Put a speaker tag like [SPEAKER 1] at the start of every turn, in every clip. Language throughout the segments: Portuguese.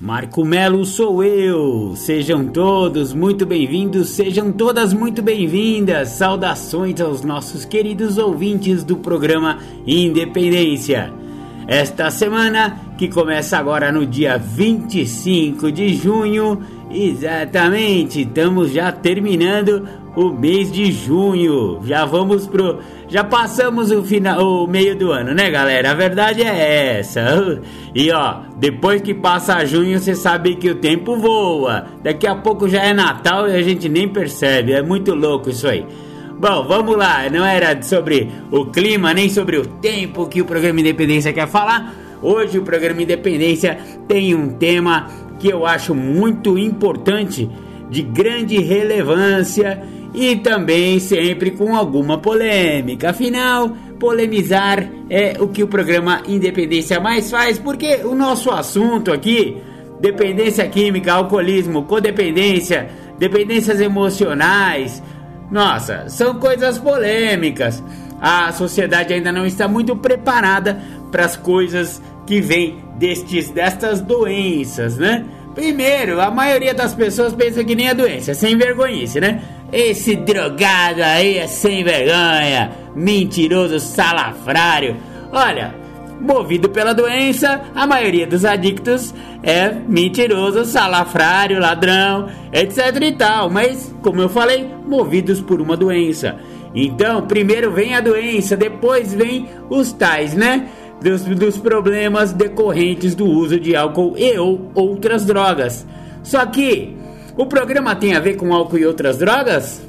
[SPEAKER 1] Marco Melo sou eu. Sejam todos muito bem-vindos, sejam todas muito bem-vindas. Saudações aos nossos queridos ouvintes do programa Independência. Esta semana, que começa agora no dia 25 de junho, exatamente, estamos já terminando o mês de junho. Já vamos pro. Já passamos o final, o meio do ano, né, galera? A verdade é essa. E ó, depois que passa junho, você sabe que o tempo voa. Daqui a pouco já é Natal e a gente nem percebe. É muito louco isso aí. Bom, vamos lá. Não era sobre o clima nem sobre o tempo que o programa Independência quer falar. Hoje o programa Independência tem um tema que eu acho muito importante, de grande relevância e também sempre com alguma polêmica. Afinal, polemizar é o que o programa Independência mais faz, porque o nosso assunto aqui, dependência química, alcoolismo, codependência, dependências emocionais, nossa, são coisas polêmicas. A sociedade ainda não está muito preparada para as coisas que vêm destes destas doenças, né? Primeiro, a maioria das pessoas pensa que nem a doença, sem vergonhice, né? Esse drogado aí é sem vergonha, mentiroso salafrário. Olha, movido pela doença, a maioria dos adictos é mentiroso, salafrário, ladrão, etc e tal. Mas, como eu falei, movidos por uma doença. Então, primeiro vem a doença, depois vem os tais, né? Dos, dos problemas decorrentes do uso de álcool e ou outras drogas. Só que o programa tem a ver com álcool e outras drogas?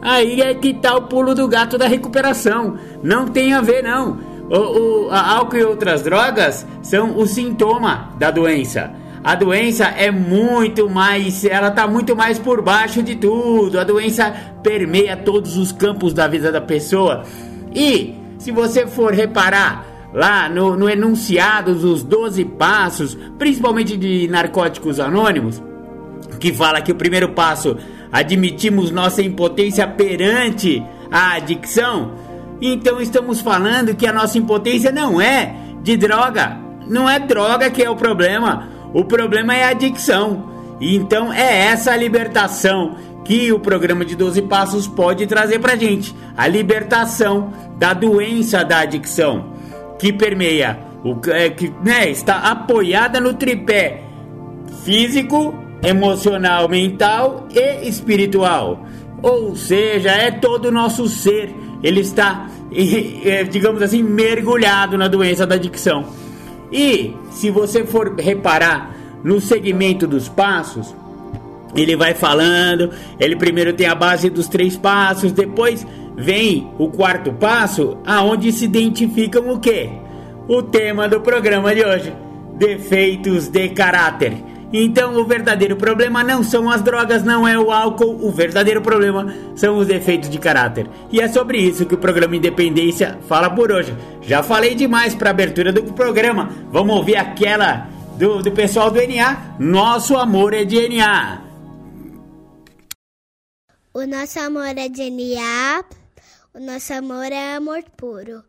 [SPEAKER 1] Aí é que tá o pulo do gato da recuperação. Não tem a ver, não. O, o álcool e outras drogas são o sintoma da doença. A doença é muito mais, ela tá muito mais por baixo de tudo. A doença permeia todos os campos da vida da pessoa. E se você for reparar lá no, no enunciado dos 12 passos, principalmente de narcóticos anônimos, que fala que o primeiro passo admitimos nossa impotência perante a adicção, então estamos falando que a nossa impotência não é de droga, não é droga que é o problema, o problema é a adicção. Então é essa a libertação que o programa de 12 passos pode trazer pra gente, a libertação da doença da adicção, que permeia o é, que né, está apoiada no tripé físico, emocional, mental e espiritual. Ou seja, é todo o nosso ser, ele está, é, digamos assim, mergulhado na doença da adicção. E se você for reparar no segmento dos passos, ele vai falando, ele primeiro tem a base dos três passos, depois vem o quarto passo, aonde se identificam o que? O tema do programa de hoje: defeitos de caráter. Então o verdadeiro problema não são as drogas, não é o álcool, o verdadeiro problema são os defeitos de caráter. E é sobre isso que o programa Independência fala por hoje. Já falei demais para abertura do programa. Vamos ouvir aquela do, do pessoal do NA. Nosso amor é de NA.
[SPEAKER 2] O nosso amor é de NA. O nosso amor é amor puro.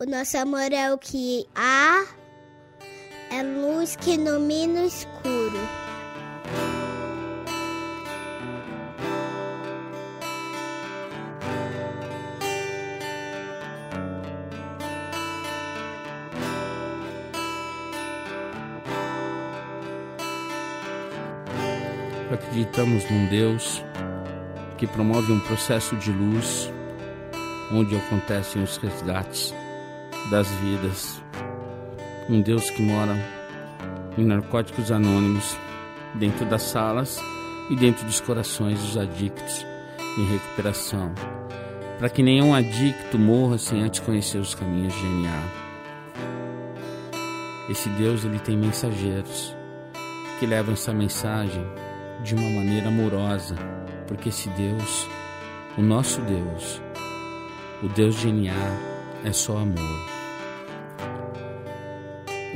[SPEAKER 2] O nosso amor é o que há é luz que ilumina o escuro.
[SPEAKER 3] Acreditamos num Deus que promove um processo de luz onde acontecem os resgates das vidas um Deus que mora em narcóticos anônimos, dentro das salas e dentro dos corações dos adictos em recuperação. para que nenhum adicto morra sem antes conhecer os caminhos de DNA. Esse Deus ele tem mensageiros que levam essa mensagem de uma maneira amorosa, porque esse Deus, o nosso Deus, o Deus de DNA é só amor.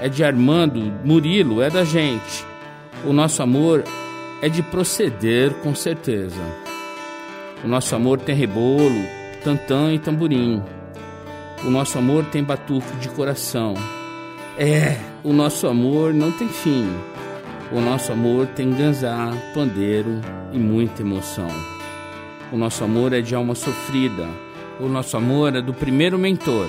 [SPEAKER 3] É de Armando, Murilo, é da gente. O nosso amor é de proceder com certeza. O nosso amor tem rebolo, tantã e tamborim. O nosso amor tem batuque de coração. É, o nosso amor não tem fim. O nosso amor tem ganzá, pandeiro e muita emoção. O nosso amor é de alma sofrida. O nosso amor é do primeiro mentor.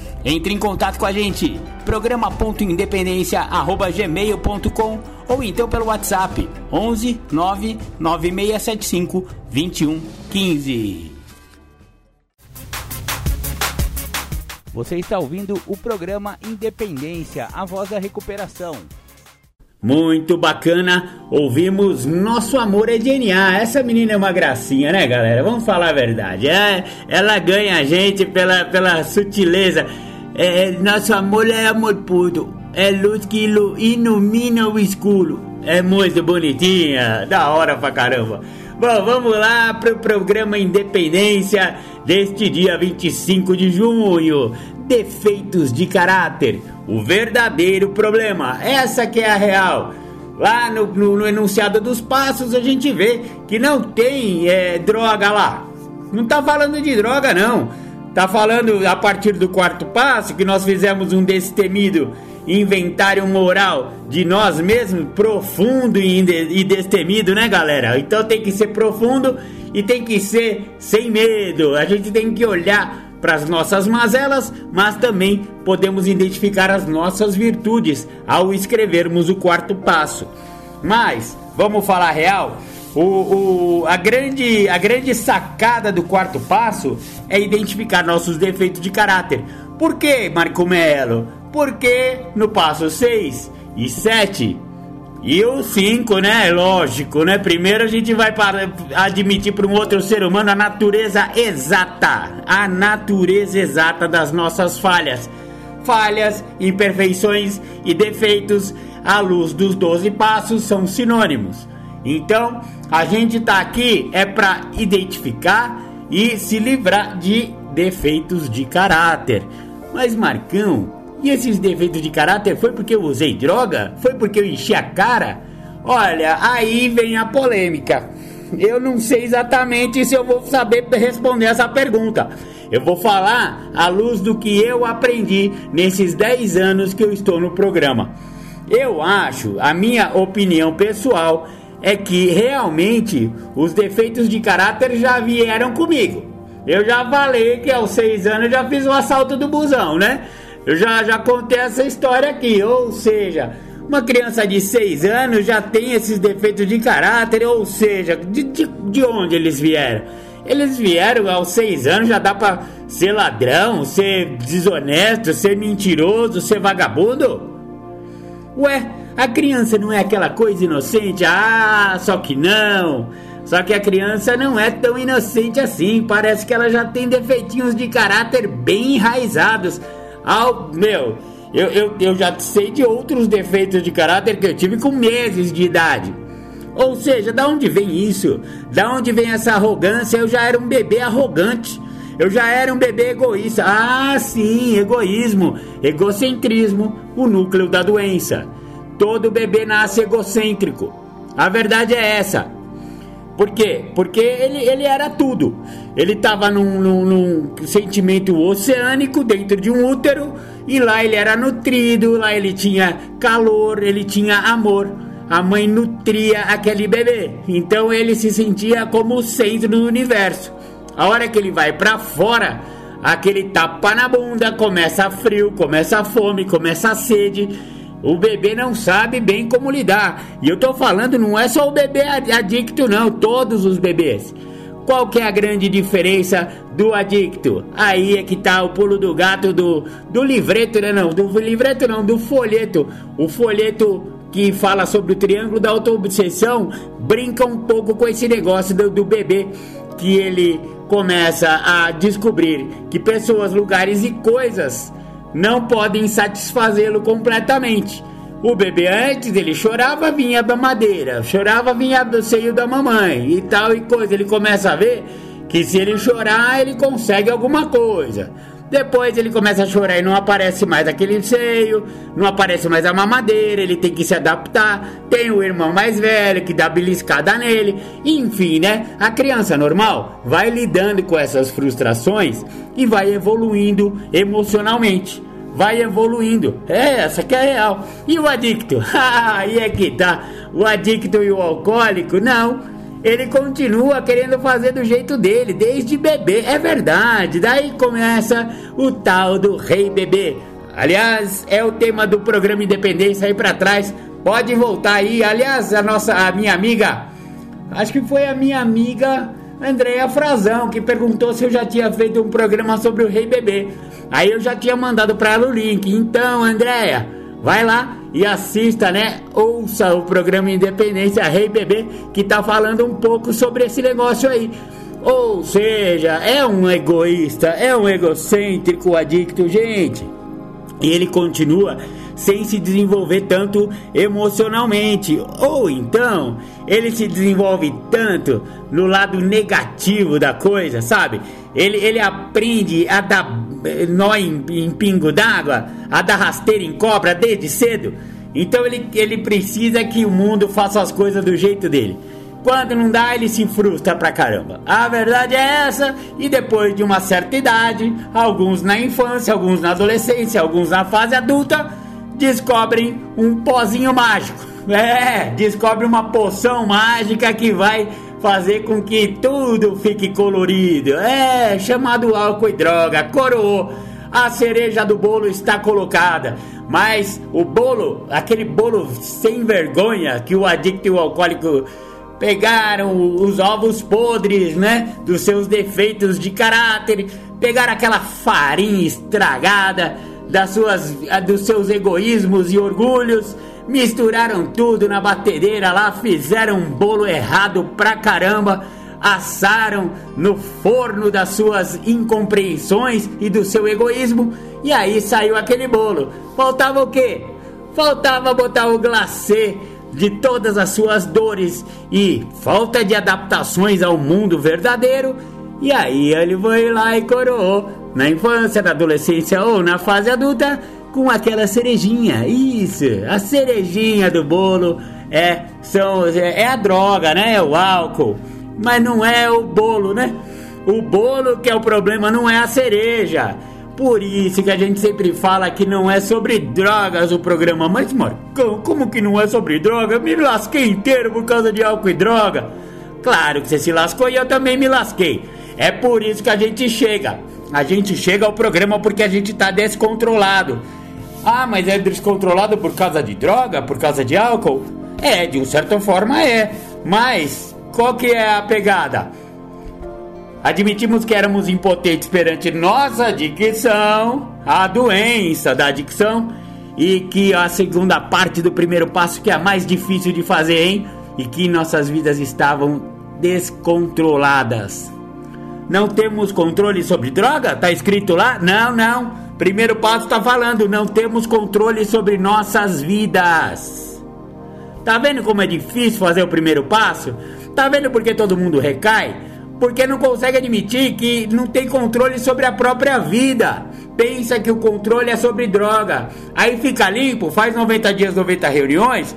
[SPEAKER 1] Entre em contato com a gente, programa.independência@gmail.com ou então pelo WhatsApp 11 99675 2115. Você está ouvindo o programa Independência, a voz da recuperação. Muito bacana, ouvimos Nosso Amor é DNA. Essa menina é uma gracinha, né, galera? Vamos falar a verdade. É, ela ganha a gente pela, pela sutileza É, nosso amor é amor puro. É luz que ilumina o escuro. É muito bonitinha. Da hora pra caramba. Bom, vamos lá pro programa Independência deste dia 25 de junho. Defeitos de caráter. O verdadeiro problema. Essa que é a real. Lá no, no, no enunciado dos passos a gente vê que não tem é, droga lá. Não tá falando de droga, não. Tá falando a partir do quarto passo que nós fizemos um destemido inventário moral de nós mesmos, profundo e destemido, né, galera? Então tem que ser profundo e tem que ser sem medo. A gente tem que olhar para as nossas mazelas, mas também podemos identificar as nossas virtudes ao escrevermos o quarto passo. Mas, vamos falar real? O, o, a, grande, a grande sacada do quarto passo é identificar nossos defeitos de caráter. Por que, Marco Melo? Porque no passo 6 e 7 e o 5, né? Lógico, né? Primeiro a gente vai para admitir para um outro ser humano a natureza exata, a natureza exata das nossas falhas. Falhas, imperfeições e defeitos à luz dos 12 passos são sinônimos. Então, a gente tá aqui é para identificar e se livrar de defeitos de caráter. Mas Marcão, e esses defeitos de caráter foi porque eu usei droga? Foi porque eu enchi a cara? Olha, aí vem a polêmica. Eu não sei exatamente se eu vou saber responder essa pergunta. Eu vou falar à luz do que eu aprendi nesses 10 anos que eu estou no programa. Eu acho, a minha opinião pessoal é que realmente os defeitos de caráter já vieram comigo. Eu já falei que aos 6 anos já fiz o assalto do busão, né? Eu já, já contei essa história aqui, ou seja, uma criança de 6 anos já tem esses defeitos de caráter, ou seja, de, de, de onde eles vieram? Eles vieram aos 6 anos, já dá pra ser ladrão, ser desonesto, ser mentiroso, ser vagabundo? Ué, a criança não é aquela coisa inocente? Ah, só que não. Só que a criança não é tão inocente assim. Parece que ela já tem defeitinhos de caráter bem enraizados. Ah, meu, eu, eu, eu já sei de outros defeitos de caráter que eu tive com meses de idade. Ou seja, da onde vem isso? Da onde vem essa arrogância? Eu já era um bebê arrogante. Eu já era um bebê egoísta. Ah, sim, egoísmo, egocentrismo, o núcleo da doença. Todo bebê nasce egocêntrico. A verdade é essa. Por quê? Porque ele, ele era tudo. Ele estava num, num, num, sentimento oceânico dentro de um útero e lá ele era nutrido, lá ele tinha calor, ele tinha amor. A mãe nutria aquele bebê. Então ele se sentia como o centro do universo. A hora que ele vai para fora, aquele tapa na bunda, começa frio, começa fome, começa sede o bebê não sabe bem como lidar. E eu tô falando, não é só o bebê adicto, não, todos os bebês. Qual que é a grande diferença do adicto? Aí é que tá o pulo do gato do, do livreto, né? Não, do livreto não, do folheto. O folheto que fala sobre o triângulo da autoobsessão brinca um pouco com esse negócio do, do bebê que ele começa a descobrir que pessoas, lugares e coisas não podem satisfazê-lo completamente. O bebê antes ele chorava, vinha da madeira, chorava, vinha do seio da mamãe e tal e coisa. Ele começa a ver que se ele chorar, ele consegue alguma coisa. Depois ele começa a chorar e não aparece mais aquele seio, não aparece mais a mamadeira, ele tem que se adaptar. Tem o irmão mais velho que dá beliscada nele. Enfim, né? A criança normal vai lidando com essas frustrações e vai evoluindo emocionalmente. Vai evoluindo. É, essa que é real. E o adicto? Aí é que tá. O adicto e o alcoólico? Não ele continua querendo fazer do jeito dele, desde bebê, é verdade. Daí começa o tal do rei bebê. Aliás, é o tema do programa Independência aí para trás. Pode voltar aí. Aliás, a nossa a minha amiga, acho que foi a minha amiga Andréia Frazão que perguntou se eu já tinha feito um programa sobre o rei bebê. Aí eu já tinha mandado para ela o link. Então, Andréia, vai lá e assista, né? Ouça o programa Independência Rei Bebê, que tá falando um pouco sobre esse negócio aí. Ou seja, é um egoísta, é um egocêntrico adicto, gente. e ele continua sem se desenvolver tanto emocionalmente. Ou então, ele se desenvolve tanto no lado negativo da coisa, sabe? Ele, ele aprende a dar nó em, em pingo d'água, a dar rasteira em cobra desde cedo. Então ele, ele precisa que o mundo faça as coisas do jeito dele. Quando não dá, ele se frustra pra caramba. A verdade é essa, e depois de uma certa idade, alguns na infância, alguns na adolescência, alguns na fase adulta, descobrem um pozinho mágico. É, descobre uma poção mágica que vai fazer com que tudo fique colorido. É, chamado álcool e droga, coroou. A cereja do bolo está colocada, mas o bolo, aquele bolo sem vergonha que o adicto e o alcoólico pegaram os ovos podres, né? Dos seus defeitos de caráter, pegaram aquela farinha estragada das suas, dos seus egoísmos e orgulhos, misturaram tudo na batedeira lá, fizeram um bolo errado pra caramba, assaram no forno das suas incompreensões e do seu egoísmo, e aí saiu aquele bolo. Faltava o quê? Faltava botar o glacê de todas as suas dores e falta de adaptações ao mundo verdadeiro. E aí ele foi lá e coroou, na infância, na adolescência ou na fase adulta, com aquela cerejinha. Isso, a cerejinha do bolo é, são, é, é a droga, né? É o álcool. Mas não é o bolo, né? O bolo que é o problema, não é a cereja. Por isso que a gente sempre fala que não é sobre drogas o programa. Mas, Marcão, como que não é sobre droga? Eu me lasquei inteiro por causa de álcool e droga. Claro que você se lascou e eu também me lasquei. É por isso que a gente chega. A gente chega ao programa porque a gente tá descontrolado. Ah, mas é descontrolado por causa de droga? Por causa de álcool? É, de uma certa forma é. Mas qual que é a pegada? Admitimos que éramos impotentes perante nossa adicção, a doença da adicção, e que a segunda parte do primeiro passo, que é a mais difícil de fazer, hein? E que nossas vidas estavam descontroladas. Não temos controle sobre droga? Tá escrito lá? Não, não. Primeiro passo tá falando, não temos controle sobre nossas vidas. Tá vendo como é difícil fazer o primeiro passo? Tá vendo porque todo mundo recai? porque não consegue admitir que não tem controle sobre a própria vida. Pensa que o controle é sobre droga. Aí fica limpo, faz 90 dias, 90 reuniões,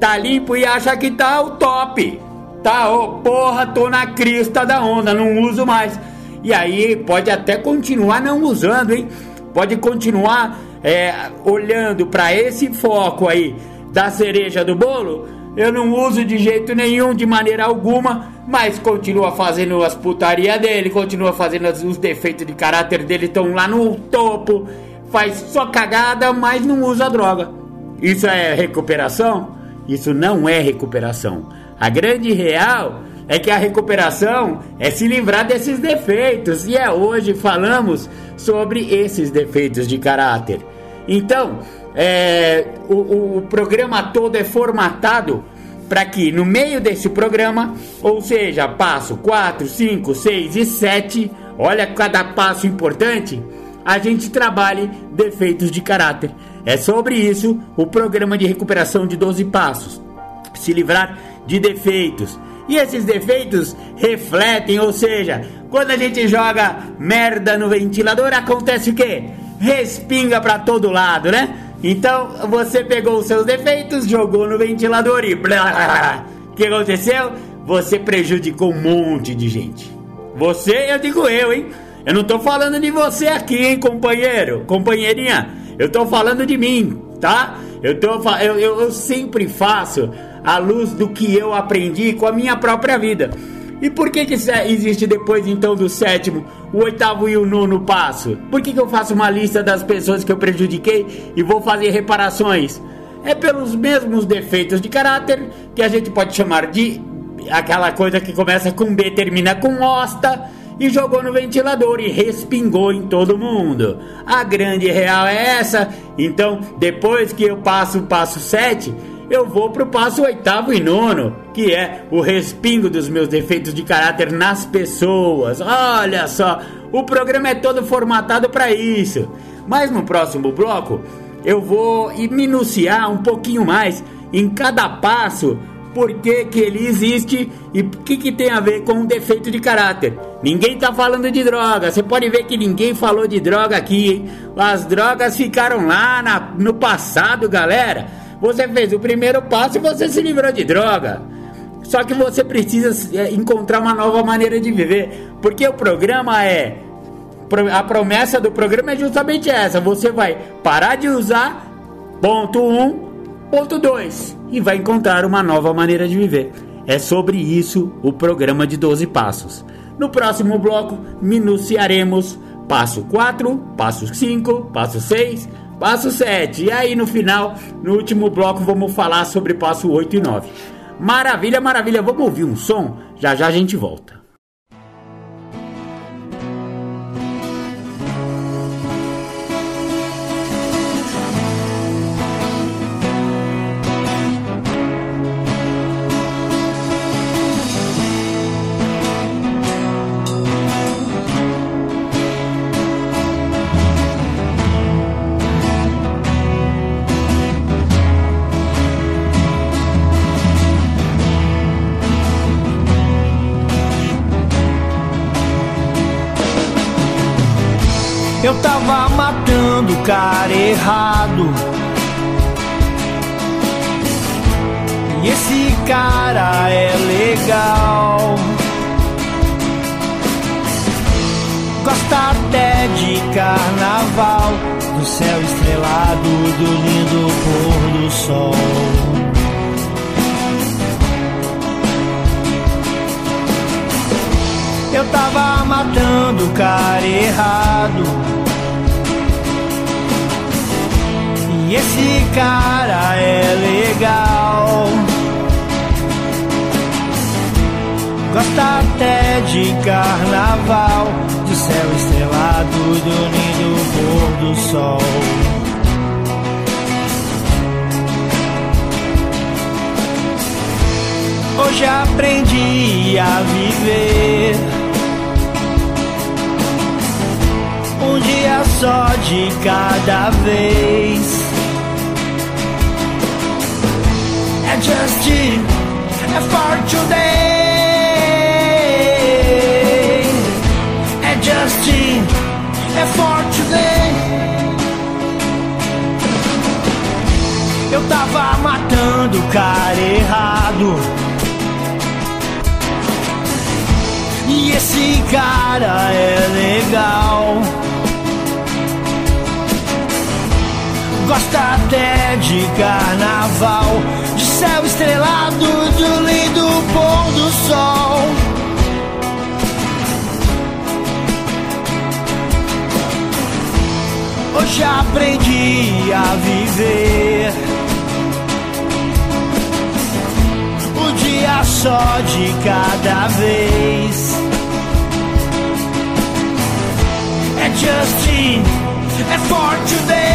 [SPEAKER 1] tá limpo e acha que tá o top. Tá, oh, porra, tô na crista da onda, não uso mais. E aí pode até continuar não usando, hein? Pode continuar é, olhando para esse foco aí da cereja do bolo. Eu não uso de jeito nenhum, de maneira alguma mas continua fazendo as putarias dele, continua fazendo os defeitos de caráter dele, estão lá no topo, faz só cagada, mas não usa droga. Isso é recuperação? Isso não é recuperação. A grande real é que a recuperação é se livrar desses defeitos, e é hoje falamos sobre esses defeitos de caráter. Então, é, o, o programa todo é formatado para que no meio desse programa, ou seja, passo 4, 5, 6 e 7, olha cada passo importante, a gente trabalhe defeitos de caráter. É sobre isso o programa de recuperação de 12 passos. Se livrar de defeitos. E esses defeitos refletem, ou seja, quando a gente joga merda no ventilador, acontece o quê? Respinga para todo lado, né? Então você pegou os seus defeitos, jogou no ventilador e. O que aconteceu? Você prejudicou um monte de gente. Você, eu digo eu, hein? Eu não tô falando de você aqui, hein, companheiro, companheirinha. Eu tô falando de mim, tá? Eu, tô, eu, eu, eu sempre faço à luz do que eu aprendi com a minha própria vida. E por que, que existe depois então do sétimo, o oitavo e o nono passo? Por que, que eu faço uma lista das pessoas que eu prejudiquei e vou fazer reparações? É pelos mesmos defeitos de caráter que a gente pode chamar de aquela coisa que começa com B, termina com osta e jogou no ventilador e respingou em todo mundo. A grande real é essa. Então, depois que eu passo o passo 7, eu vou pro passo oitavo e nono, que é o respingo dos meus defeitos de caráter nas pessoas. Olha só, o programa é todo formatado para isso. Mas no próximo bloco eu vou minuciar um pouquinho mais em cada passo por que, que ele existe e o que, que tem a ver com um defeito de caráter. Ninguém tá falando de droga. Você pode ver que ninguém falou de droga aqui, hein? As drogas ficaram lá na, no passado, galera. Você fez o primeiro passo e você se livrou de droga. Só que você precisa é, encontrar uma nova maneira de viver. Porque o programa é. A promessa do programa é justamente essa: você vai parar de usar, ponto 1, um, ponto 2, e vai encontrar uma nova maneira de viver. É sobre isso o programa de 12 passos. No próximo bloco, minuciaremos passo 4, passo 5, passo 6, passo 7. E aí no final, no último bloco, vamos falar sobre passo 8 e 9. Maravilha, maravilha. Vamos ouvir um som? Já já a gente volta.
[SPEAKER 4] O cara errado. E esse cara é legal. Gosta até de carnaval, do céu estrelado, do lindo pôr do sol. Hoje aprendi a viver. Um dia só de cada vez. é just é for today. É just é for today. Eu tava matando o cara errado. E esse cara é legal. Gosta até de carnaval céu estrelado do lindo pôr do sol. Hoje aprendi a viver. O dia só de cada vez. É Justin, é for today.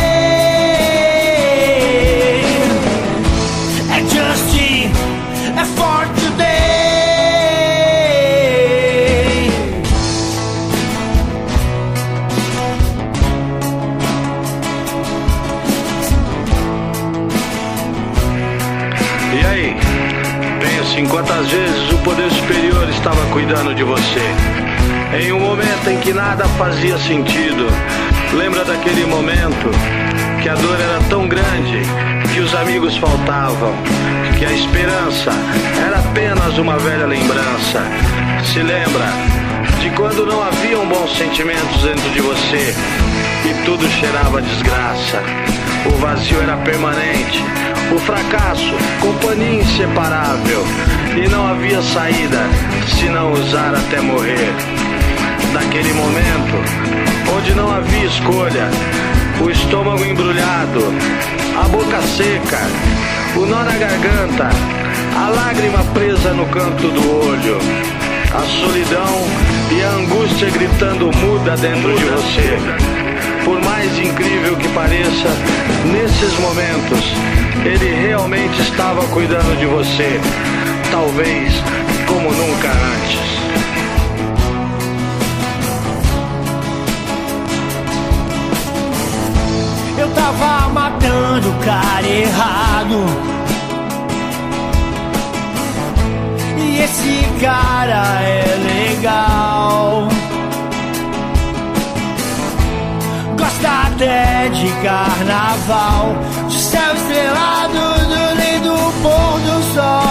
[SPEAKER 5] E aí? Pense em quantas vezes o poder superior estava cuidando de você. Em um momento em que nada fazia sentido. Lembra daquele momento que a dor era tão grande que os amigos faltavam que a esperança era apenas uma velha lembrança. Se lembra de quando não haviam bons sentimentos dentro de você e tudo cheirava desgraça. O vazio era permanente, o fracasso, companhia inseparável e não havia saída se não usar até morrer. Naquele momento, onde não havia escolha, o estômago embrulhado, a boca seca, o nó na garganta, a lágrima presa no canto do olho, a solidão e a angústia gritando muda dentro de você. Por mais incrível que pareça, nesses momentos, ele realmente estava cuidando de você, talvez como nunca antes.
[SPEAKER 4] Eu tava matando o cara errado. E esse cara é legal. Gosta até de carnaval, de céu estrelado, do lindo pôr do sol,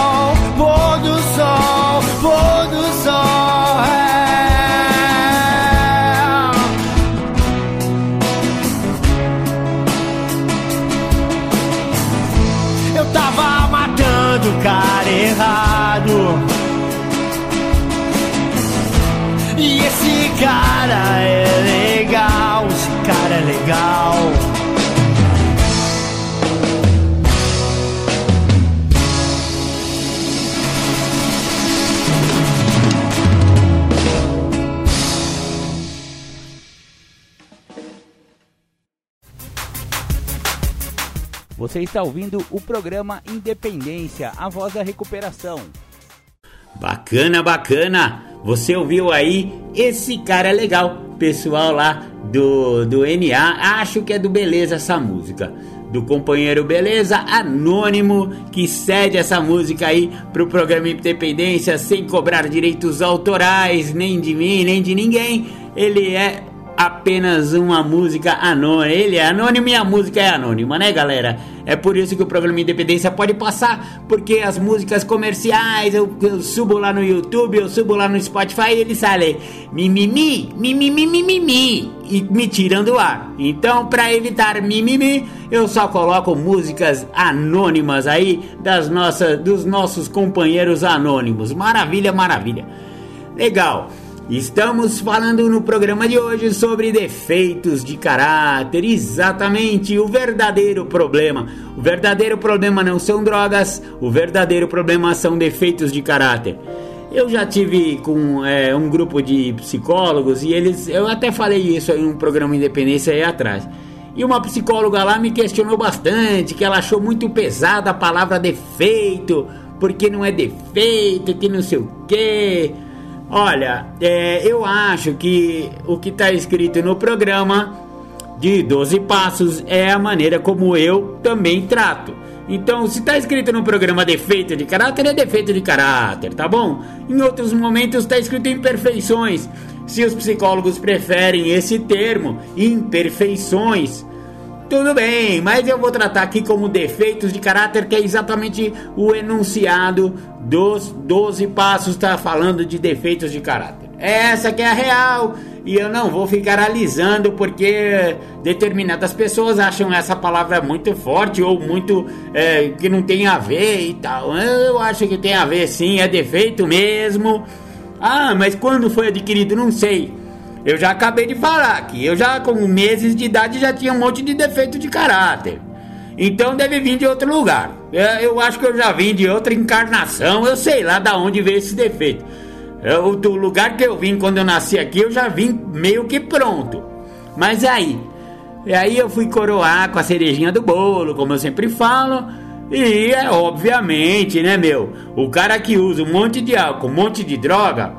[SPEAKER 1] Você está ouvindo o programa Independência, a voz da recuperação. Bacana, bacana! Você ouviu aí? Esse cara é legal. Pessoal lá do, do NA, acho que é do Beleza essa música. Do companheiro Beleza Anônimo, que cede essa música aí pro programa Independência sem cobrar direitos autorais, nem de mim, nem de ninguém. Ele é apenas uma música anônima. Ele é anônimo e a música é anônima, né, galera? É por isso que o programa Independência pode passar, porque as músicas comerciais eu, eu subo lá no YouTube, eu subo lá no Spotify e eles saem mimimi, mimimi, mimimi e me tiram do ar. Então, para evitar mimimi, eu só coloco músicas anônimas aí das nossas, dos nossos companheiros anônimos. Maravilha, maravilha. Legal. Estamos falando no programa de hoje sobre defeitos de caráter, exatamente o verdadeiro problema. O verdadeiro problema não são drogas, o verdadeiro problema são defeitos de caráter. Eu já tive com é, um grupo de psicólogos e eles, eu até falei isso em um programa Independência aí atrás. E uma psicóloga lá me questionou bastante, que ela achou muito pesada a palavra defeito, porque não é defeito, que não sei o quê. Olha, é, eu acho que o que está escrito no programa de 12 passos é a maneira como eu também trato. Então, se está escrito no programa defeito de caráter, é defeito de caráter, tá bom? Em outros momentos está escrito imperfeições. Se os psicólogos preferem esse termo, imperfeições, tudo bem, mas eu vou tratar aqui como defeitos de caráter, que é exatamente o enunciado dos 12 passos, está falando de defeitos de caráter. Essa que é a real, e eu não vou ficar alisando porque determinadas pessoas acham essa palavra muito forte ou muito é, que não tem a ver e tal. Eu acho que tem a ver sim, é defeito mesmo. Ah, mas quando foi adquirido? Não sei. Eu já acabei de falar que eu já com meses de idade já tinha um monte de defeito de caráter. Então deve vir de outro lugar. Eu acho que eu já vim de outra encarnação, eu sei lá da onde veio esse defeito. Eu, do lugar que eu vim quando eu nasci aqui, eu já vim meio que pronto. Mas aí, e aí eu fui coroar com a cerejinha do bolo, como eu sempre falo. E é obviamente, né, meu? O cara que usa um monte de álcool, um monte de droga,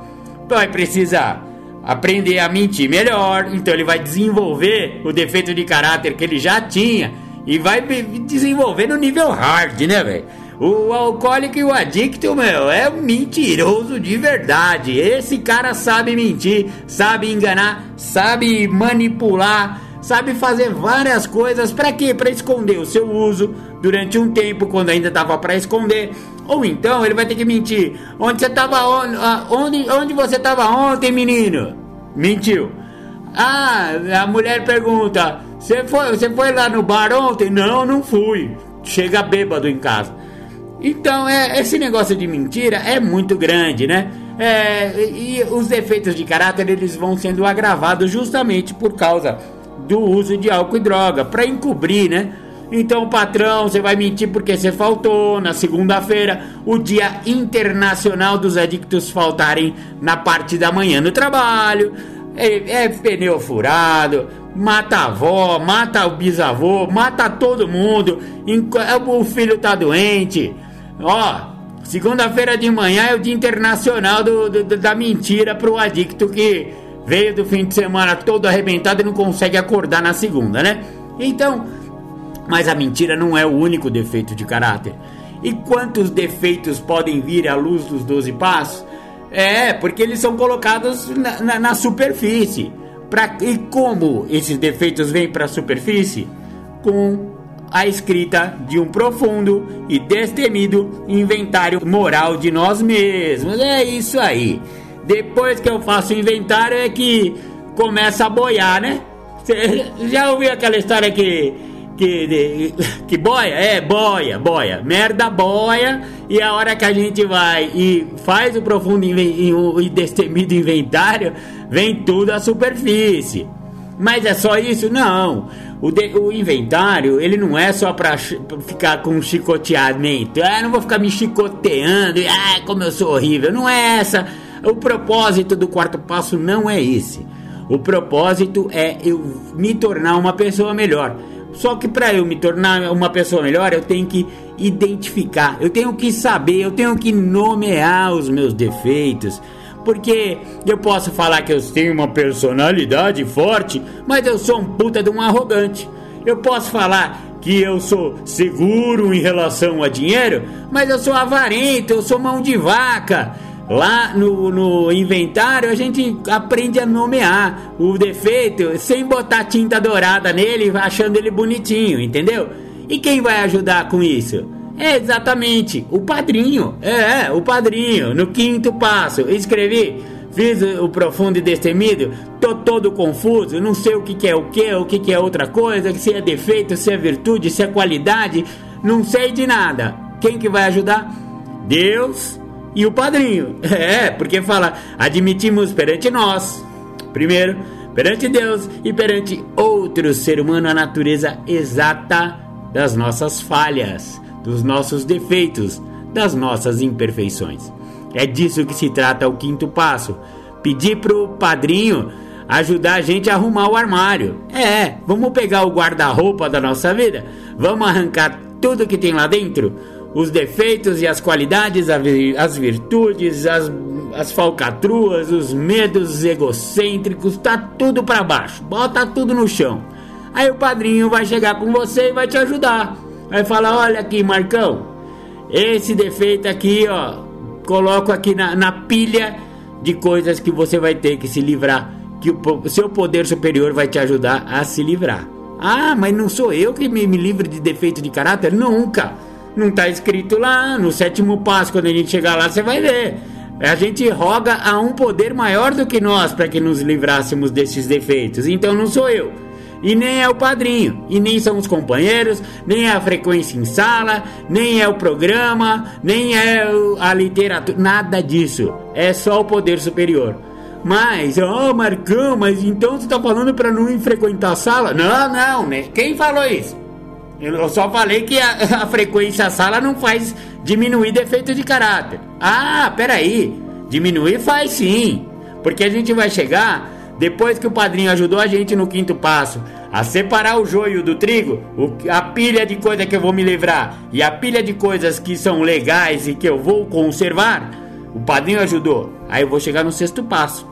[SPEAKER 1] vai precisar aprender a mentir melhor, então ele vai desenvolver o defeito de caráter que ele já tinha e vai desenvolver no nível hard, né, velho? O alcoólico e o adicto, meu, é mentiroso de verdade. Esse cara sabe mentir, sabe enganar, sabe manipular, sabe fazer várias coisas. Para quê? Para esconder o seu uso durante um tempo quando ainda dava para esconder. Ou então ele vai ter que mentir. Onde você tava ah, onde, onde você tava ontem, menino? Mentiu. Ah, a mulher pergunta: "Você foi, você foi lá no bar ontem?" "Não, não fui." Chega bêbado em casa. Então, é, esse negócio de mentira é muito grande, né? É, e os defeitos de caráter eles vão sendo agravados justamente por causa do uso de álcool e droga, para encobrir, né? Então, patrão, você vai mentir porque você faltou na segunda-feira, o Dia Internacional dos Adictos faltarem na parte da manhã no trabalho. É, é pneu furado, mata a avó, mata o bisavô, mata todo mundo. O filho tá doente. Ó, segunda-feira de manhã é o Dia Internacional do, do, da mentira pro adicto que veio do fim de semana todo arrebentado e não consegue acordar na segunda, né? Então, Mas a mentira não é o único defeito de caráter. E quantos defeitos podem vir à luz dos 12 passos? É, porque eles são colocados na, na, na superfície. Pra, e como esses defeitos vêm para a superfície? Com a escrita de um profundo e destemido inventário moral de nós mesmos. É isso aí. Depois que eu faço o inventário é que começa a boiar, né? Você já ouviu aquela história que que, que boia? É, boia, boia. Merda boia. E a hora que a gente vai e faz o profundo e destemido inventário, vem tudo à superfície. Mas é só isso? Não. O, de, o inventário, ele não é só pra ficar com chicoteamento. Ah, não vou ficar me chicoteando. Ah, como eu sou horrível. Não é essa. O propósito do quarto passo não é esse. O propósito é eu me tornar uma pessoa melhor. Só que para eu me tornar uma pessoa melhor, eu tenho que identificar, eu tenho que saber, eu tenho que nomear os meus defeitos. Porque eu posso falar que eu tenho uma personalidade forte, mas eu sou um puta de um arrogante. Eu posso falar que eu sou seguro em relação a dinheiro, mas eu sou avarento, eu sou mão de vaca. Lá no, no inventário a gente aprende a nomear o defeito sem botar tinta dourada nele, achando ele bonitinho, entendeu? E quem vai ajudar com isso? É exatamente o padrinho. É, o padrinho. No quinto passo, escrevi, fiz o profundo e destemido, tô todo confuso, não sei o que, que é o que, o que, que é outra coisa, se é defeito, se é virtude, se é qualidade, não sei de nada. Quem que vai ajudar? Deus e o padrinho. É, porque fala, admitimos perante nós, primeiro, perante Deus e perante outro ser humano a natureza exata das nossas falhas, dos nossos defeitos, das nossas imperfeições. É disso que se trata o quinto passo. Pedir pro padrinho ajudar a gente a arrumar o armário. É, vamos pegar o guarda-roupa da nossa vida, vamos arrancar tudo que tem lá dentro, os defeitos e as qualidades, as virtudes, as, as falcatruas, os medos egocêntricos, tá tudo para baixo, bota tudo no chão. Aí o padrinho vai chegar com você e vai te ajudar. Vai falar: olha aqui, Marcão, esse defeito aqui, ó, coloco aqui na, na pilha de coisas que você vai ter que se livrar, que o seu poder superior vai te ajudar a se livrar. Ah, mas não sou eu que me, me livro de defeito de caráter? Nunca! Não está escrito lá, no sétimo passo, quando a gente chegar lá, você vai ver. A gente roga a um poder maior do que nós para que nos livrássemos desses defeitos. Então não sou eu. E nem é o padrinho, e nem são os companheiros, nem é a frequência em sala, nem é o programa, nem é a literatura, nada disso. É só o poder superior. Mas, ó, oh, Marcão, mas então você está falando para não frequentar a sala? Não, não, né? Quem falou isso? Eu só falei que a, a frequência sala não faz diminuir defeito de caráter. Ah, peraí. Diminuir faz sim. Porque a gente vai chegar, depois que o padrinho ajudou a gente no quinto passo, a separar o joio do trigo, o, a pilha de coisa que eu vou me livrar e a pilha de coisas que são legais e que eu vou conservar, o padrinho ajudou. Aí eu vou chegar no sexto passo.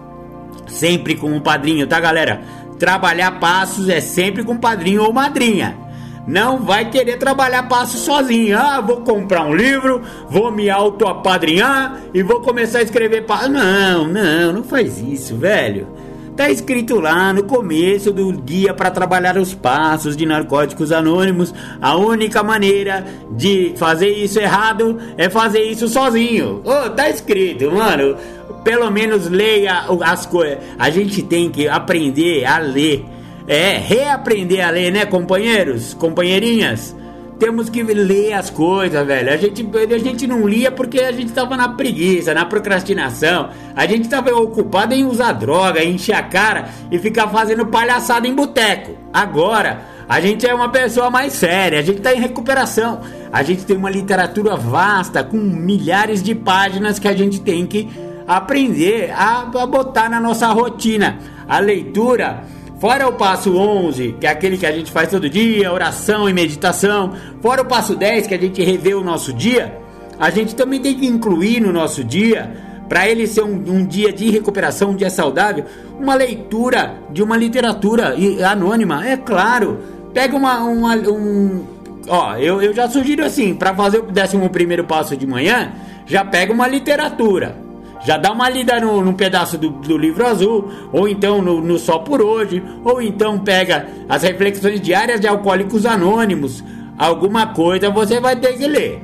[SPEAKER 1] Sempre com o padrinho, tá galera? Trabalhar passos é sempre com padrinho ou madrinha não vai querer trabalhar passo sozinho. Ah, vou comprar um livro, vou me auto-apadrinhar e vou começar a escrever passo. Não, não, não faz isso, velho. Tá escrito lá no começo do guia para trabalhar os passos de narcóticos anônimos. A única maneira de fazer isso errado é fazer isso sozinho. Oh, tá escrito, mano. Pelo menos leia as coisas. A gente tem que aprender a ler é, reaprender a ler, né, companheiros, companheirinhas? Temos que ler as coisas, velho. A gente, a gente não lia porque a gente tava na preguiça, na procrastinação. A gente tava ocupado em usar droga, em encher a cara e ficar fazendo palhaçada em boteco. Agora, a gente é uma pessoa mais séria, a gente tá em recuperação. A gente tem uma literatura vasta, com milhares de páginas que a gente tem que aprender a, a botar na nossa rotina. A leitura Fora o passo 11, que é aquele que a gente faz todo dia, oração e meditação. Fora o passo 10, que a gente revê o nosso dia. A gente também tem que incluir no nosso dia, para ele ser um, um, dia de recuperação, um dia saudável, uma leitura de uma literatura anônima. É claro, pega uma, uma um, ó, eu, eu já sugiro assim, para fazer o décimo primeiro passo de manhã, já pega uma literatura. Já dá uma lida no, num pedaço do, do, livro azul, ou então no, no Só por Hoje, ou então pega as reflexões diárias de Alcoólicos Anônimos. Alguma coisa você vai ter que ler.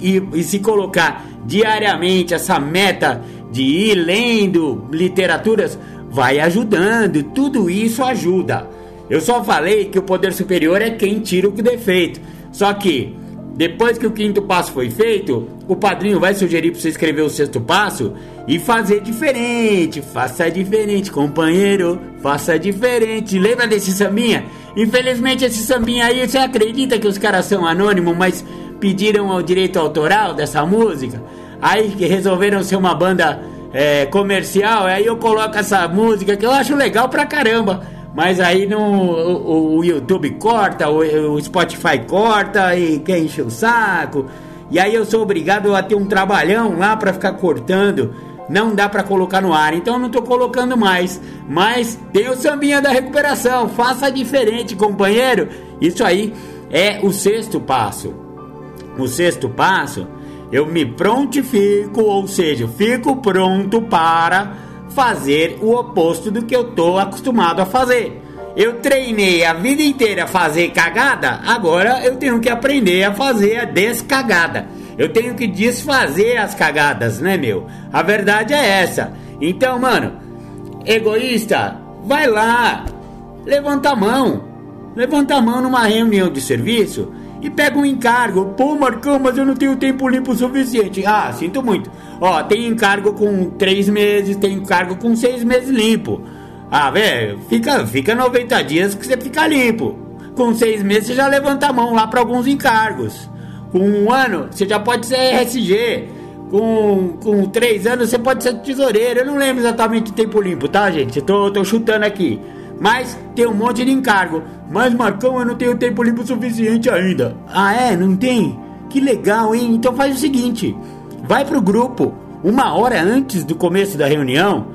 [SPEAKER 1] E, e se colocar diariamente essa meta de ir lendo literaturas, vai ajudando. Tudo isso ajuda. Eu só falei que o poder superior é quem tira o defeito. Só que depois que o quinto passo foi feito, o padrinho vai sugerir para você escrever o sexto passo e fazer diferente. Faça diferente, companheiro. Faça diferente. Lembra desse sambinha? Infelizmente, esse sambinha aí, você acredita que os caras são anônimos, mas pediram o direito autoral dessa música? Aí que resolveram ser uma banda é, comercial. Aí eu coloco essa música que eu acho legal pra caramba. Mas aí no, o, o YouTube corta, o, o, Spotify corta e quer encher o saco. E aí eu sou obrigado a ter um trabalhão lá para ficar cortando. Não dá para colocar no ar, então eu não tô colocando mais. Mas tem o sambinha da recuperação. Faça diferente, companheiro. Isso aí é o sexto passo. O sexto passo, eu me prontifico, ou seja, fico pronto para fazer o oposto do que eu tô acostumado a fazer. Eu treinei a vida inteira a fazer cagada, agora eu tenho que aprender a fazer a descagada. Eu tenho que desfazer as cagadas, né, meu? A verdade é essa. Então, mano, egoísta, vai lá, levanta a mão. Levanta a mão numa reunião de serviço e pega um encargo. Pô, Marcão, mas eu não tenho tempo limpo suficiente. Ah, sinto muito. Ó, tem encargo com três meses, tem encargo com seis meses limpo. Ah, velho, fica, fica 90 dias que você fica limpo. Com seis meses você já levanta a mão lá para alguns encargos. Com um ano você já pode ser RSG. Com, com três anos você pode ser tesoureiro. Eu não lembro exatamente o tempo limpo, tá, gente? Eu tô, tô chutando aqui. Mas tem um monte de encargo. Mas, Marcão, eu não tenho tempo limpo suficiente ainda. Ah, é? Não tem? Que legal, hein? Então faz o seguinte: vai pro grupo uma hora antes do começo da reunião.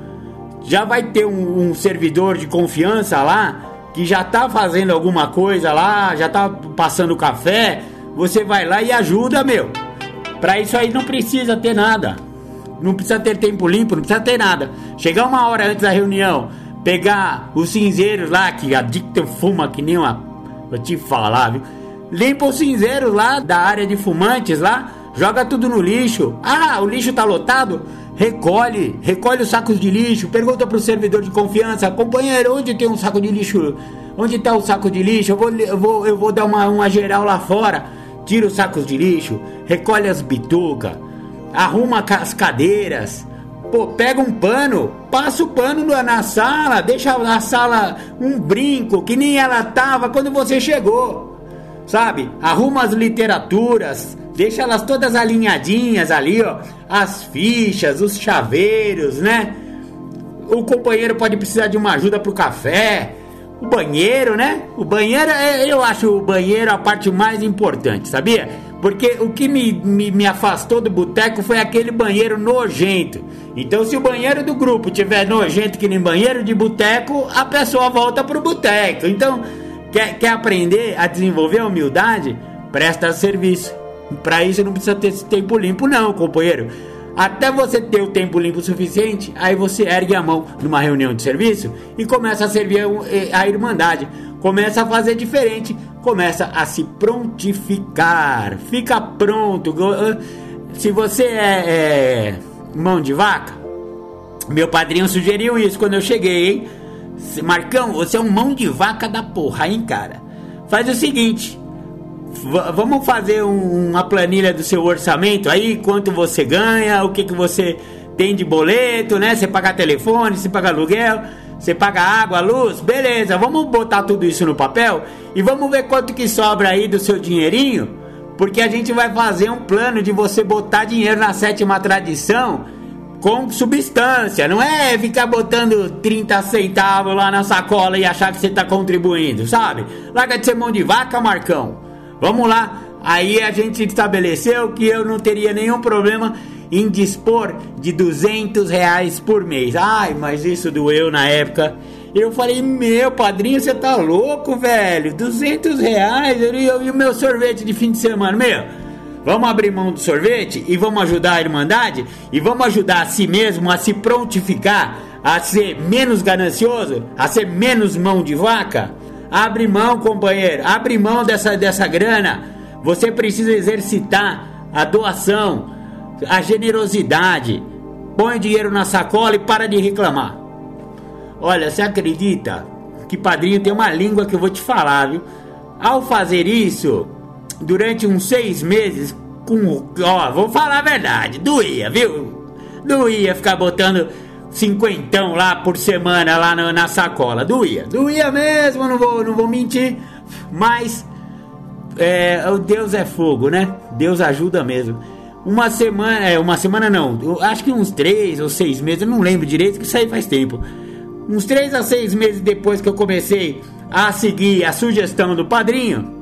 [SPEAKER 1] Já vai ter um, um servidor de confiança lá que já tá fazendo alguma coisa lá, já tá passando café. Você vai lá e ajuda, meu. Pra isso aí não precisa ter nada. Não precisa ter tempo limpo, não precisa ter nada. Chegar uma hora antes da reunião, pegar os cinzeiros lá, que a Dictor fuma que nem uma. Vou te falar, viu? Limpa os cinzeiros lá da área de fumantes lá, joga tudo no lixo. Ah, o lixo tá lotado? Recolhe, recolhe os sacos de lixo. Pergunta pro servidor de confiança, companheiro, onde tem um saco de lixo? Onde tá o saco de lixo? Eu vou, eu vou, eu vou dar uma, uma geral lá fora. Tira os sacos de lixo, recolhe as bitucas, arruma as cadeiras. Pô, pega um pano, passa o pano na sala, deixa na sala um brinco que nem ela tava quando você chegou sabe? Arruma as literaturas, deixa elas todas alinhadinhas ali, ó, as fichas, os chaveiros, né? O companheiro pode precisar de uma ajuda pro café, o banheiro, né? O banheiro, é, eu acho o banheiro a parte mais importante, sabia? Porque o que me, me, me afastou do boteco foi aquele banheiro nojento. Então, se o banheiro do grupo tiver nojento que nem banheiro de boteco, a pessoa volta pro boteco. Então, Quer, quer aprender a desenvolver a humildade? Presta serviço. Para isso não precisa ter esse tempo limpo, não, companheiro. Até você ter o tempo limpo suficiente, aí você ergue a mão numa reunião de serviço e começa a servir a Irmandade. Começa a fazer diferente, começa a se prontificar. Fica pronto. Se você é, é mão de vaca, meu padrinho sugeriu isso quando eu cheguei, hein? Marcão, você é um mão de vaca da porra, hein, cara? Faz o seguinte. Vamos fazer um, uma planilha do seu orçamento aí, quanto você ganha, o que, que você tem de boleto, né? Você paga telefone, você paga aluguel, você paga água, luz, beleza. Vamos botar tudo isso no papel e vamos ver quanto que sobra aí do seu dinheirinho, porque a gente vai fazer um plano de você botar dinheiro na sétima tradição com substância, não é ficar botando 30 centavos lá na sacola e achar que você está contribuindo, sabe? Larga de ser mão de vaca, Marcão. Vamos lá. Aí a gente estabeleceu que eu não teria nenhum problema em dispor de 200 reais por mês. Ai, mas isso doeu na época. Eu falei, meu padrinho, você tá louco, velho? 200 reais e o meu sorvete de fim de semana, meu. Vamos abrir mão do sorvete e vamos ajudar a Irmandade e vamos ajudar a si mesmo a se prontificar, a ser menos ganancioso, a ser menos mão de vaca. Abre mão, companheiro, abre mão dessa, dessa grana. Você precisa exercitar a doação, a generosidade. Põe dinheiro na sacola e para de reclamar. Olha, você acredita que padrinho tem uma língua que eu vou te falar, viu? Ao fazer isso, durante uns seis meses, com. Ó, vou falar a verdade, doía, viu? Doía ficar botando cinquentão lá por semana lá na, na sacola. Doía, doía mesmo, não vou, não vou mentir. Mas é, o Deus é fogo, né? Deus ajuda mesmo. Uma semana, é, uma semana não, acho que uns três ou seis meses, eu não lembro direito, que isso aí faz tempo. Uns três a seis meses depois que eu comecei a seguir a sugestão do padrinho,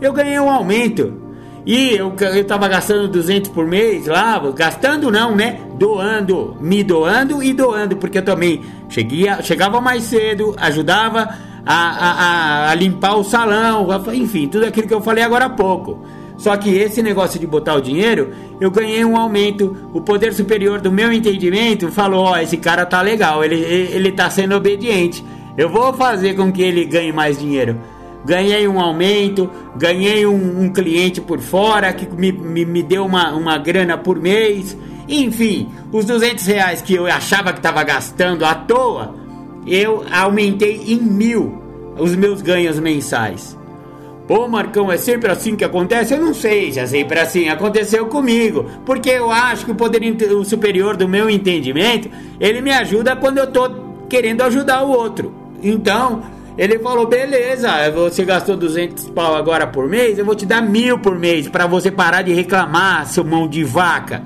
[SPEAKER 1] eu ganhei um aumento. E eu, eu tava gastando 200 por mês lá, gastando não, né? Doando, me doando e doando, porque eu também cheguia, chegava mais cedo, ajudava a, a, a, limpar o salão, enfim, tudo aquilo que eu falei agora há pouco. Só que esse negócio de botar o dinheiro, eu ganhei um aumento. O poder superior do meu entendimento falou: Ó, oh, esse cara tá legal, ele, ele tá sendo obediente. Eu vou fazer com que ele ganhe mais dinheiro. Ganhei um aumento, ganhei um, um cliente por fora que me, me, me deu uma, uma grana por mês. Enfim, os 200 reais que eu achava que estava gastando à toa, eu aumentei em mil os meus ganhos mensais. Pô, Marcão, é sempre assim que acontece? Eu não sei se é sempre assim. Aconteceu comigo. Porque eu acho que o poder superior do meu entendimento, ele me ajuda quando eu tô querendo ajudar o outro. Então, ele falou: beleza, você gastou 200 pau agora por mês, eu vou te dar mil por mês para você parar de reclamar, seu mão de vaca.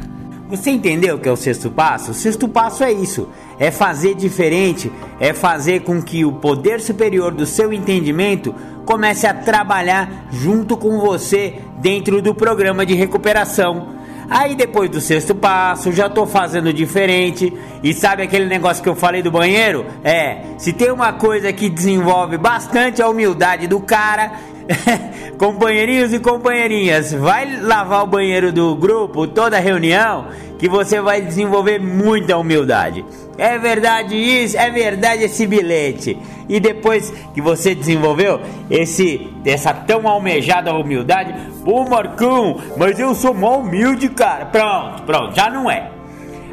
[SPEAKER 1] Você entendeu o que é o sexto passo? O sexto passo é isso: é fazer diferente, é fazer com que o poder superior do seu entendimento comece a trabalhar junto com você dentro do programa de recuperação. Aí depois do sexto passo, já tô fazendo diferente. E sabe aquele negócio que eu falei do banheiro? É, se tem uma coisa que desenvolve bastante a humildade do cara, companheirinhos e companheirinhas, vai lavar o banheiro do grupo, toda reunião, que você vai desenvolver muita humildade. É verdade isso, é verdade esse bilhete. E depois que você desenvolveu esse essa tão almejada humildade, pô Marcão, mas eu sou mal humilde, cara. Pronto, pronto, já não é.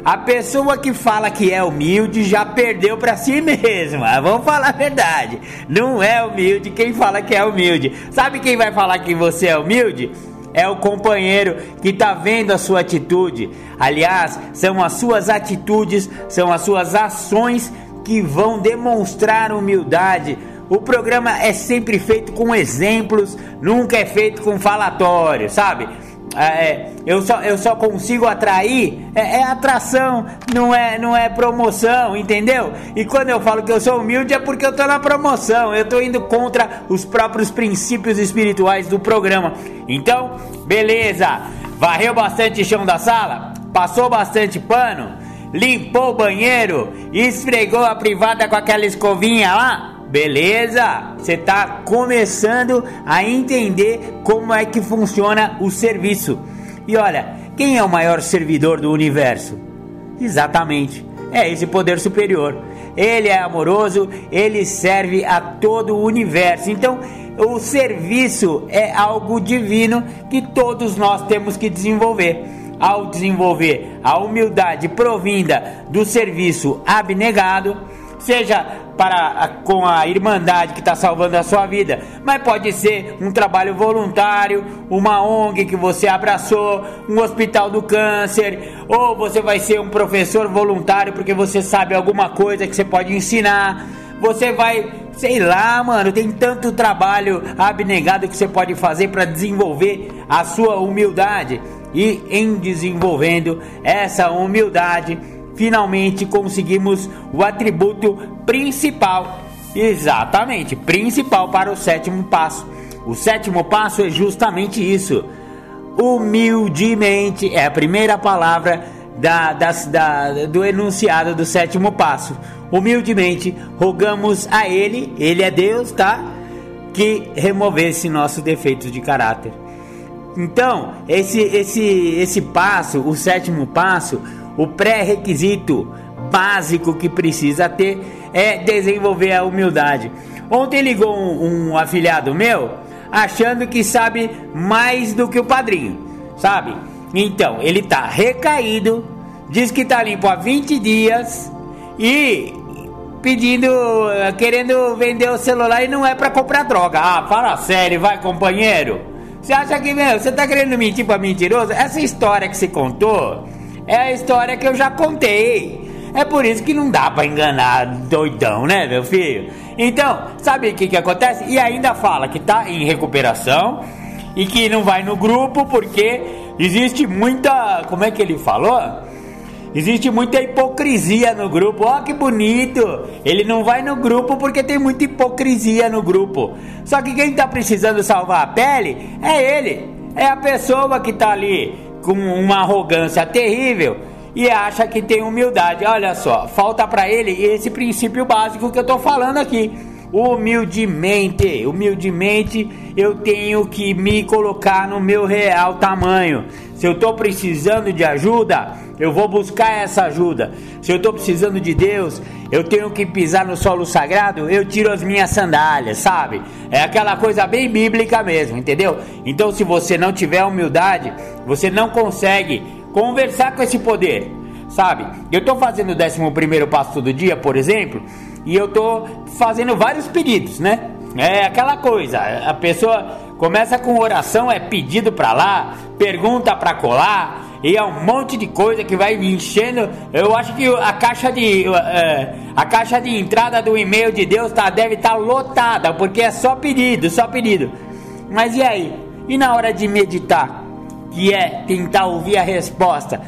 [SPEAKER 1] A pessoa que fala que é humilde já perdeu para si mesma. Vamos falar a verdade. Não é humilde quem fala que é humilde. Sabe quem vai falar que você é humilde? É o companheiro que está vendo a sua atitude. Aliás, são as suas atitudes, são as suas ações que vão demonstrar humildade. O programa é sempre feito com exemplos, nunca é feito com falatório, sabe? É, eu, só, eu só consigo atrair é, é, atração, não é, não é promoção, entendeu? E quando eu falo que eu sou humilde é porque eu tô na promoção, eu tô indo contra os próprios princípios espirituais do programa. Então, beleza, varreu bastante chão da sala, passou bastante pano, limpou o banheiro, esfregou a privada com aquela escovinha lá. Beleza? Você está começando a entender como é que funciona o serviço. E olha, quem é o maior servidor do universo? Exatamente, é esse poder superior. Ele é amoroso, ele serve a todo o universo. Então, o serviço é algo divino que todos nós temos que desenvolver. Ao desenvolver a humildade provinda do serviço abnegado, seja para com a irmandade que está salvando a sua vida, mas pode ser um trabalho voluntário, uma ONG que você abraçou, um hospital do câncer, ou você vai ser um professor voluntário porque você sabe alguma coisa que você pode ensinar. Você vai, sei lá, mano, tem tanto trabalho abnegado que você pode fazer para desenvolver a sua humildade. E em desenvolvendo essa humildade, finalmente conseguimos o atributo principal. Exatamente, principal para o sétimo passo. O sétimo passo é justamente isso. Humildemente é a primeira palavra da, da, da, do enunciado do sétimo passo. humildemente rogamos a Ele, Ele é Deus, tá? Que removesse nossos defeitos de caráter. Então, esse, esse, esse passo, o sétimo passo, o pré-requisito básico que precisa ter é desenvolver a humildade. Ontem ligou um, um meu achando que sabe mais do que o padrinho, sabe? Então, ele tá recaído, diz que tá limpo há 20 dias e pedindo, querendo vender o celular e não é para comprar droga. Ah, fala sério, vai, companheiro. Você acha que, meu, você tá querendo mentir pra mentiroso? Essa história que você contou é a história que eu já contei. É por isso que não dá para enganar doidão, né, meu filho? Então, sabe o que, que acontece? E ainda fala que tá em recuperação e que não vai no grupo porque existe muita. Como é que ele falou? Existe muita hipocrisia no grupo. Ó, oh, que bonito! Ele não vai no grupo porque tem muita hipocrisia no grupo. Só que quem tá precisando salvar a pele é ele. É a pessoa que tá ali com uma arrogância terrível e acha que tem humildade. Olha só, falta para ele esse princípio básico que eu tô falando aqui. Humildemente, humildemente eu tenho que me colocar no meu real tamanho. Se eu estou precisando de ajuda, eu vou buscar essa ajuda. Se eu estou precisando de Deus, eu tenho que pisar no solo sagrado, eu tiro as minhas sandálias, sabe? É aquela coisa bem bíblica mesmo, entendeu? Então, se você não tiver humildade, você não consegue conversar com esse poder, sabe? Eu estou fazendo o 11 passo todo dia, por exemplo, e eu estou fazendo vários pedidos, né? É aquela coisa, a pessoa começa com oração, é pedido para lá, pergunta para colar, e é um monte de coisa que vai enchendo. Eu acho que a caixa de é, a caixa de entrada do e-mail de Deus tá, deve estar tá lotada, porque é só pedido, só pedido. Mas e aí? E na hora de meditar? Que é tentar ouvir a resposta.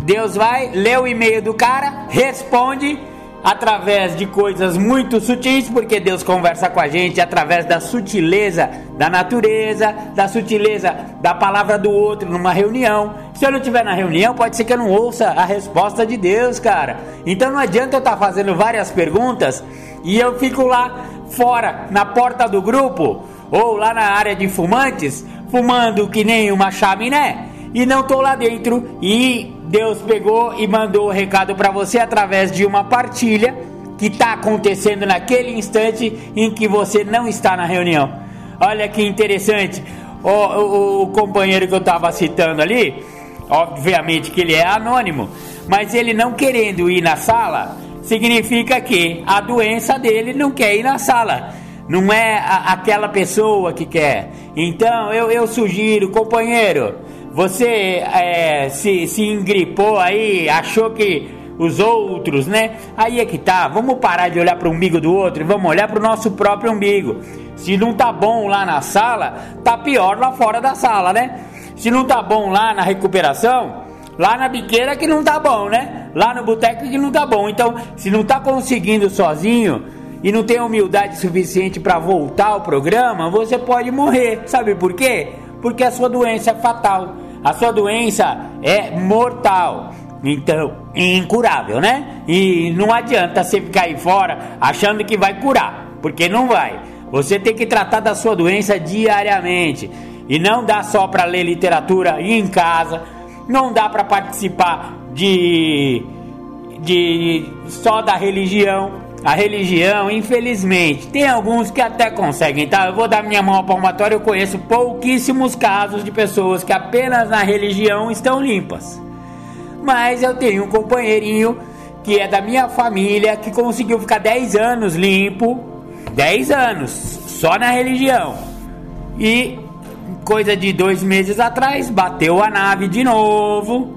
[SPEAKER 1] Deus vai, lê o e-mail do cara, responde através de coisas muito sutis, porque Deus conversa com a gente através da sutileza da natureza, da sutileza da palavra do outro numa reunião. Se eu não estiver na reunião, pode ser que eu não ouça a resposta de Deus, cara. Então não adianta eu estar tá fazendo várias perguntas e eu fico lá fora, na porta do grupo, ou lá na área de fumantes, fumando que nem uma chaminé e não tô lá dentro e Deus pegou e mandou o recado para você através de uma partilha que está acontecendo naquele instante em que você não está na reunião. Olha que interessante. O, o, o companheiro que eu estava citando ali, obviamente que ele é anônimo, mas ele não querendo ir na sala significa que a doença dele não quer ir na sala não é a, aquela pessoa que quer. Então eu, eu sugiro, companheiro, você é, se, se engripou aí, achou que os outros, né? Aí é que tá. Vamos parar de olhar para o umbigo do outro e vamos olhar para o nosso próprio umbigo. Se não tá bom lá na sala, tá pior lá fora da sala, né? Se não tá bom lá na recuperação, lá na biqueira que não tá bom, né? Lá no boteco que não tá bom. Então, se não tá conseguindo sozinho, e não tem humildade suficiente para voltar ao programa, você pode morrer. Sabe por quê? Porque a sua doença é fatal. A sua doença é mortal. Então, incurável, né? E não adianta você ficar aí fora achando que vai curar, porque não vai. Você tem que tratar da sua doença diariamente. E não dá só para ler literatura em casa, não dá para participar de, de só da religião, a religião, infelizmente, tem alguns que até conseguem, tá? Eu vou dar minha mão à palmatória, eu conheço pouquíssimos casos de pessoas que apenas na religião estão limpas. Mas eu tenho um companheirinho que é da minha família que conseguiu ficar 10 anos limpo, 10 anos, só na religião. E coisa de dois meses atrás, bateu a nave de novo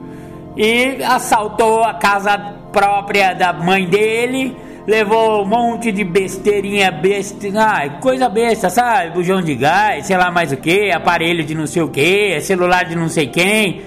[SPEAKER 1] e assaltou a casa própria da mãe dele levou um monte de besteirinha, besta, ah, coisa besta, sabe? Bujão de gás, sei lá mais o que, aparelho de não sei o que, celular de não sei quem.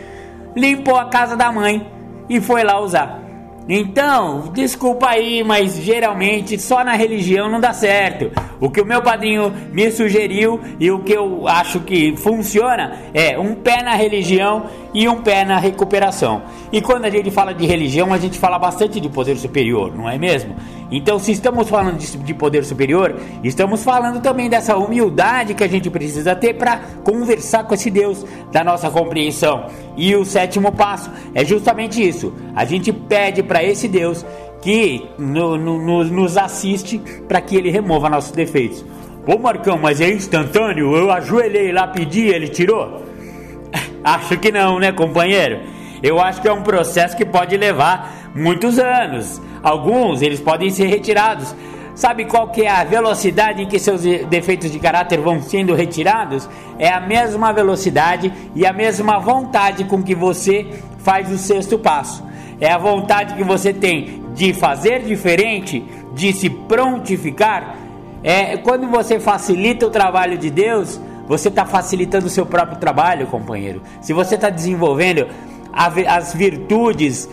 [SPEAKER 1] Limpou a casa da mãe e foi lá usar. Então, desculpa aí, mas geralmente só na religião não dá certo. O que o meu padrinho me sugeriu e o que eu acho que funciona é um pé na religião e um pé na recuperação. E quando a gente fala de religião, a gente fala bastante de poder superior, não é mesmo? Então, se estamos falando de, poder superior, estamos falando também dessa humildade que a gente precisa ter para conversar com esse Deus da nossa compreensão. E o sétimo passo é justamente isso: a gente pede para esse Deus que no, no, nos assiste para que ele remova nossos defeitos. Pô, Marcão, mas é instantâneo? Eu ajoelhei lá, pedi, ele tirou? acho que não, né, companheiro? Eu acho que é um processo que pode levar muitos anos. Alguns eles podem ser retirados. Sabe qual que é a velocidade em que seus defeitos de caráter vão sendo retirados? É a mesma velocidade e a mesma vontade com que você faz o sexto passo. É a vontade que você tem de fazer diferente, de se prontificar. É quando você facilita o trabalho de Deus, você está facilitando o seu próprio trabalho, companheiro. Se você está desenvolvendo as virtudes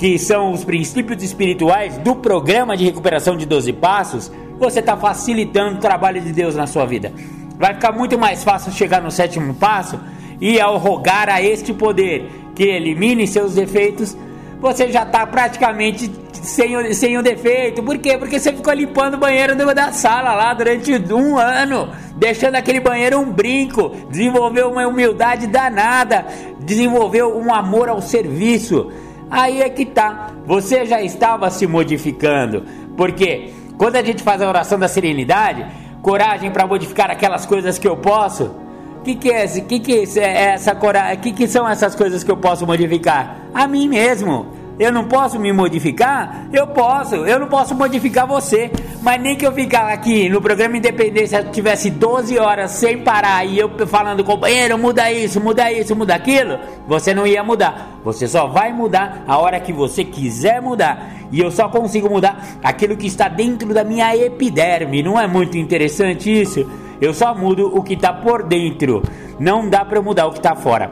[SPEAKER 1] que são os princípios espirituais do programa de recuperação de 12 passos, você está facilitando o trabalho de Deus na sua vida. Vai ficar muito mais fácil chegar no sétimo passo e ao rogar a este poder que elimine seus defeitos, você já está praticamente sem, sem o defeito. Por quê? Porque você ficou limpando o banheiro da sala lá durante um ano, deixando aquele banheiro um brinco, desenvolveu uma humildade danada, desenvolveu um amor ao serviço. Aí é que tá. Você já estava se modificando. Porque quando a gente faz a oração da serenidade, coragem para modificar aquelas coisas que eu posso. O que, que é que que é essa coragem? Que que são essas coisas que eu posso modificar? A mim mesmo. Eu não posso me modificar? Eu posso, eu não posso modificar você. Mas nem que eu ficar aqui no programa Independência tivesse 12 horas sem parar e eu falando, companheiro, muda isso, muda isso, muda aquilo, você não ia mudar. Você só vai mudar a hora que você quiser mudar. E eu só consigo mudar aquilo que está dentro da minha epiderme. Não é muito interessante isso? Eu só mudo o que está por dentro. Não dá para mudar o que está fora.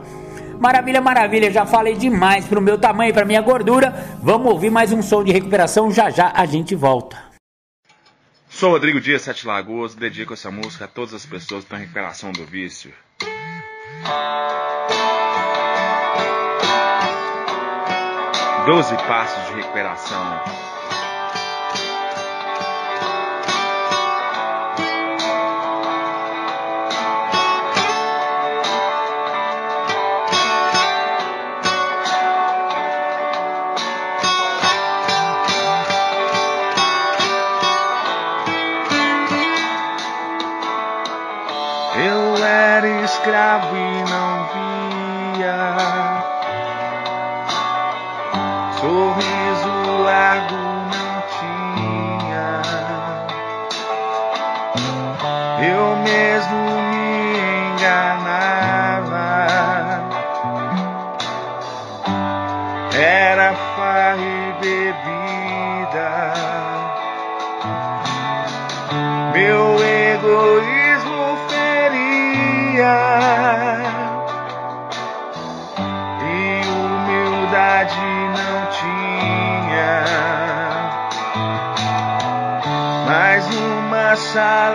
[SPEAKER 1] Maravilha, maravilha, já falei demais pro meu tamanho, pra minha gordura. Vamos ouvir mais um som de recuperação, já já a gente volta.
[SPEAKER 6] Sou Rodrigo Dias, Sete Lagoas, dedico essa música a todas as pessoas que estão em recuperação do vício. Doze passos de recuperação. Escravo sala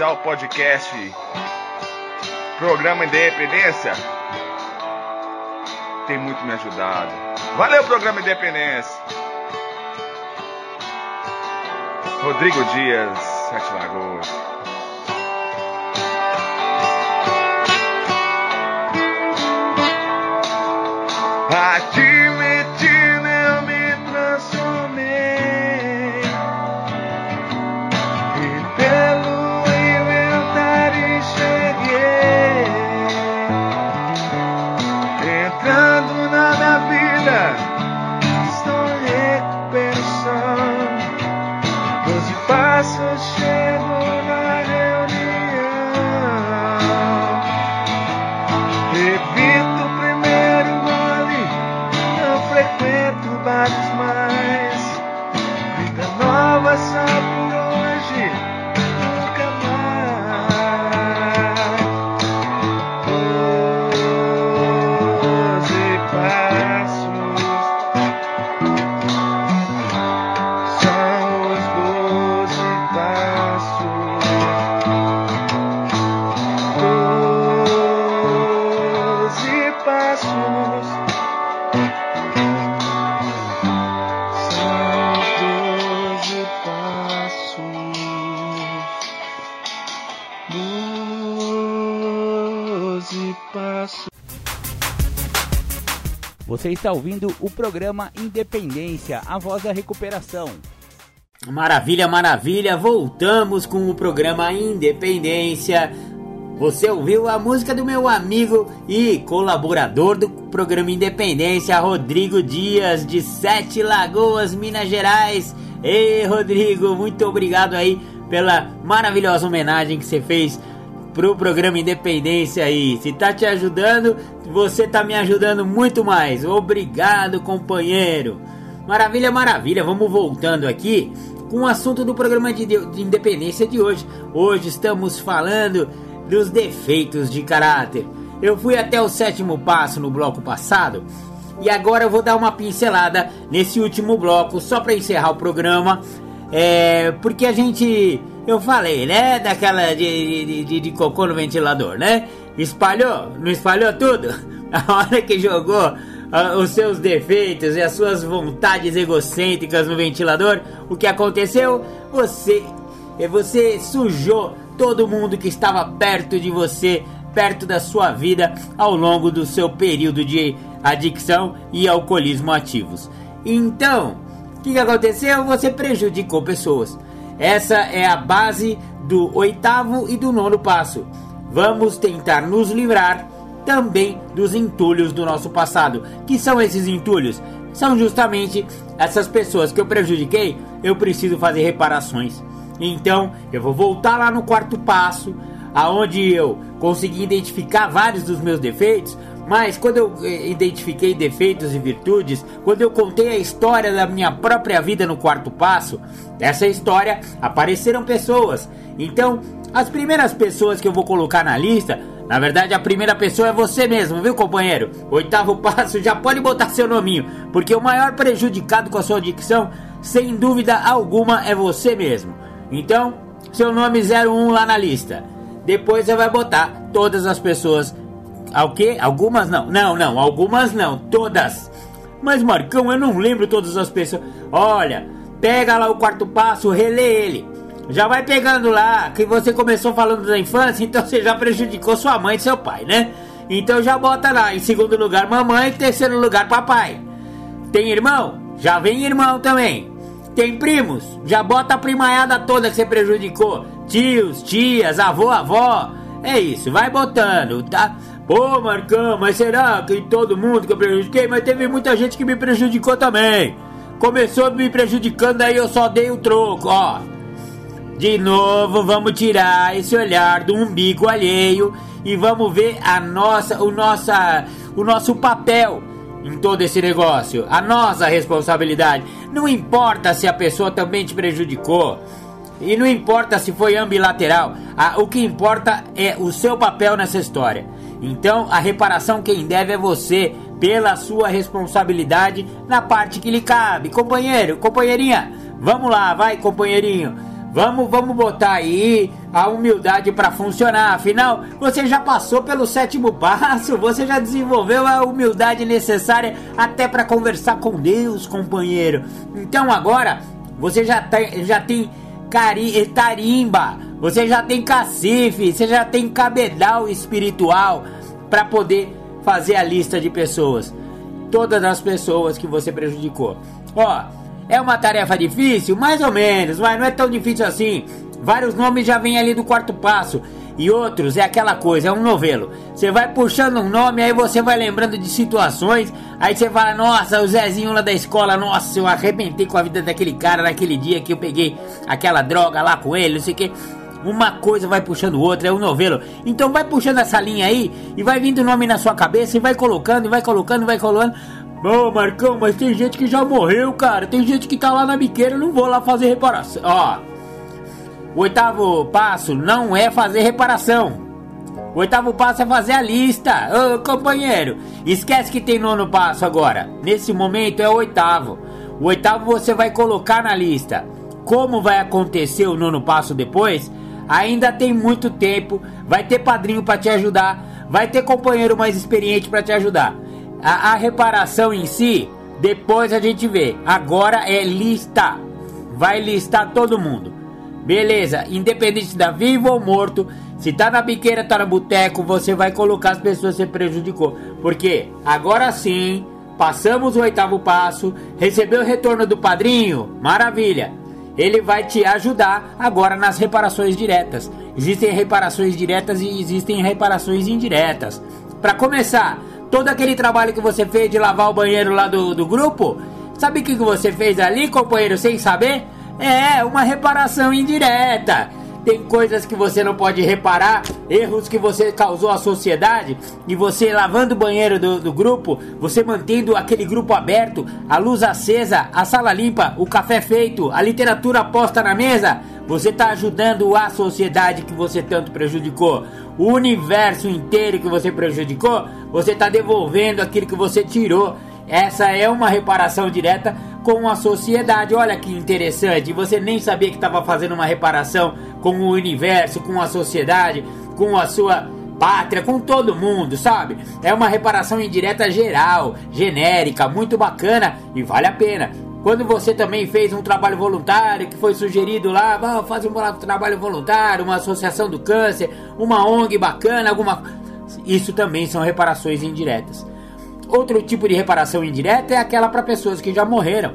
[SPEAKER 6] ao podcast Programa Independência. Tem muito me ajudado. Valeu, Programa Independência. Rodrigo Dias, Sete Lagoas. Doze
[SPEAKER 7] Você está ouvindo o programa Independência, a voz da recuperação.
[SPEAKER 1] Maravilha, maravilha, voltamos com o programa Independência. Você ouviu a música do meu amigo e colaborador do programa Independência, Rodrigo Dias, de Sete Lagoas, Minas Gerais. Ei, Rodrigo, muito obrigado aí pela maravilhosa homenagem que você fez pro programa Independência aí. Se tá te ajudando, você tá me ajudando muito mais. Obrigado, companheiro. Maravilha, maravilha. Vamos voltando aqui com o assunto do programa de, de independência de hoje. Hoje estamos falando dos defeitos de caráter. Eu fui até o sétimo passo no bloco passado e agora eu vou dar uma pincelada nesse último bloco só para encerrar o programa. É, porque a gente, eu falei, né, daquela de, de, de, de cocô no ventilador, né? Espalhou, não espalhou tudo? A hora que jogou ah, os seus defeitos e as suas vontades egocêntricas no ventilador, o que aconteceu? Você, eh, você sujou todo mundo que estava perto de você, perto da sua vida, ao longo do seu período de adicção e alcoolismo ativos. Então, o que, que aconteceu? Você prejudicou pessoas. Essa é a base do oitavo e do nono passo. Vamos tentar nos livrar também dos entulhos do nosso passado. Que são esses entulhos? São justamente essas pessoas que eu prejudiquei. Eu preciso fazer reparações. Então eu vou voltar lá no quarto passo, aonde eu consegui identificar vários dos meus defeitos. Mas quando eu eh, identifiquei defeitos e virtudes, quando eu contei a história da minha própria vida no quarto passo, dessa história apareceram pessoas. Então, as primeiras pessoas que eu vou colocar na lista, na verdade a primeira pessoa é você mesmo, viu companheiro? Oitavo passo, já pode botar seu nominho, porque o maior prejudicado com a sua adicção, sem dúvida alguma, é você mesmo. Então, seu nome 01 lá na lista. Depois você vai botar todas as pessoas. Ao quê? Algumas não. Não, não, algumas não, todas. Mas Marcão, eu não lembro todas as pessoas. Olha, pega lá o quarto passo, relê ele. Já vai pegando lá, que você começou falando da infância, então você já prejudicou sua mãe e seu pai, né? Então já bota lá, em segundo lugar mamãe, em terceiro lugar papai. Tem irmão? Já vem irmão também. Tem primos? Já bota a primaiada toda que você prejudicou. Tios, tias, avô, avó. É isso, vai botando, tá? Pô, Marcão, mas será que todo mundo que eu prejudiquei? Mas teve muita gente que me prejudicou também. Começou me prejudicando, aí eu só dei o troco, ó. De novo, vamos tirar esse olhar do umbigo alheio e vamos ver a nossa, o nossa, o nosso papel em todo esse negócio, a nossa responsabilidade. Não importa se a pessoa também te prejudicou. E não importa se foi ambilateral, o que importa é o seu papel nessa história. Então, a reparação quem deve é você, pela sua responsabilidade na parte que lhe cabe. Companheiro, companheirinha, vamos lá, vai, companheirinho. Vamos, vamos botar aí a humildade para funcionar. Afinal, você já passou pelo sétimo passo, você já desenvolveu a humildade necessária até para conversar com Deus, companheiro. Então agora você já tem, já tem cari, tarimba, você já tem cacife, você já tem cabedal espiritual para poder fazer a lista de pessoas. Todas as pessoas que você prejudicou. Ó, é uma tarefa difícil? Mais ou menos, mas não é tão difícil assim. Vários nomes já vêm ali do quarto passo. E outros é aquela coisa, é um novelo. Você vai puxando um nome, aí você vai lembrando de situações. Aí você fala, nossa, o Zezinho lá da escola, nossa, eu arrebentei com a vida daquele cara naquele dia que eu peguei aquela droga lá com ele, não sei o que. Uma coisa vai puxando outra, é um novelo. Então vai puxando essa linha aí e vai vindo o nome na sua cabeça e vai colocando, e vai colocando, e vai colocando. Ô, Marcão, mas tem gente que já morreu, cara. Tem gente que tá lá na biqueira, não vou lá fazer reparação. Ó, o oitavo passo não é fazer reparação. O oitavo passo é fazer a lista. Ô, companheiro, esquece que tem nono passo agora. Nesse momento é o oitavo. O oitavo você vai colocar na lista. Como vai acontecer o nono passo depois? Ainda tem muito tempo. Vai ter padrinho para te ajudar. Vai ter companheiro mais experiente para te ajudar. A, a reparação em si, depois a gente vê. Agora é lista. Vai listar todo mundo. Beleza, independente da vivo ou morto, se tá na biqueira, tá no boteco, você vai colocar as pessoas que você prejudicou. Porque agora sim, passamos o oitavo passo, recebeu o retorno do padrinho, maravilha. Ele vai te ajudar agora nas reparações diretas. Existem reparações diretas e existem reparações indiretas. Para começar, todo aquele trabalho que você fez de lavar o banheiro lá do, do grupo, sabe o que, que você fez ali, companheiro, sem saber? É, uma reparação indireta. Tem coisas que você não pode reparar, erros que você causou à sociedade, e você lavando o banheiro do, do grupo, você mantendo aquele grupo aberto, a luz acesa, a sala limpa, o café feito, a literatura posta na mesa, você está ajudando a sociedade que você tanto prejudicou. O universo inteiro que você prejudicou, você está devolvendo aquilo que você tirou. Essa é uma reparação direta com a sociedade. Olha que interessante, você nem sabia que estava fazendo uma reparação com o universo, com a sociedade, com a sua pátria, com todo mundo, sabe? É uma reparação indireta geral, genérica, muito bacana e vale a pena. Quando você também fez um trabalho voluntário que foi sugerido lá, vamos fazer um trabalho voluntário, uma associação do câncer, uma ONG bacana, alguma. Isso também são reparações indiretas. Outro tipo de reparação indireta é aquela para pessoas que já morreram.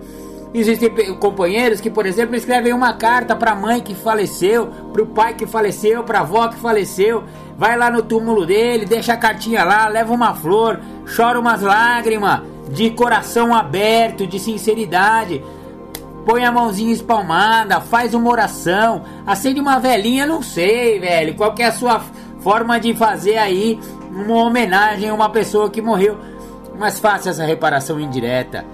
[SPEAKER 1] Existem companheiros que, por exemplo, escrevem uma carta para a mãe que faleceu, para o pai que faleceu, para a avó que faleceu, vai lá no túmulo dele, deixa a cartinha lá, leva uma flor, chora umas lágrimas, de coração aberto, de sinceridade. Põe a mãozinha espalmada, faz uma oração, acende uma velhinha, não sei, velho, qual é a sua forma de fazer aí uma homenagem a uma pessoa que morreu mas faça essa reparação indireta.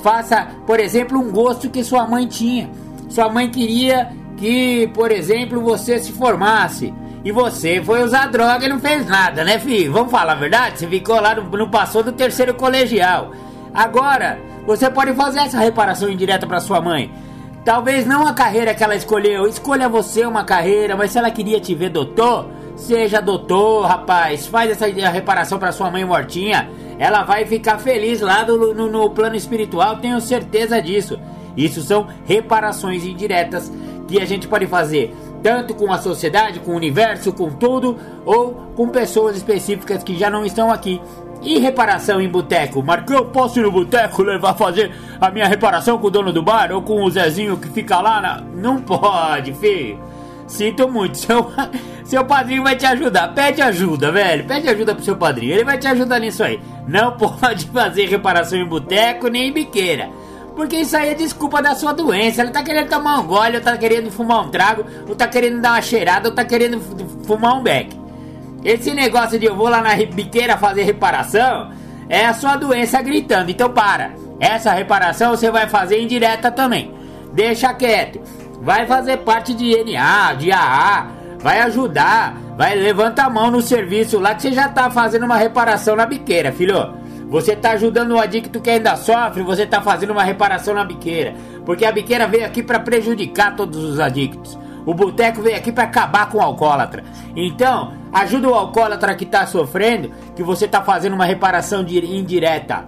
[SPEAKER 1] Faça, por exemplo, um gosto que sua mãe tinha. Sua mãe queria que, por exemplo, você se formasse. E você foi usar droga e não fez nada, né, filho? Vamos falar a verdade? Você ficou lá, não, passou do terceiro colegial. Agora, você pode fazer essa reparação indireta para sua mãe. Talvez não a carreira que ela escolheu, escolha você uma carreira, mas se ela queria te ver doutor, seja doutor, rapaz. Faz essa reparação para sua mãe mortinha ela vai ficar feliz lá do, no, no plano espiritual, tenho certeza disso. Isso são reparações indiretas que a gente pode fazer tanto com a sociedade, com o universo, com tudo, ou com pessoas específicas que já não estão aqui. E reparação em boteco? Marcão, posso ir no boteco levar fazer a minha reparação com o dono do bar ou com o Zezinho que fica lá na. Não pode, filho. Sinto muito, seu, seu padrinho vai te ajudar. Pede ajuda, velho. Pede ajuda pro seu padrinho. Ele vai te ajudar nisso aí. Não pode fazer reparação em boteco nem em biqueira. Porque isso aí é desculpa da sua doença. Ele tá querendo tomar um gole, ou tá querendo fumar um trago, ou tá querendo dar uma cheirada, ou tá querendo fumar um beck. Esse negócio de eu vou lá na biqueira fazer reparação é a sua doença gritando. Então para. Essa reparação você vai fazer indireta também. Deixa quieto vai fazer parte de NA, de AA, vai ajudar, vai levanta a mão no serviço lá que você já tá fazendo uma reparação na biqueira, filho. Você tá ajudando o adicto que ainda sofre, você tá fazendo uma reparação na biqueira, porque a biqueira veio aqui para prejudicar todos os adictos. O boteco veio aqui para acabar com o alcoólatra. Então, ajuda o alcoólatra que tá sofrendo, que você tá fazendo uma reparação indireta.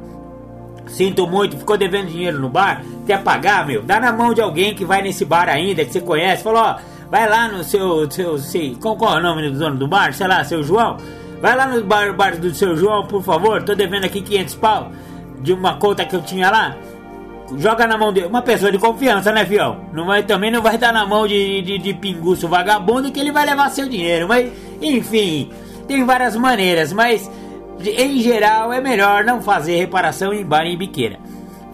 [SPEAKER 1] Sinto muito, ficou devendo dinheiro no bar, quer pagar, meu? Dá na mão de alguém que vai nesse bar ainda, que você conhece. Falou, ó, vai lá no seu, seu, sei, qual, qual é o nome do dono do bar? Sei lá, seu João. Vai lá no bar, bar do seu João, por favor, tô devendo aqui 500 pau de uma conta que eu tinha lá joga na mão de uma pessoa de confiança, né, fião? Não vai, também não vai dar na mão de, de, de pinguço vagabundo que ele vai levar seu dinheiro. Mas, enfim, tem várias maneiras, mas em geral é melhor não fazer reparação em bar e biqueira.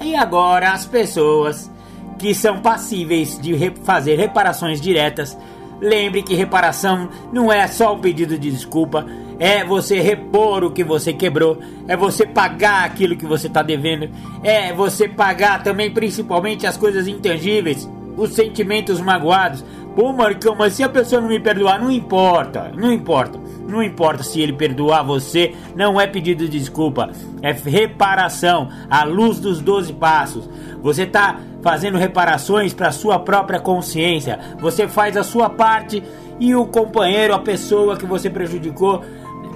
[SPEAKER 1] E agora as pessoas que são passíveis de fazer reparações diretas, lembre que reparação não é só o pedido de desculpa, é você repor o que você quebrou, é você pagar aquilo que você está devendo, é você pagar também principalmente as coisas intangíveis, os sentimentos magoados. Pô, Marcão, mas se a pessoa não me perdoar, não importa, não importa. Não importa se ele perdoar você, não é pedido de desculpa, é reparação, à luz dos 12 passos. Você está fazendo reparações para sua própria consciência. Você faz a sua parte e o companheiro, a pessoa que você prejudicou,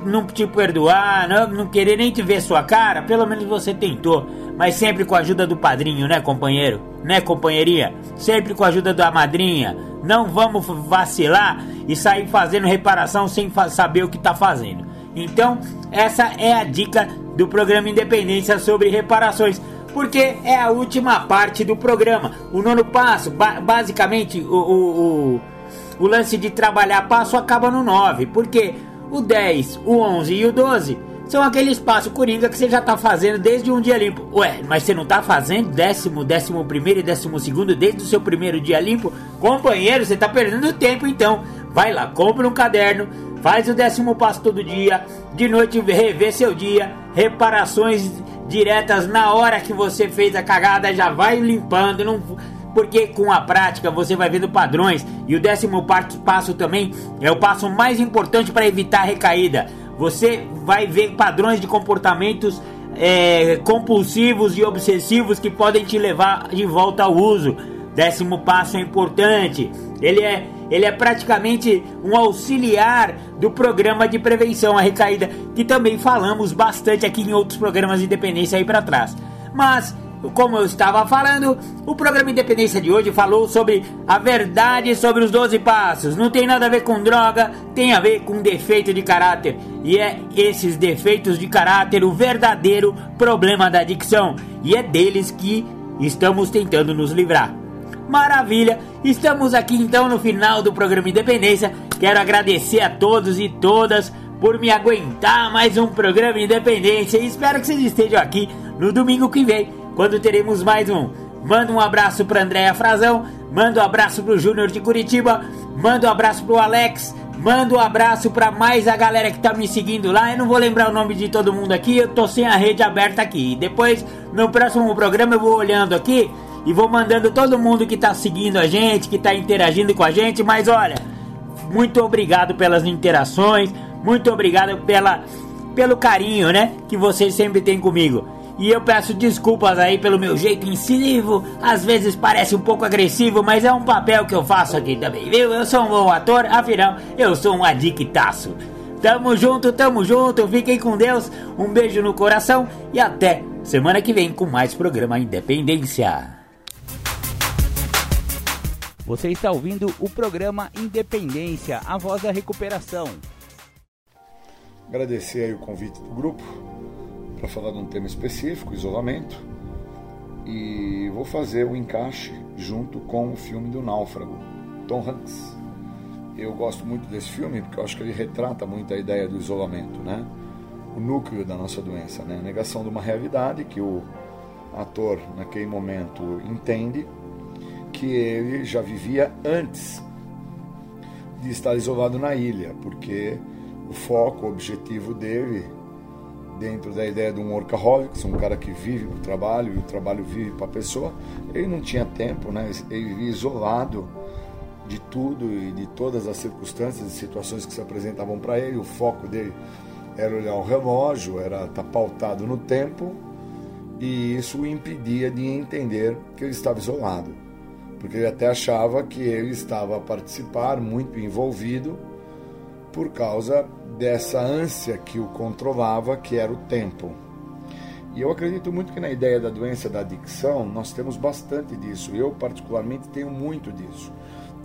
[SPEAKER 1] não te perdoar, não, não querer nem te ver sua cara, pelo menos você tentou. Mas sempre com a ajuda do padrinho, né, companheiro? Né, companheirinha? Sempre com a ajuda da madrinha. Não vamos vacilar e sair fazendo reparação sem saber o que tá fazendo. Então, essa é a dica do programa Independência sobre reparações. Porque é a última parte do programa. O nono passo, ba basicamente, o, o, o, o lance de trabalhar passo acaba no 9. Porque o 10, o 11 e o 12 são aquele espaço coringa que você já tá fazendo desde um dia limpo. Ué, mas você não tá fazendo décimo, décimo primeiro e décimo segundo desde o seu primeiro dia limpo? Companheiro, você tá perdendo tempo então. Vai lá, compra um caderno, faz o décimo passo todo dia, de noite revê seu dia, reparações diretas na hora que você fez a cagada, já vai limpando, não porque com a prática você vai vendo padrões e o décimo passo também é o passo mais importante para evitar a recaída. Você vai ver padrões de comportamentos é, compulsivos e obsessivos que podem te levar de volta ao uso. Décimo passo é importante. Ele é, ele é praticamente um auxiliar do programa de prevenção à recaída, que também falamos bastante aqui em outros programas de independência aí para trás. Mas como eu estava falando, o programa Independência de hoje falou sobre a verdade sobre os 12 passos. Não tem nada a ver com droga, tem a ver com defeito de caráter. E é esses defeitos de caráter o verdadeiro problema da adicção. E é deles que estamos tentando nos livrar. Maravilha! Estamos aqui então no final do programa Independência. Quero agradecer a todos e todas por me aguentar mais um programa Independência. Espero que vocês estejam aqui no domingo que vem quando teremos mais um. Manda um abraço para Andréa Frazão, manda um abraço pro Júnior de Curitiba, manda um abraço pro Alex, manda um abraço para mais a galera que tá me seguindo lá. Eu não vou lembrar o nome de todo mundo aqui, eu tô sem a rede aberta aqui. Depois, no próximo programa, eu vou olhando aqui e vou mandando todo mundo que tá seguindo a gente, que tá interagindo com a gente. Mas olha, muito obrigado pelas interações, muito obrigado pela, pelo carinho, né, que vocês sempre têm comigo. E eu peço desculpas aí pelo meu jeito incisivo, às vezes parece um pouco agressivo, mas é um papel que eu faço aqui também, viu? Eu sou um bom ator, afinal, eu sou um adictaço. Tamo junto, tamo junto, fiquem com Deus, um beijo no coração e até semana que vem com mais programa Independência.
[SPEAKER 7] Você está ouvindo o programa Independência, a voz da recuperação.
[SPEAKER 8] Agradecer aí o convite do grupo para falar de um tema específico, isolamento, e vou fazer o um encaixe junto com o filme do Náufrago, Tom Hanks. Eu gosto muito desse filme porque eu acho que ele retrata muito a ideia do isolamento, né? O núcleo da nossa doença, né? A negação de uma realidade que o ator naquele momento entende que ele já vivia antes de estar isolado na ilha, porque o foco, o objetivo dele dentro da ideia de um workaholic, um cara que vive o trabalho e o trabalho vive para a pessoa, ele não tinha tempo, né? Ele vivia isolado de tudo e de todas as circunstâncias e situações que se apresentavam para ele. O foco dele era olhar o relógio, era estar tá pautado no tempo e isso o impedia de entender que ele estava isolado. porque ele até achava que ele estava a participar, muito envolvido, por causa dessa ânsia que o controlava, que era o tempo. E eu acredito muito que na ideia da doença da adicção nós temos bastante disso. Eu, particularmente, tenho muito disso.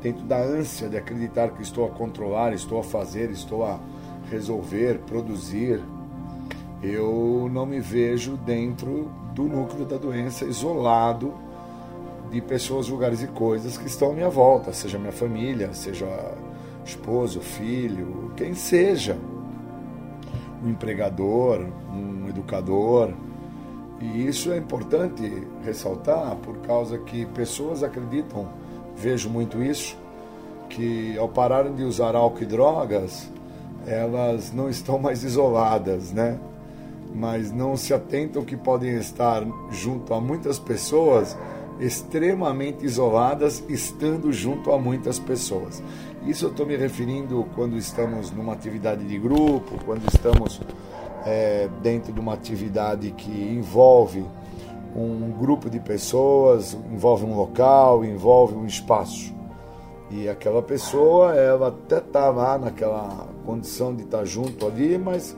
[SPEAKER 8] Dentro da ânsia de acreditar que estou a controlar, estou a fazer, estou a resolver, produzir, eu não me vejo dentro do núcleo da doença, isolado de pessoas, lugares e coisas que estão à minha volta, seja minha família, seja esposo, filho, quem seja. Um empregador, um educador. E isso é importante ressaltar por causa que pessoas acreditam, vejo muito isso, que ao pararem de usar álcool e drogas, elas não estão mais isoladas, né? Mas não se atentam que podem estar junto a muitas pessoas extremamente isoladas, estando junto a muitas pessoas. Isso eu estou me referindo quando estamos numa atividade de grupo, quando estamos é, dentro de uma atividade que envolve um grupo de pessoas, envolve um local, envolve um espaço. E aquela pessoa, ela até está lá naquela condição de estar tá junto ali, mas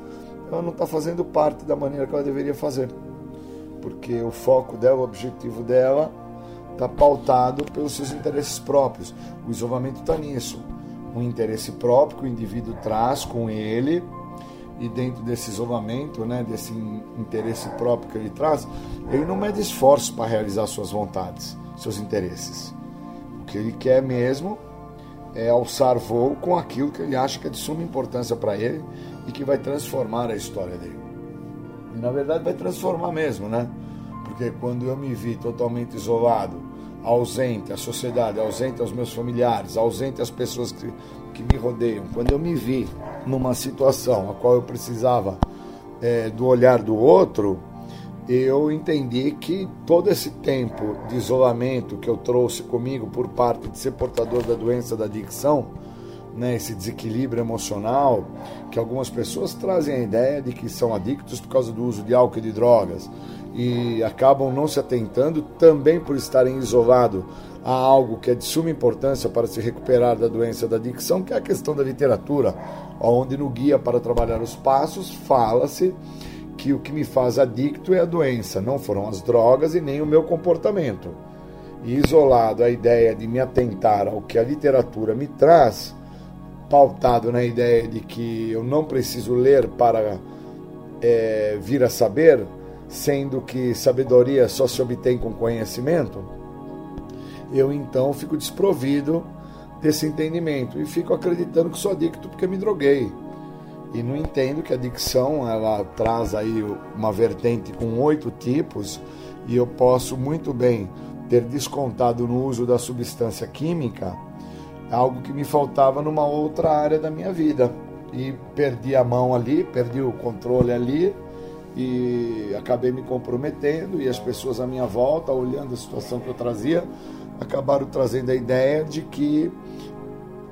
[SPEAKER 8] ela não está fazendo parte da maneira que ela deveria fazer. Porque o foco dela, o objetivo dela, está pautado pelos seus interesses próprios. O isolamento está nisso. Um interesse próprio que o indivíduo traz com ele, e dentro desse isolamento, né, desse interesse próprio que ele traz, ele não mede esforço para realizar suas vontades, seus interesses. O que ele quer mesmo é alçar voo com aquilo que ele acha que é de suma importância para ele e que vai transformar a história dele. E na verdade vai transformar mesmo, né? Porque quando eu me vi totalmente isolado, ausente à sociedade, ausente aos meus familiares, ausente às pessoas que, que me rodeiam, quando eu me vi numa situação a qual eu precisava é, do olhar do outro, eu entendi que todo esse tempo de isolamento que eu trouxe comigo por parte de ser portador da doença da adicção, né, esse desequilíbrio emocional, que algumas pessoas trazem a ideia de que são adictos por causa do uso de álcool e de drogas e acabam não se atentando também por estarem isolados a algo que é de suma importância para se recuperar da doença da adicção, que é a questão da literatura, onde no guia para trabalhar os passos fala-se que o que me faz adicto é a doença, não foram as drogas e nem o meu comportamento. E isolado a ideia de me atentar ao que a literatura me traz, pautado na ideia de que eu não preciso ler para é, vir a saber, sendo que sabedoria só se obtém com conhecimento, eu então fico desprovido desse entendimento e fico acreditando que sou adicto porque me droguei. E não entendo que a adicção ela traz aí uma vertente com oito tipos e eu posso muito bem ter descontado no uso da substância química algo que me faltava numa outra área da minha vida e perdi a mão ali, perdi o controle ali e acabei me comprometendo e as pessoas à minha volta, olhando a situação que eu trazia, acabaram trazendo a ideia de que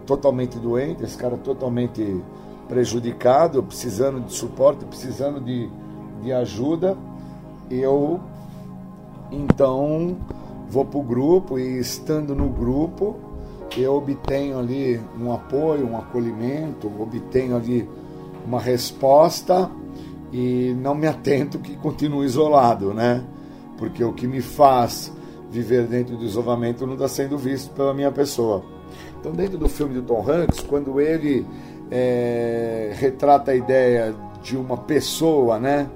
[SPEAKER 8] totalmente doente, esse cara totalmente prejudicado, precisando de suporte, precisando de, de ajuda, eu então vou para o grupo e estando no grupo eu obtenho ali um apoio, um acolhimento, obtenho ali uma resposta e não me atento que continuo isolado, né? Porque o que me faz viver dentro do isolamento não está sendo visto pela minha pessoa. Então, dentro do filme do Tom Hanks, quando ele é, retrata a ideia de uma pessoa, né?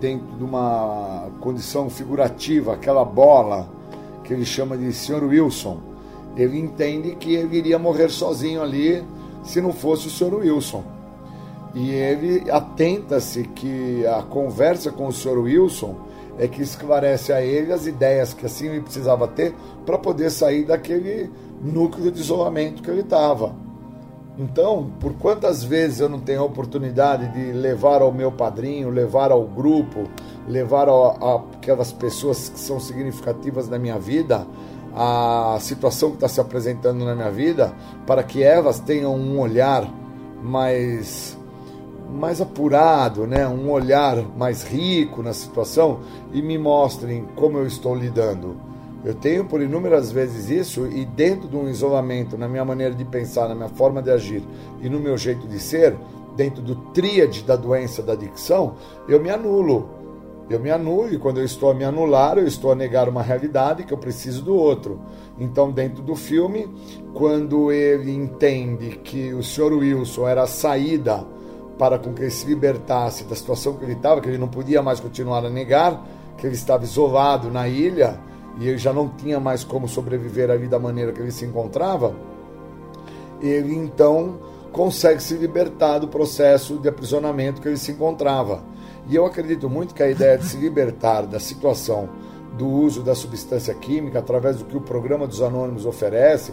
[SPEAKER 8] Dentro de uma condição figurativa, aquela bola que ele chama de Sr. Wilson, ele entende que ele iria morrer sozinho ali se não fosse o Sr. Wilson e ele atenta-se que a conversa com o Sr. Wilson é que esclarece a ele as ideias que assim ele precisava ter para poder sair daquele núcleo de isolamento que ele estava. Então, por quantas vezes eu não tenho a oportunidade de levar ao meu padrinho, levar ao grupo, levar a, aquelas pessoas que são significativas na minha vida, a situação que está se apresentando na minha vida, para que elas tenham um olhar mais mais apurado, né? um olhar mais rico na situação e me mostrem como eu estou lidando. Eu tenho por inúmeras vezes isso e dentro de um isolamento, na minha maneira de pensar, na minha forma de agir e no meu jeito de ser, dentro do tríade da doença da adicção, eu me anulo. Eu me anulo e quando eu estou a me anular, eu estou a negar uma realidade que eu preciso do outro. Então, dentro do filme, quando ele entende que o Sr. Wilson era a saída para com que ele se libertasse da situação que ele estava, que ele não podia mais continuar a negar, que ele estava isolado na ilha e ele já não tinha mais como sobreviver ali da maneira que ele se encontrava, ele então consegue se libertar do processo de aprisionamento que ele se encontrava. E eu acredito muito que a ideia de se libertar da situação do uso da substância química através do que o programa dos anônimos oferece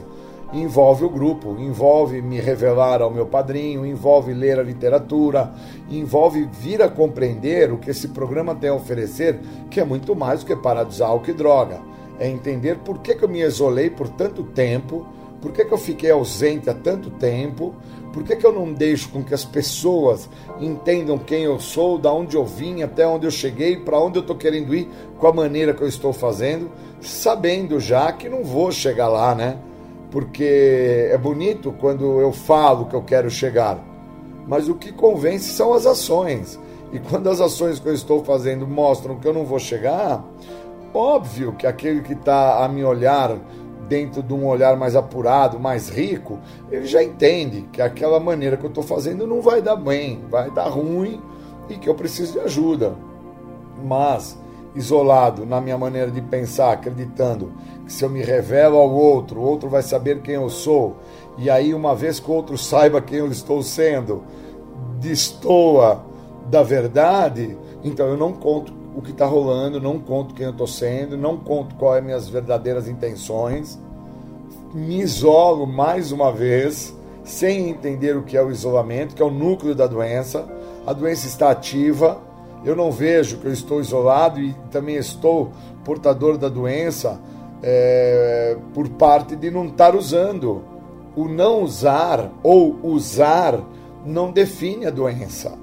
[SPEAKER 8] envolve o grupo, envolve me revelar ao meu padrinho, envolve ler a literatura, envolve vir a compreender o que esse programa tem a oferecer, que é muito mais do que parar de usar álcool e droga. É entender por que, que eu me isolei por tanto tempo, por que, que eu fiquei ausente há tanto tempo, por que, que eu não deixo com que as pessoas entendam quem eu sou, da onde eu vim, até onde eu cheguei, para onde eu estou querendo ir, com a maneira que eu estou fazendo, sabendo já que não vou chegar lá, né? Porque é bonito quando eu falo que eu quero chegar, mas o que convence são as ações. E quando as ações que eu estou fazendo mostram que eu não vou chegar, óbvio que aquele que está a me olhar dentro de um olhar mais apurado, mais rico, ele já entende que aquela maneira que eu estou fazendo não vai dar bem, vai dar ruim e que eu preciso de ajuda. Mas isolado na minha maneira de pensar, acreditando que se eu me revelo ao outro, o outro vai saber quem eu sou, e aí, uma vez que o outro saiba quem eu estou sendo, destoa da verdade, então eu não conto o que está rolando, não conto quem eu estou sendo, não conto quais são minhas verdadeiras intenções, me isolo mais uma vez, sem entender o que é o isolamento, que é o núcleo da doença. A doença está ativa, eu não vejo que eu estou isolado e também estou portador da doença é, por parte de não estar usando. O não usar ou usar não define a doença.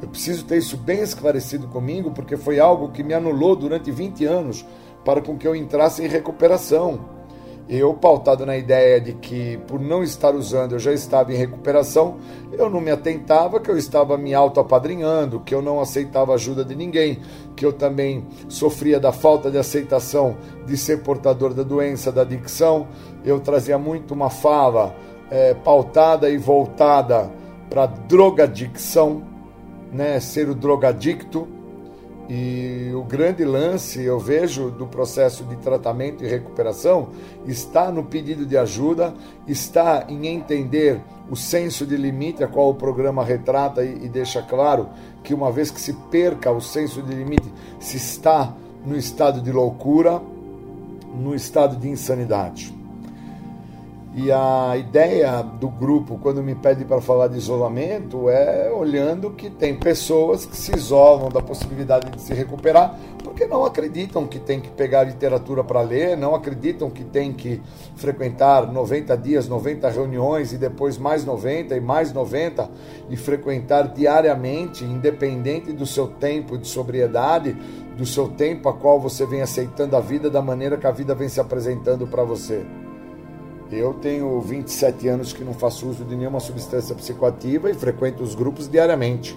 [SPEAKER 8] Eu preciso ter isso bem esclarecido comigo, porque foi algo que me anulou durante 20 anos para com que eu entrasse em recuperação eu pautado na ideia de que por não estar usando eu já estava em recuperação, eu não me atentava que eu estava me auto-apadrinhando, que eu não aceitava ajuda de ninguém, que eu também sofria da falta de aceitação de ser portador da doença, da adicção. Eu trazia muito uma fala é, pautada e voltada para drogadicção, né, ser o drogadicto e o grande lance, eu vejo, do processo de tratamento e recuperação está no pedido de ajuda, está em entender o senso de limite, a qual o programa retrata e, e deixa claro que uma vez que se perca o senso de limite, se está no estado de loucura, no estado de insanidade. E a ideia do grupo, quando me pede para falar de isolamento, é olhando que tem pessoas que se isolam da possibilidade de se recuperar porque não acreditam que tem que pegar literatura para ler, não acreditam que tem que frequentar 90 dias, 90 reuniões e depois mais 90 e mais 90 e frequentar diariamente, independente do seu tempo de sobriedade, do seu tempo a qual você vem aceitando a vida da maneira que a vida vem se apresentando para você. Eu tenho 27 anos que não faço uso de nenhuma substância psicoativa e frequento os grupos diariamente.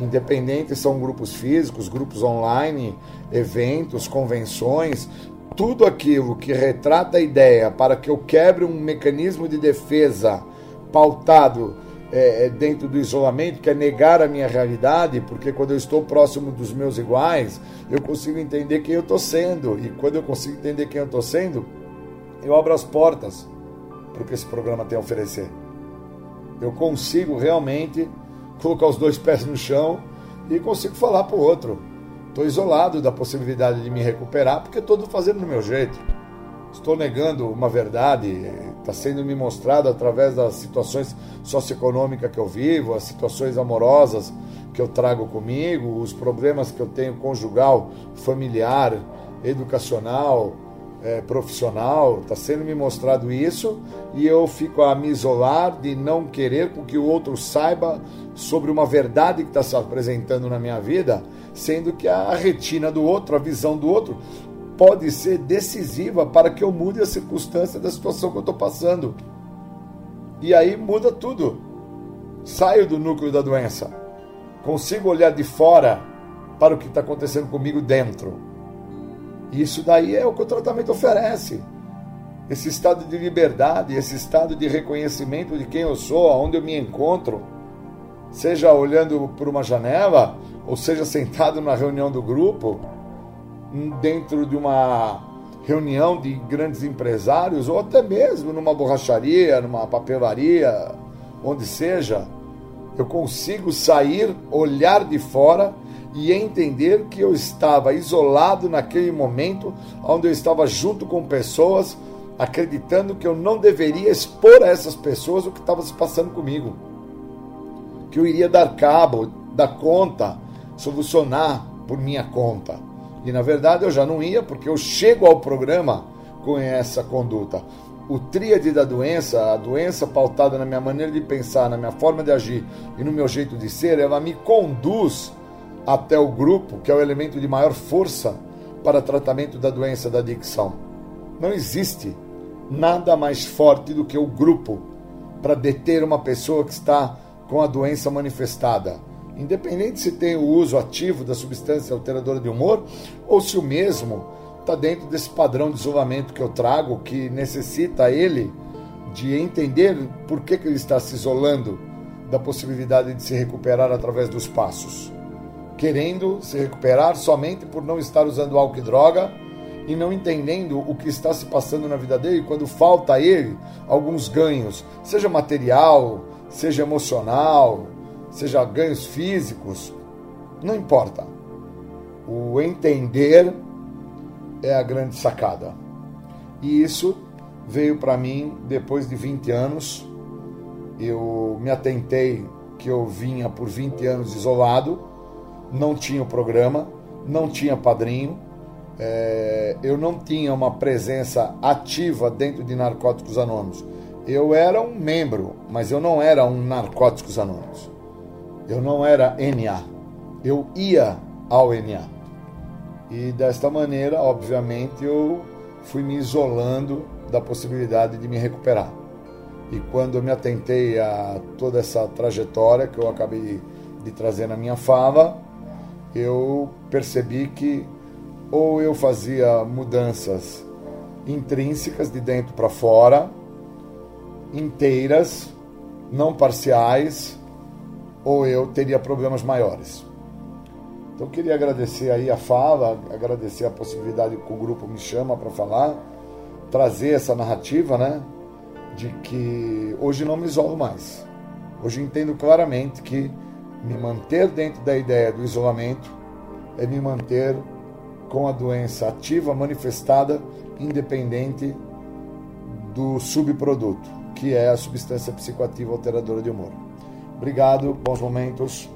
[SPEAKER 8] Independente são grupos físicos, grupos online, eventos, convenções, tudo aquilo que retrata a ideia para que eu quebre um mecanismo de defesa pautado é, é dentro do isolamento, que é negar a minha realidade, porque quando eu estou próximo dos meus iguais, eu consigo entender quem eu estou sendo. E quando eu consigo entender quem eu estou sendo, eu abro as portas para o que esse programa tem a oferecer. Eu consigo realmente colocar os dois pés no chão e consigo falar para o outro. Estou isolado da possibilidade de me recuperar porque estou fazendo do meu jeito. Estou negando uma verdade, está sendo me mostrado através das situações socioeconômicas que eu vivo, as situações amorosas que eu trago comigo, os problemas que eu tenho conjugal, familiar, educacional, é, profissional, está sendo me mostrado isso e eu fico a me isolar de não querer que o outro saiba sobre uma verdade que está se apresentando na minha vida, sendo que a retina do outro, a visão do outro, pode ser decisiva para que eu mude a circunstância da situação que eu estou passando. E aí muda tudo. Saio do núcleo da doença. Consigo olhar de fora para o que está acontecendo comigo dentro. Isso daí é o que o tratamento oferece. Esse estado de liberdade, esse estado de reconhecimento de quem eu sou, aonde eu me encontro, seja olhando por uma janela, ou seja sentado na reunião do grupo, dentro de uma reunião de grandes empresários, ou até mesmo numa borracharia, numa papelaria, onde seja, eu consigo sair, olhar de fora e entender que eu estava isolado naquele momento, onde eu estava junto com pessoas, acreditando que eu não deveria expor a essas pessoas o que estava se passando comigo. Que eu iria dar cabo, dar conta, solucionar por minha conta. E na verdade eu já não ia, porque eu chego ao programa com essa conduta. O tríade da doença, a doença pautada na minha maneira de pensar, na minha forma de agir e no meu jeito de ser, ela me conduz até o grupo, que é o elemento de maior força para tratamento da doença da adicção. Não existe nada mais forte do que o grupo para deter uma pessoa que está com a doença manifestada independente se tem o uso ativo da substância alteradora de humor ou se o mesmo está dentro desse padrão de isolamento que eu trago, que necessita ele de entender por que, que ele está se isolando da possibilidade de se recuperar através dos passos. Querendo se recuperar somente por não estar usando álcool e droga e não entendendo o que está se passando na vida dele quando falta a ele alguns ganhos, seja material, seja emocional, seja ganhos físicos, não importa. O entender é a grande sacada. E isso veio para mim depois de 20 anos. Eu me atentei que eu vinha por 20 anos isolado, não tinha o programa, não tinha padrinho, é, eu não tinha uma presença ativa dentro de Narcóticos Anônimos. Eu era um membro, mas eu não era um Narcóticos Anônimos. Eu não era NA, eu ia ao NA. E desta maneira, obviamente, eu fui me isolando da possibilidade de me recuperar. E quando eu me atentei a toda essa trajetória que eu acabei de, trazer na minha fala, eu percebi que ou eu fazia mudanças intrínsecas de dentro para fora, inteiras, não parciais, ou eu teria problemas maiores. Então queria agradecer aí a fala, agradecer a possibilidade que o grupo me chama para falar, trazer essa narrativa, né, de que hoje não me isolo mais. Hoje entendo claramente que me manter dentro da ideia do isolamento é me manter com a doença ativa manifestada, independente do subproduto, que é a substância psicoativa alteradora de humor. Obrigado, bons momentos.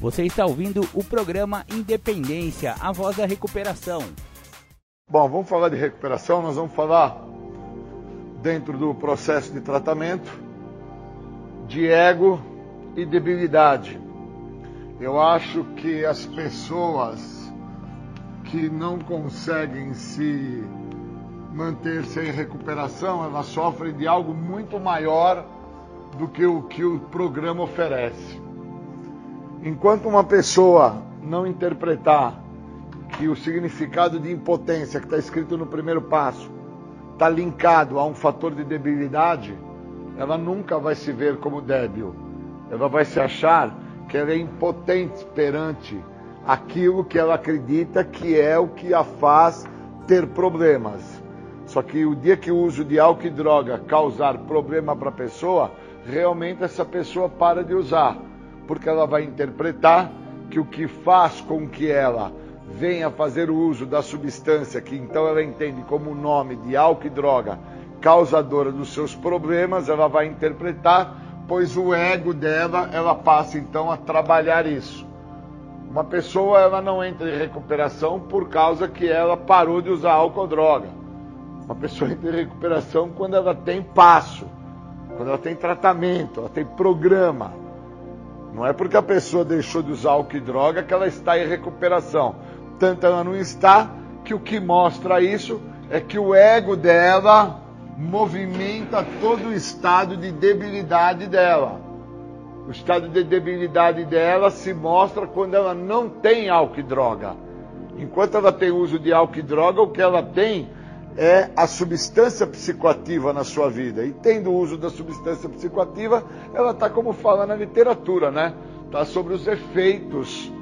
[SPEAKER 1] Você está ouvindo o programa Independência, a voz da recuperação.
[SPEAKER 8] Bom, vamos falar de recuperação, nós vamos falar dentro do processo de tratamento de ego e debilidade. Eu acho que as pessoas que não conseguem se manter-se em recuperação, ela sofre de algo muito maior do que o que o programa oferece. Enquanto uma pessoa não interpretar que o significado de impotência que está escrito no primeiro passo está linkado a um fator de debilidade, ela nunca vai se ver como débil. Ela vai se achar que ela é impotente perante aquilo que ela acredita que é o que a faz ter problemas. Só que o dia que o uso de álcool e droga causar problema para a pessoa, realmente essa pessoa para de usar, porque ela vai interpretar que o que faz com que ela venha fazer o uso da substância que então ela entende como nome de álcool e droga causadora dos seus problemas, ela vai interpretar, pois o ego dela, ela passa então a trabalhar isso. Uma pessoa ela não entra em recuperação por causa que ela parou de usar álcool ou droga. Uma pessoa entra em recuperação quando ela tem passo, quando ela tem tratamento, ela tem programa. Não é porque a pessoa deixou de usar álcool e droga que ela está em recuperação. Tanto ela não está, que o que mostra isso é que o ego dela movimenta todo o estado de debilidade dela. O estado de debilidade dela se mostra quando ela não tem álcool e droga. Enquanto ela tem uso de álcool e droga, o que ela tem é a substância psicoativa na sua vida. E tendo o uso da substância psicoativa, ela está como fala na literatura, né? Está sobre os efeitos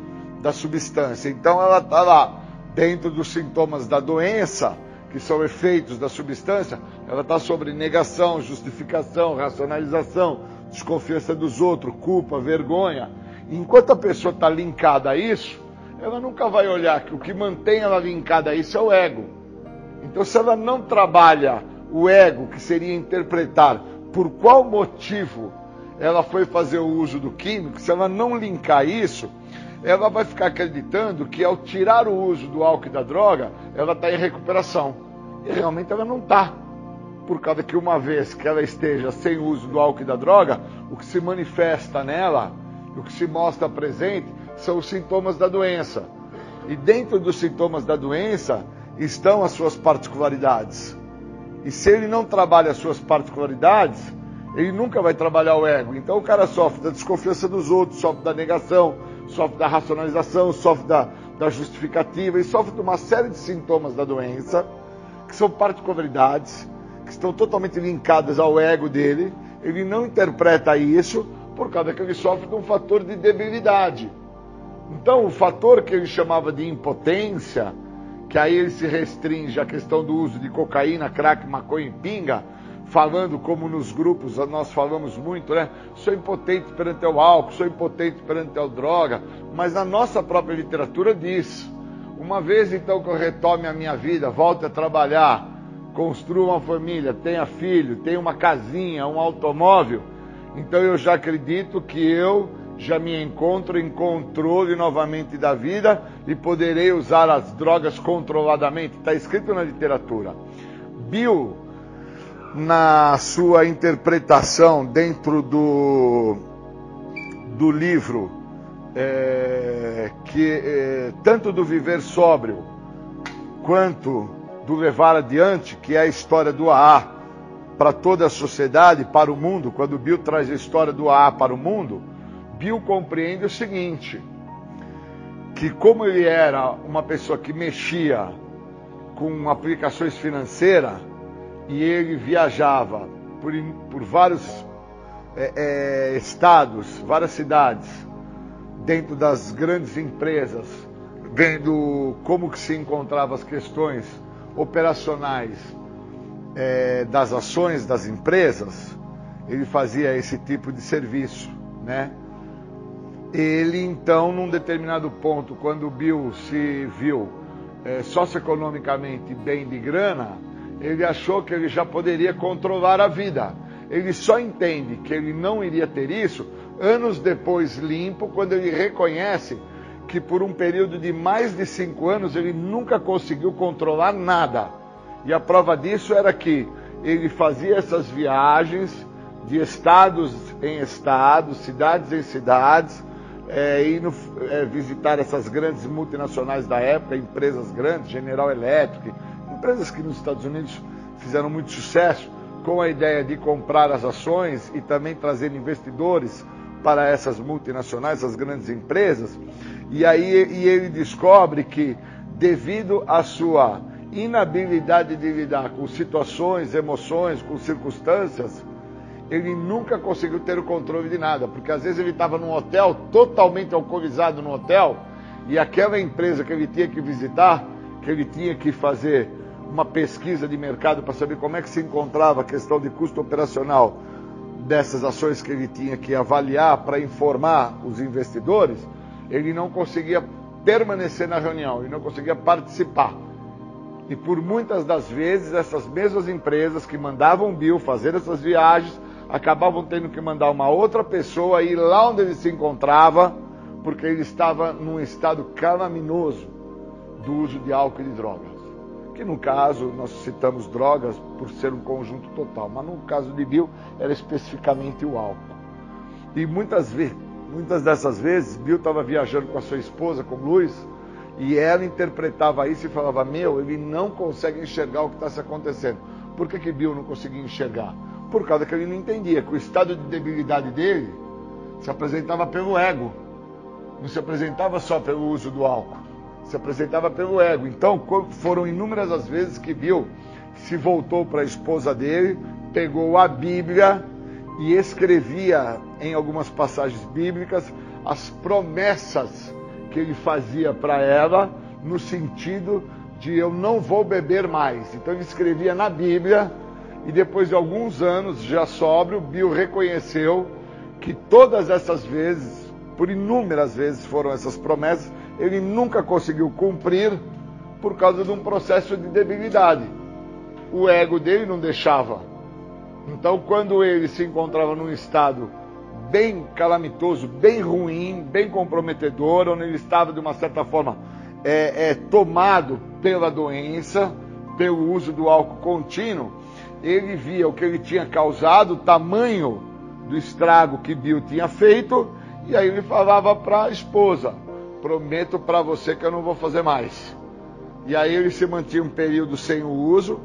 [SPEAKER 8] da substância. Então ela está lá dentro dos sintomas da doença, que são efeitos da substância, ela está sobre negação, justificação, racionalização, desconfiança dos outros, culpa, vergonha. Enquanto a pessoa está linkada a isso, ela nunca vai olhar que o que mantém ela linkada a isso é o ego. Então, se ela não trabalha o ego, que seria interpretar por qual motivo ela foi fazer o uso do químico, se ela não linkar isso, ela vai ficar acreditando que ao tirar o uso do álcool e da droga, ela está em recuperação. E realmente ela não está. Por causa que uma vez que ela esteja sem uso do álcool e da droga, o que se manifesta nela, o que se mostra presente, são os sintomas da doença. E dentro dos sintomas da doença, estão as suas particularidades. E se ele não trabalha as suas particularidades, ele nunca vai trabalhar o ego. Então o cara sofre da desconfiança dos outros, sofre da negação, sofre da racionalização, sofre da, da justificativa e sofre de uma série de sintomas da doença, que são particularidades, que estão totalmente linkadas ao ego dele. Ele não interpreta isso por causa que ele sofre de um fator de debilidade. Então, o fator que ele chamava de impotência, que aí ele se restringe à questão do uso de cocaína, crack, maconha e pinga, falando como nos grupos nós falamos muito, né? Sou impotente perante o álcool, sou impotente perante a droga, mas na nossa própria literatura diz: uma vez então que eu retome a minha vida, volte a trabalhar, construa uma família, tenha filho, tenha uma casinha, um automóvel, então eu já acredito que eu já me encontro em controle novamente da vida e poderei usar as drogas controladamente. Está escrito na literatura. Bill, na sua interpretação dentro do, do livro, é, que é, tanto do viver sóbrio quanto do levar adiante, que é a história do AA para toda a sociedade, para o mundo, quando Bill traz a história do AA para o mundo, Bill compreende o seguinte: que como ele era uma pessoa que mexia com aplicações financeiras e ele viajava por, por vários é, é, estados, várias cidades, dentro das grandes empresas, vendo como que se encontravam as questões operacionais é, das ações das empresas, ele fazia esse tipo de serviço, né? Ele então, num determinado ponto, quando o Bill se viu é, socioeconomicamente bem de grana, ele achou que ele já poderia controlar a vida. Ele só entende que ele não iria ter isso anos depois limpo, quando ele reconhece que por um período de mais de cinco anos ele nunca conseguiu controlar nada. E a prova disso era que ele fazia essas viagens de estados em estados, cidades em cidades, é, indo é, visitar essas grandes multinacionais da época, empresas grandes, General Electric, empresas que nos Estados Unidos fizeram muito sucesso, com a ideia de comprar as ações e também trazer investidores para essas multinacionais, essas grandes empresas. E aí e ele descobre que, devido à sua inabilidade de lidar com situações, emoções, com circunstâncias, ele nunca conseguiu ter o controle de nada, porque às vezes ele estava num hotel, totalmente alcoolizado no hotel, e aquela empresa que ele tinha que visitar, que ele tinha que fazer uma pesquisa de mercado para saber como é que se encontrava a questão de custo operacional dessas ações que ele tinha que avaliar para informar os investidores, ele não conseguia permanecer na reunião, ele não conseguia participar. E por muitas das vezes, essas mesmas empresas que mandavam Bill fazer essas viagens acabavam tendo que mandar uma outra pessoa ir lá onde ele se encontrava, porque ele estava num estado calaminoso do uso de álcool e de drogas. Que no caso, nós citamos drogas por ser um conjunto total, mas no caso de Bill era especificamente o álcool. E muitas Muitas dessas vezes, Bill estava viajando com a sua esposa, com Luiz, e ela interpretava isso e falava: Meu, ele não consegue enxergar o que está se acontecendo. Por que, que Bill não conseguia enxergar? Por causa que ele não entendia que o estado de debilidade dele se apresentava pelo ego, não se apresentava só pelo uso do álcool, se apresentava pelo ego. Então foram inúmeras as vezes que Bill se voltou para a esposa dele, pegou a Bíblia e escrevia em algumas passagens bíblicas as promessas que ele fazia para ela, no sentido de eu não vou beber mais. Então ele escrevia na Bíblia e depois de alguns anos, já sóbrio, Bill reconheceu que todas essas vezes, por inúmeras vezes foram essas promessas, ele nunca conseguiu cumprir por causa de um processo de debilidade. O ego dele não deixava. Então, quando ele se encontrava num estado bem calamitoso, bem ruim, bem comprometedor, onde ele estava de uma certa forma é, é, tomado pela doença, pelo uso do álcool contínuo, ele via o que ele tinha causado, o tamanho do estrago que Bill tinha feito, e aí ele falava para a esposa: Prometo para você que eu não vou fazer mais. E aí ele se mantinha um período sem o uso,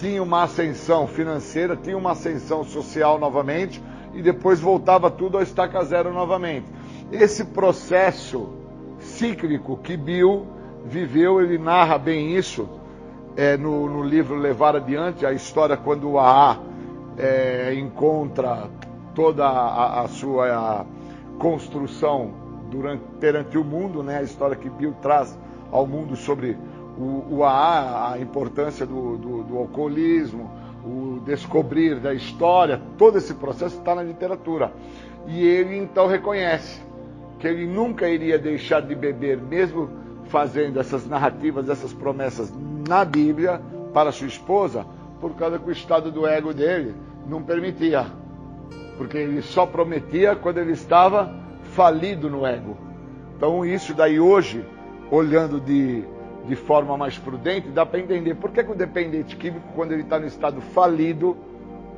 [SPEAKER 8] tinha uma ascensão financeira, tinha uma ascensão social novamente, e depois voltava tudo ao estaca zero novamente. Esse processo cíclico que Bill viveu, ele narra bem isso é, no, no, livro Levar Adiante, a história quando o AA é, encontra toda a, a sua a construção durante, perante o mundo, né, a história que Bill traz ao mundo sobre o, o AA, a importância do, do, do alcoolismo, o descobrir da história, todo esse processo está na literatura. E ele então reconhece que ele nunca iria deixar de beber, mesmo fazendo essas narrativas, essas promessas na Bíblia para sua esposa, por causa que o estado do ego dele não permitia. Porque ele só prometia quando ele estava falido no ego. Então, isso daí hoje, olhando de, de forma mais prudente, dá para entender por que, que o dependente químico, quando ele está no estado falido,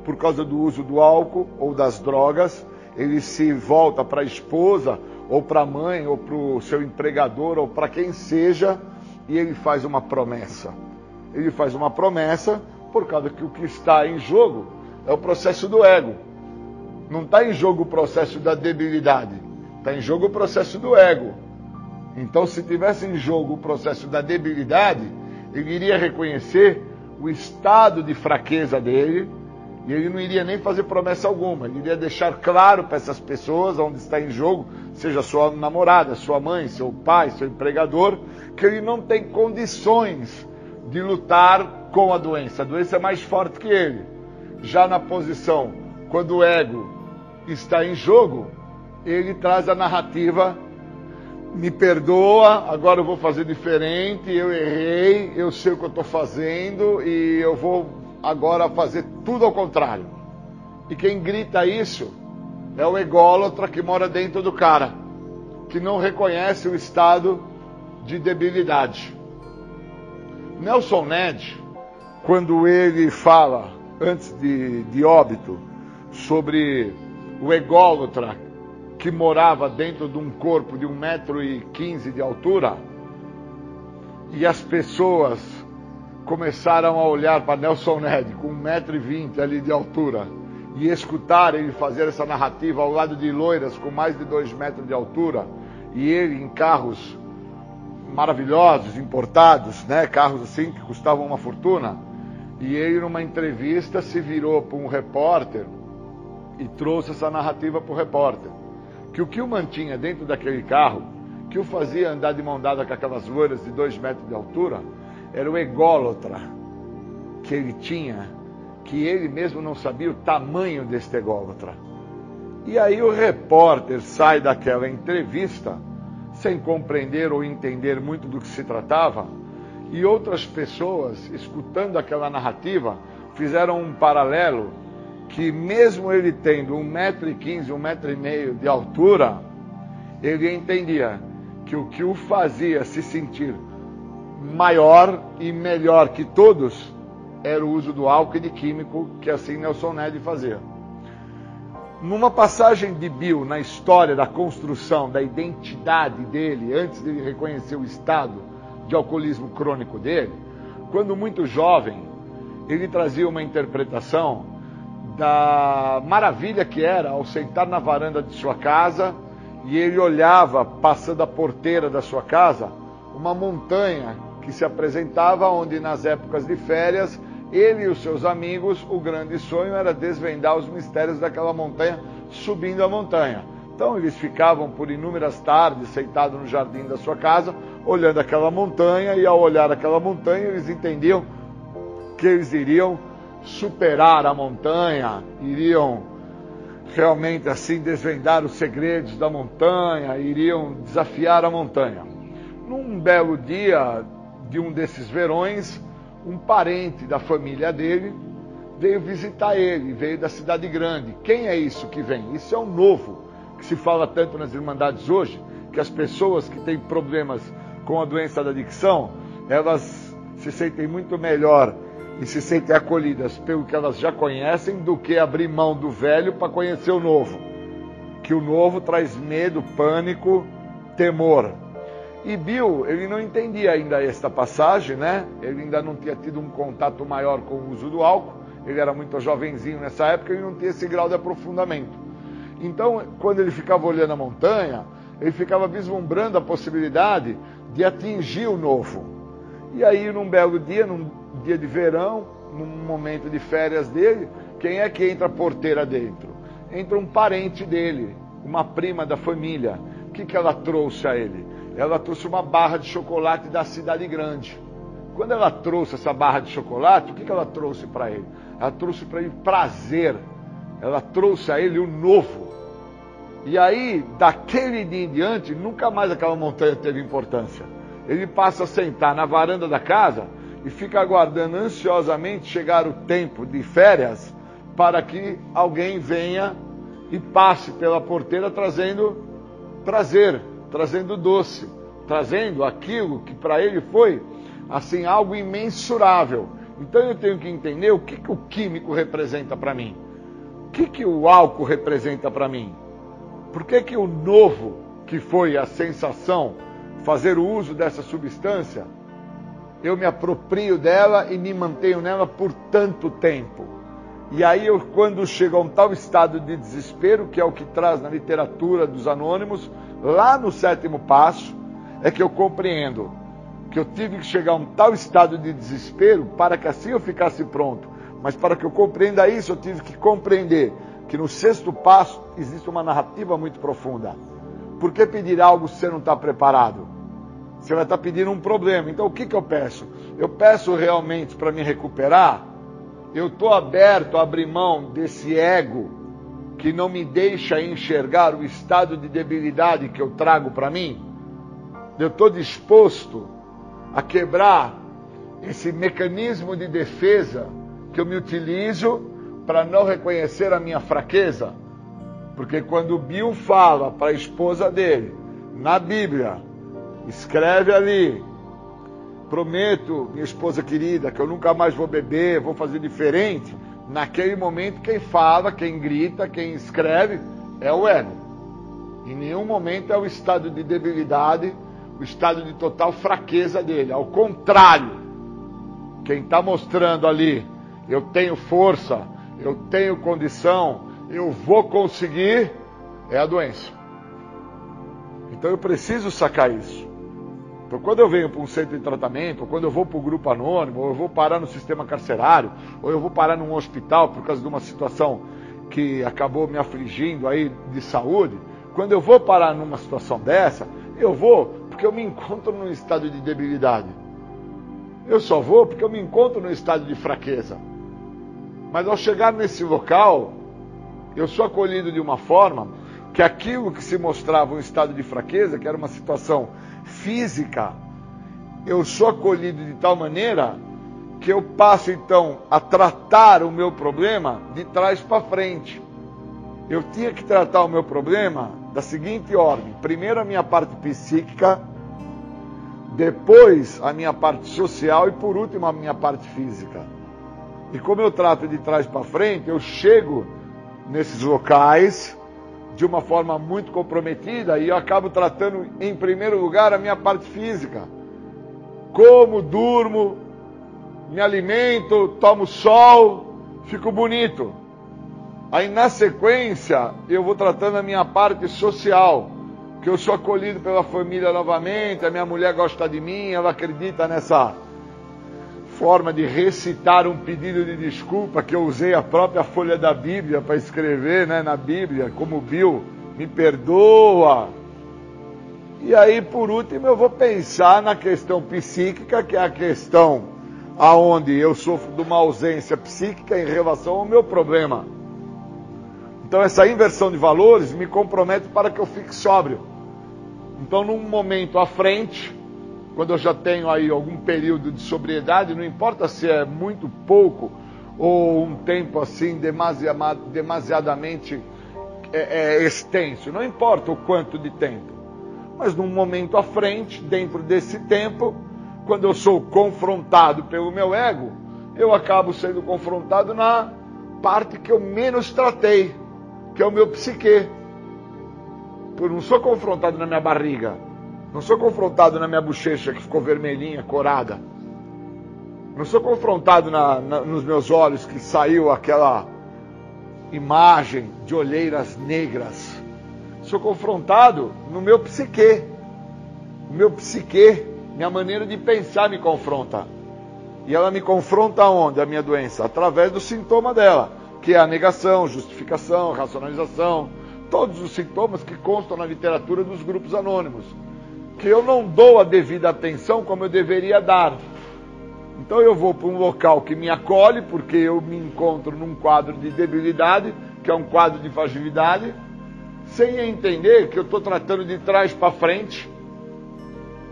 [SPEAKER 8] por causa do uso do álcool ou das drogas, ele se volta para a esposa ou para a mãe, ou para o seu empregador, ou para quem seja, e ele faz uma promessa. Ele faz uma promessa por causa que o que está em jogo é o processo do ego. Não está em jogo o processo da debilidade, está em jogo o processo do ego. Então, se tivesse em jogo o processo da debilidade, ele iria reconhecer o estado de fraqueza dele e ele não iria nem fazer promessa alguma. Ele iria deixar claro para essas pessoas onde está em jogo seja sua namorada, sua mãe, seu pai, seu empregador, que ele não tem condições de lutar com a doença. A doença é mais forte que ele. Já na posição, quando o ego está em jogo, ele traz a narrativa: me perdoa, agora eu vou fazer diferente, eu errei, eu sei o que eu estou fazendo e eu vou agora fazer tudo ao contrário. E quem grita isso é o ególatra que mora dentro do cara, que não reconhece o estado de debilidade. Nelson Ned, quando ele fala, antes de, de óbito, sobre o ególatra que morava dentro de um corpo de 1,15m de altura, e as pessoas começaram a olhar para Nelson Ned com 1,20m ali de altura e escutar ele fazer essa narrativa ao lado de loiras com mais de dois metros de altura e ele em carros maravilhosos, importados, né? Carros assim que custavam uma fortuna. E ele numa entrevista se virou para um repórter e trouxe essa narrativa para o repórter. Que o que o mantinha dentro daquele carro, que o fazia andar de mão dada com aquelas loiras de dois metros de altura, era o ególatra que ele tinha que ele mesmo não sabia o tamanho deste ególatra. E aí o repórter sai daquela entrevista sem compreender ou entender muito do que se tratava, e outras pessoas, escutando aquela narrativa, fizeram um paralelo que mesmo ele tendo um metro e quinze, um metro e meio de altura, ele entendia que o que o fazia se sentir maior e melhor que todos era o uso do álcool e de químico que assim Nelson Ned fazia. numa passagem de Bill na história da construção da identidade dele, antes de ele reconhecer o estado de alcoolismo crônico dele, quando muito jovem, ele trazia uma interpretação da maravilha que era ao sentar na varanda de sua casa e ele olhava, passando a porteira da sua casa, uma montanha que se apresentava onde nas épocas de férias ele e os seus amigos, o grande sonho era desvendar os mistérios daquela montanha, subindo a montanha. Então eles ficavam por inúmeras tardes sentados no jardim da sua casa, olhando aquela montanha, e ao olhar aquela montanha, eles entendiam que eles iriam superar a montanha, iriam realmente assim desvendar os segredos da montanha, iriam desafiar a montanha. Num belo dia de um desses verões, um parente da família dele veio visitar ele, veio da cidade grande. Quem é isso que vem? Isso é o novo, que se fala tanto nas Irmandades hoje, que as pessoas que têm problemas com a doença da adicção, elas se sentem muito melhor e se sentem acolhidas pelo que elas já conhecem do que abrir mão do velho para conhecer o novo. Que o novo traz medo, pânico, temor. E Bill, ele não entendia ainda esta passagem, né? Ele ainda não tinha tido um contato maior com o uso do álcool. Ele era muito jovenzinho nessa época e não tinha esse grau de aprofundamento. Então, quando ele ficava olhando a montanha, ele ficava vislumbrando a possibilidade de atingir o novo. E aí, num belo dia, num dia de verão, num momento de férias dele, quem é que entra a porteira dentro? Entra um parente dele, uma prima da família. O que, que ela trouxe a ele? ela trouxe uma barra de chocolate da cidade grande. Quando ela trouxe essa barra de chocolate, o que, que ela trouxe para ele? Ela trouxe para ele prazer. Ela trouxe a ele o novo. E aí, daquele dia em diante, nunca mais aquela montanha teve importância. Ele passa a sentar na varanda da casa e fica aguardando ansiosamente chegar o tempo de férias para que alguém venha e passe pela porteira trazendo prazer trazendo doce, trazendo aquilo que para ele foi assim algo imensurável. Então eu tenho que entender o que, que o químico representa para mim, o que, que o álcool representa para mim, por que, que o novo, que foi a sensação, fazer o uso dessa substância, eu me aproprio dela e me mantenho nela por tanto tempo. E aí, eu, quando chego a um tal estado de desespero, que é o que traz na literatura dos anônimos, lá no sétimo passo, é que eu compreendo que eu tive que chegar a um tal estado de desespero para que assim eu ficasse pronto. Mas para que eu compreenda isso, eu tive que compreender que no sexto passo existe uma narrativa muito profunda. Por que pedir algo se você não está preparado? Você vai estar pedindo um problema. Então o que, que eu peço? Eu peço realmente para me recuperar eu estou aberto a abrir mão desse ego que não me deixa enxergar o estado de debilidade que eu trago para mim. Eu estou disposto a quebrar esse mecanismo de defesa que eu me utilizo para não reconhecer a minha fraqueza. Porque quando Bill fala para a esposa dele, na Bíblia, escreve ali, prometo, minha esposa querida, que eu nunca mais vou beber, vou fazer diferente. Naquele momento, quem fala, quem grita, quem escreve é o ego. Em nenhum momento é o estado de debilidade, o estado de total fraqueza dele. Ao contrário, quem está mostrando ali, eu tenho força, eu tenho condição, eu vou conseguir, é a doença. Então eu preciso sacar isso. Então, quando eu venho para um centro de tratamento, ou quando eu vou para o grupo anônimo, ou eu vou parar no sistema carcerário, ou eu vou parar num hospital por causa de uma situação que acabou me afligindo aí de saúde, quando eu vou parar numa situação dessa, eu vou porque eu me encontro num estado de debilidade. Eu só vou porque eu me encontro num estado de fraqueza. Mas ao chegar nesse local, eu sou acolhido de uma forma que aquilo que se mostrava um estado de fraqueza, que era uma situação física, eu sou acolhido de tal maneira que eu passo então a tratar o meu problema de trás para frente. Eu tinha que tratar o meu problema da seguinte ordem: primeiro a minha parte psíquica, depois a minha parte social e por último a minha parte física. E como eu trato de trás para frente, eu chego nesses locais de uma forma muito comprometida e eu acabo tratando em primeiro lugar a minha parte física. Como, durmo, me alimento, tomo sol, fico bonito. Aí na sequência eu vou tratando a minha parte social, que eu sou acolhido pela família novamente, a minha mulher gosta de mim, ela acredita nessa forma de recitar um pedido de desculpa que eu usei a própria folha da Bíblia para escrever, né, na Bíblia, como Bill, me perdoa. E aí, por último, eu vou pensar na questão psíquica, que é a questão aonde eu sofro de uma ausência psíquica em relação ao meu problema. Então, essa inversão de valores me compromete para que eu fique sóbrio. Então, num momento à frente, quando eu já tenho aí algum período de sobriedade, não importa se é muito pouco ou um tempo assim demasiadamente é, é, extenso, não importa o quanto de tempo. Mas num momento à frente, dentro desse tempo, quando eu sou confrontado pelo meu ego, eu acabo sendo confrontado na parte que eu menos tratei, que é o meu psique. Eu não sou confrontado na minha barriga, não sou confrontado na minha bochecha que ficou vermelhinha, corada. Não sou confrontado na, na, nos meus olhos que saiu aquela imagem de olheiras negras. Sou confrontado no meu psique. O meu psique, minha maneira de pensar me confronta. E ela me confronta onde? A minha doença? Através do sintoma dela, que é a negação, justificação, racionalização, todos os sintomas que constam na literatura dos grupos anônimos que eu não dou a devida atenção como eu deveria dar. Então eu vou para um local que me acolhe, porque eu me encontro num quadro de debilidade, que é um quadro de fragilidade, sem entender que eu estou tratando de trás para frente.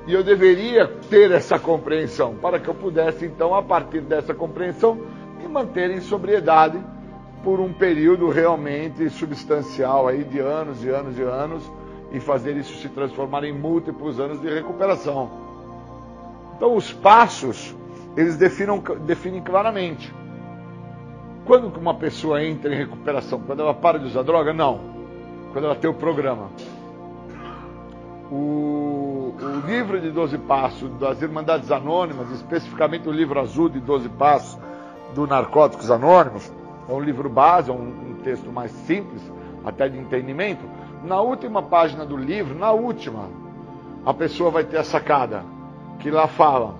[SPEAKER 8] E eu deveria ter essa compreensão, para que eu pudesse, então, a partir dessa compreensão, me manter em sobriedade por um período realmente substancial aí de anos e anos e anos e fazer isso se transformar em múltiplos anos de recuperação. Então, os passos, eles definem, definem claramente. Quando uma pessoa entra em recuperação? Quando ela para de usar droga? Não. Quando ela tem o programa. O, o livro de 12 Passos das Irmandades Anônimas, especificamente o livro azul de 12 Passos do Narcóticos Anônimos, é um livro base, é um, um texto mais simples, até de entendimento, na última página do livro, na última, a pessoa vai ter a sacada, que lá fala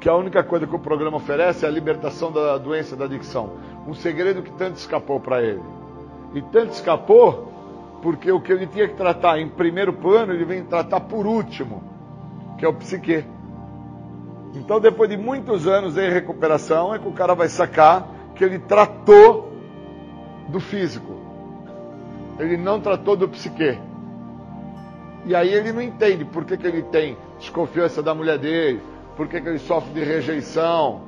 [SPEAKER 8] que a única coisa que o programa oferece é a libertação da doença da adicção. Um segredo que tanto escapou para ele. E tanto escapou porque o que ele tinha que tratar em primeiro plano, ele vem tratar por último, que é o psique. Então, depois de muitos anos em recuperação, é que o cara vai sacar que ele tratou do físico. Ele não tratou do psique. E aí ele não entende por que, que ele tem desconfiança da mulher dele, por que, que ele sofre de rejeição,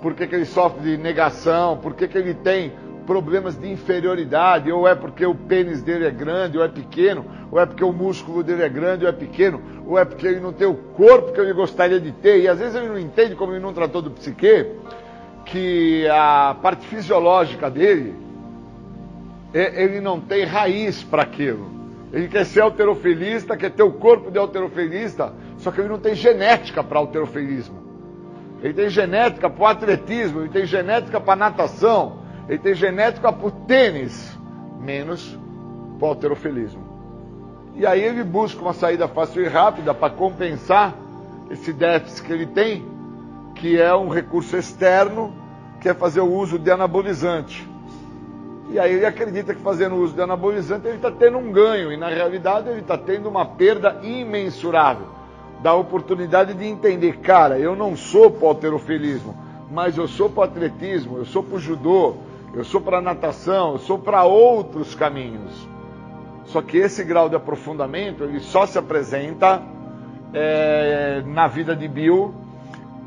[SPEAKER 8] por que, que ele sofre de negação, por que, que ele tem problemas de inferioridade, ou é porque o pênis dele é grande ou é pequeno, ou é porque o músculo dele é grande ou é pequeno, ou é porque ele não tem o corpo que ele gostaria de ter, e às vezes ele não entende como ele não tratou do psique, que a parte fisiológica dele ele não tem raiz para aquilo. Ele quer ser alterofilista, quer ter o corpo de alterofilista, só que ele não tem genética para alterofilismo. Ele tem genética para o atletismo, ele tem genética para natação, ele tem genética para o tênis, menos para o alterofilismo. E aí ele busca uma saída fácil e rápida para compensar esse déficit que ele tem, que é um recurso externo, que é fazer o uso de anabolizante. E aí ele acredita que fazendo uso de anabolizante ele está tendo um ganho, e na realidade ele está tendo uma perda imensurável da oportunidade de entender, cara, eu não sou para alterofilismo, mas eu sou para atletismo, eu sou para o judô, eu sou para natação, eu sou para outros caminhos. Só que esse grau de aprofundamento ele só se apresenta é, na vida de Bill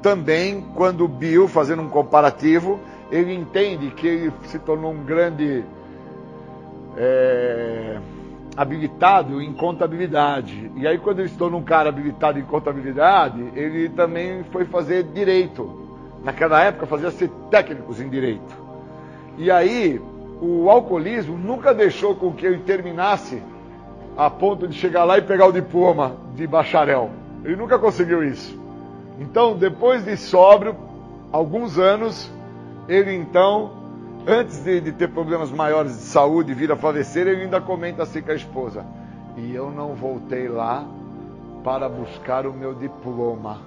[SPEAKER 8] também quando Bill, fazendo um comparativo, ele entende que ele se tornou um grande é, habilitado em contabilidade. E aí, quando ele se tornou um cara habilitado em contabilidade, ele também foi fazer direito. Naquela época, fazia ser técnicos em direito. E aí, o alcoolismo nunca deixou com que ele terminasse a ponto de chegar lá e pegar o diploma de bacharel. Ele nunca conseguiu isso. Então, depois de sóbrio, alguns anos, ele então, antes de, de ter problemas maiores de saúde e vir a falecer, ele ainda comenta assim com a esposa: E eu não voltei lá para buscar o meu diploma.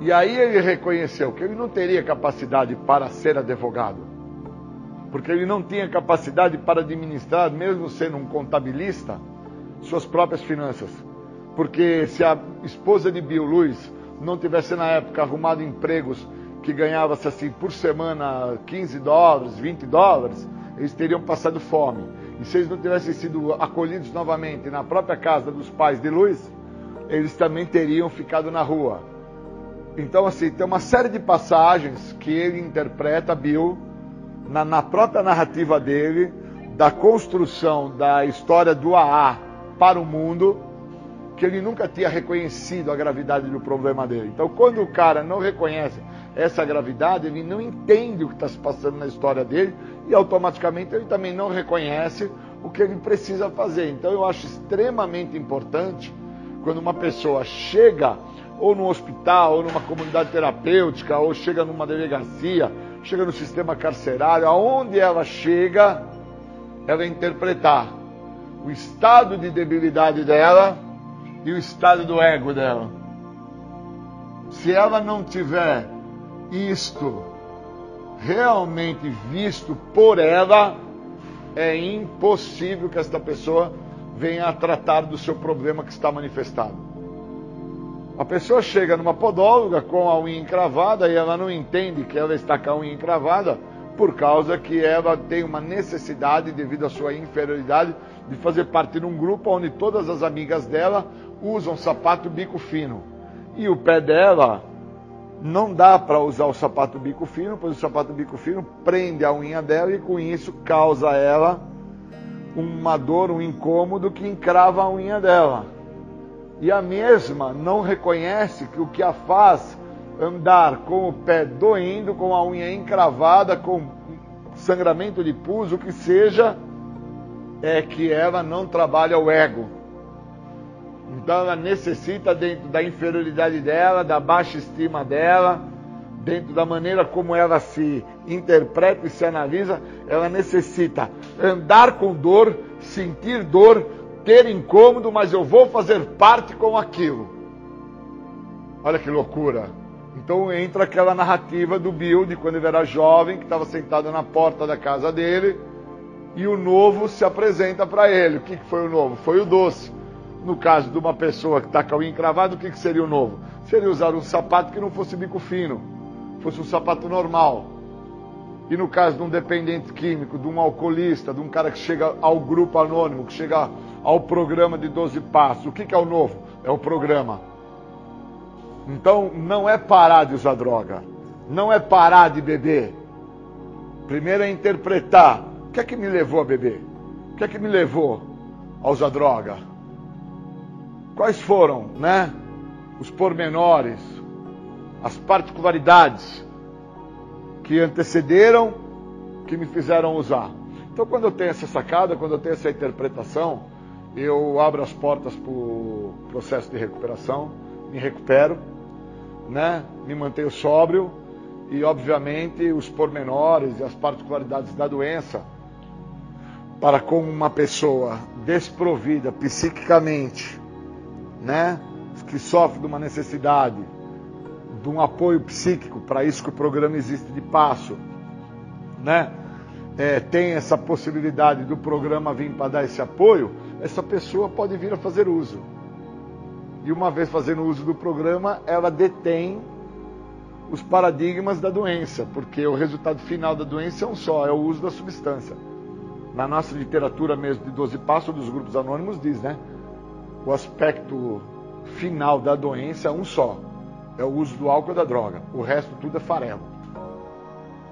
[SPEAKER 8] E aí ele reconheceu que ele não teria capacidade para ser advogado, porque ele não tinha capacidade para administrar, mesmo sendo um contabilista, suas próprias finanças. Porque se a esposa de Bill Luiz não tivesse na época arrumado empregos que ganhava-se assim por semana 15 dólares, 20 dólares, eles teriam passado fome. E se eles não tivessem sido acolhidos novamente na própria casa dos pais de Luiz, eles também teriam ficado na rua. Então, assim, tem uma série de passagens que ele interpreta, Bill, na, na própria narrativa dele, da construção da história do AA para o mundo, que ele nunca tinha reconhecido a gravidade do problema dele. Então, quando o cara não reconhece essa gravidade, ele não entende o que está se passando na história dele e automaticamente ele também não reconhece o que ele precisa fazer. Então, eu acho extremamente importante quando uma pessoa chega ou no hospital, ou numa comunidade terapêutica, ou chega numa delegacia, chega no sistema carcerário, aonde ela chega, ela interpretar o estado de debilidade dela e o estado do ego dela. Se ela não tiver isto realmente visto por ela, é impossível que esta pessoa venha a tratar do seu problema que está manifestado. A pessoa chega numa podóloga com a unha encravada e ela não entende que ela está com a unha encravada por causa que ela tem uma necessidade, devido à sua inferioridade, de fazer parte de um grupo onde todas as amigas dela usam sapato bico fino. E o pé dela não dá para usar o sapato bico fino, pois o sapato bico fino prende a unha dela e com isso causa a ela uma dor, um incômodo que encrava a unha dela. E a mesma não reconhece que o que a faz andar com o pé doendo, com a unha encravada, com sangramento de pus, o que seja, é que ela não trabalha o ego. Então ela necessita, dentro da inferioridade dela, da baixa estima dela, dentro da maneira como ela se interpreta e se analisa, ela necessita andar com dor, sentir dor, ter incômodo, mas eu vou fazer parte com aquilo. Olha que loucura. Então entra aquela narrativa do Bill de quando ele era jovem, que estava sentado na porta da casa dele, e o novo se apresenta para ele. O que, que foi o novo? Foi o doce. No caso de uma pessoa que está com a unha encravada, o que, que seria o novo? Seria usar um sapato que não fosse bico fino, fosse um sapato normal. E no caso de um dependente químico, de um alcoolista, de um cara que chega ao grupo anônimo, que chega ao programa de 12 passos, o que, que é o novo? É o programa. Então não é parar de usar droga, não é parar de beber. Primeiro é interpretar o que é que me levou a beber, o que é que me levou a usar droga. Quais foram, né, os pormenores, as particularidades que antecederam, que me fizeram usar. Então, quando eu tenho essa sacada, quando eu tenho essa interpretação, eu abro as portas para o processo de recuperação, me recupero, né? me mantenho sóbrio e, obviamente, os pormenores e as particularidades da doença para com uma pessoa desprovida psiquicamente, né? que sofre de uma necessidade de um apoio psíquico, para isso que o programa existe de passo, né? É, tem essa possibilidade do programa vir para dar esse apoio, essa pessoa pode vir a fazer uso. E uma vez fazendo uso do programa, ela detém os paradigmas da doença, porque o resultado final da doença é um só, é o uso da substância. Na nossa literatura mesmo de 12 passos dos grupos anônimos diz, né? O aspecto final da doença é um só, é o uso do álcool e da droga. O resto tudo é farelo.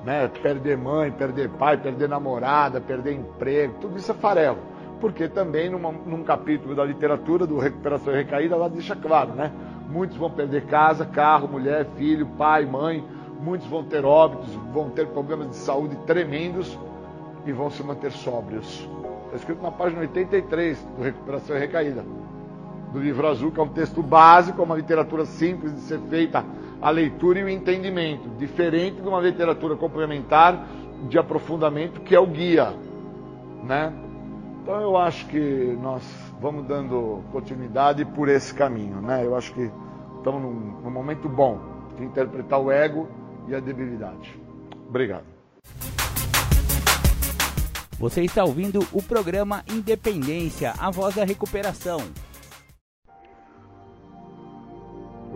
[SPEAKER 8] Né? Perder mãe, perder pai, perder namorada, perder emprego, tudo isso é farelo. Porque também numa, num capítulo da literatura do Recuperação e Recaída, ela deixa claro, né? Muitos vão perder casa, carro, mulher, filho, pai, mãe, muitos vão ter óbitos, vão ter problemas de saúde tremendos e vão se manter sóbrios. Está escrito na página 83 do Recuperação e Recaída, do livro azul, que é um texto básico, é uma literatura simples de ser feita a leitura e o entendimento, diferente de uma literatura complementar de aprofundamento que é o guia, né? Então eu acho que nós vamos dando continuidade por esse caminho, né? Eu acho que estamos num, num momento bom de interpretar o ego e a debilidade. Obrigado.
[SPEAKER 1] Você está ouvindo o programa Independência, a voz da recuperação.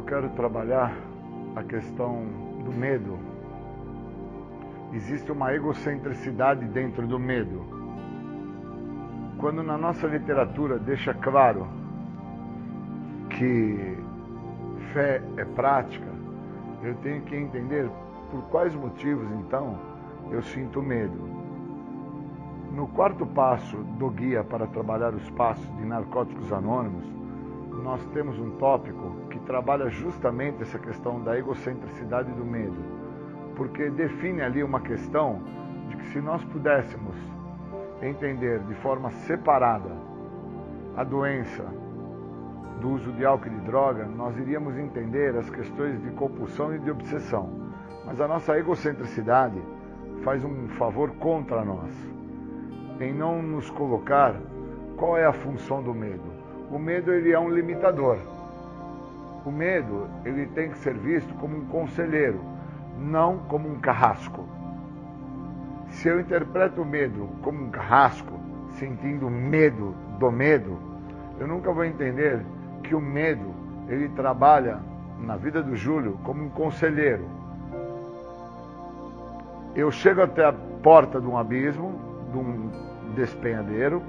[SPEAKER 8] Quero trabalhar a questão do medo. Existe uma egocentricidade dentro do medo. Quando na nossa literatura deixa claro que fé é prática, eu tenho que entender por quais motivos então eu sinto medo. No quarto passo do guia para trabalhar os passos de narcóticos anônimos, nós temos um tópico trabalha justamente essa questão da egocentricidade do medo, porque define ali uma questão de que se nós pudéssemos entender de forma separada a doença do uso de álcool e de droga, nós iríamos entender as questões de compulsão e de obsessão. Mas a nossa egocentricidade faz um favor contra nós, em não nos colocar qual é a função do medo. O medo ele é um limitador. O medo ele tem que ser visto como um conselheiro, não como um carrasco. Se eu interpreto o medo como um carrasco, sentindo medo do medo, eu nunca vou entender que o medo ele trabalha na vida do Júlio como um conselheiro. Eu chego até a porta de um abismo, de um despenhadeiro,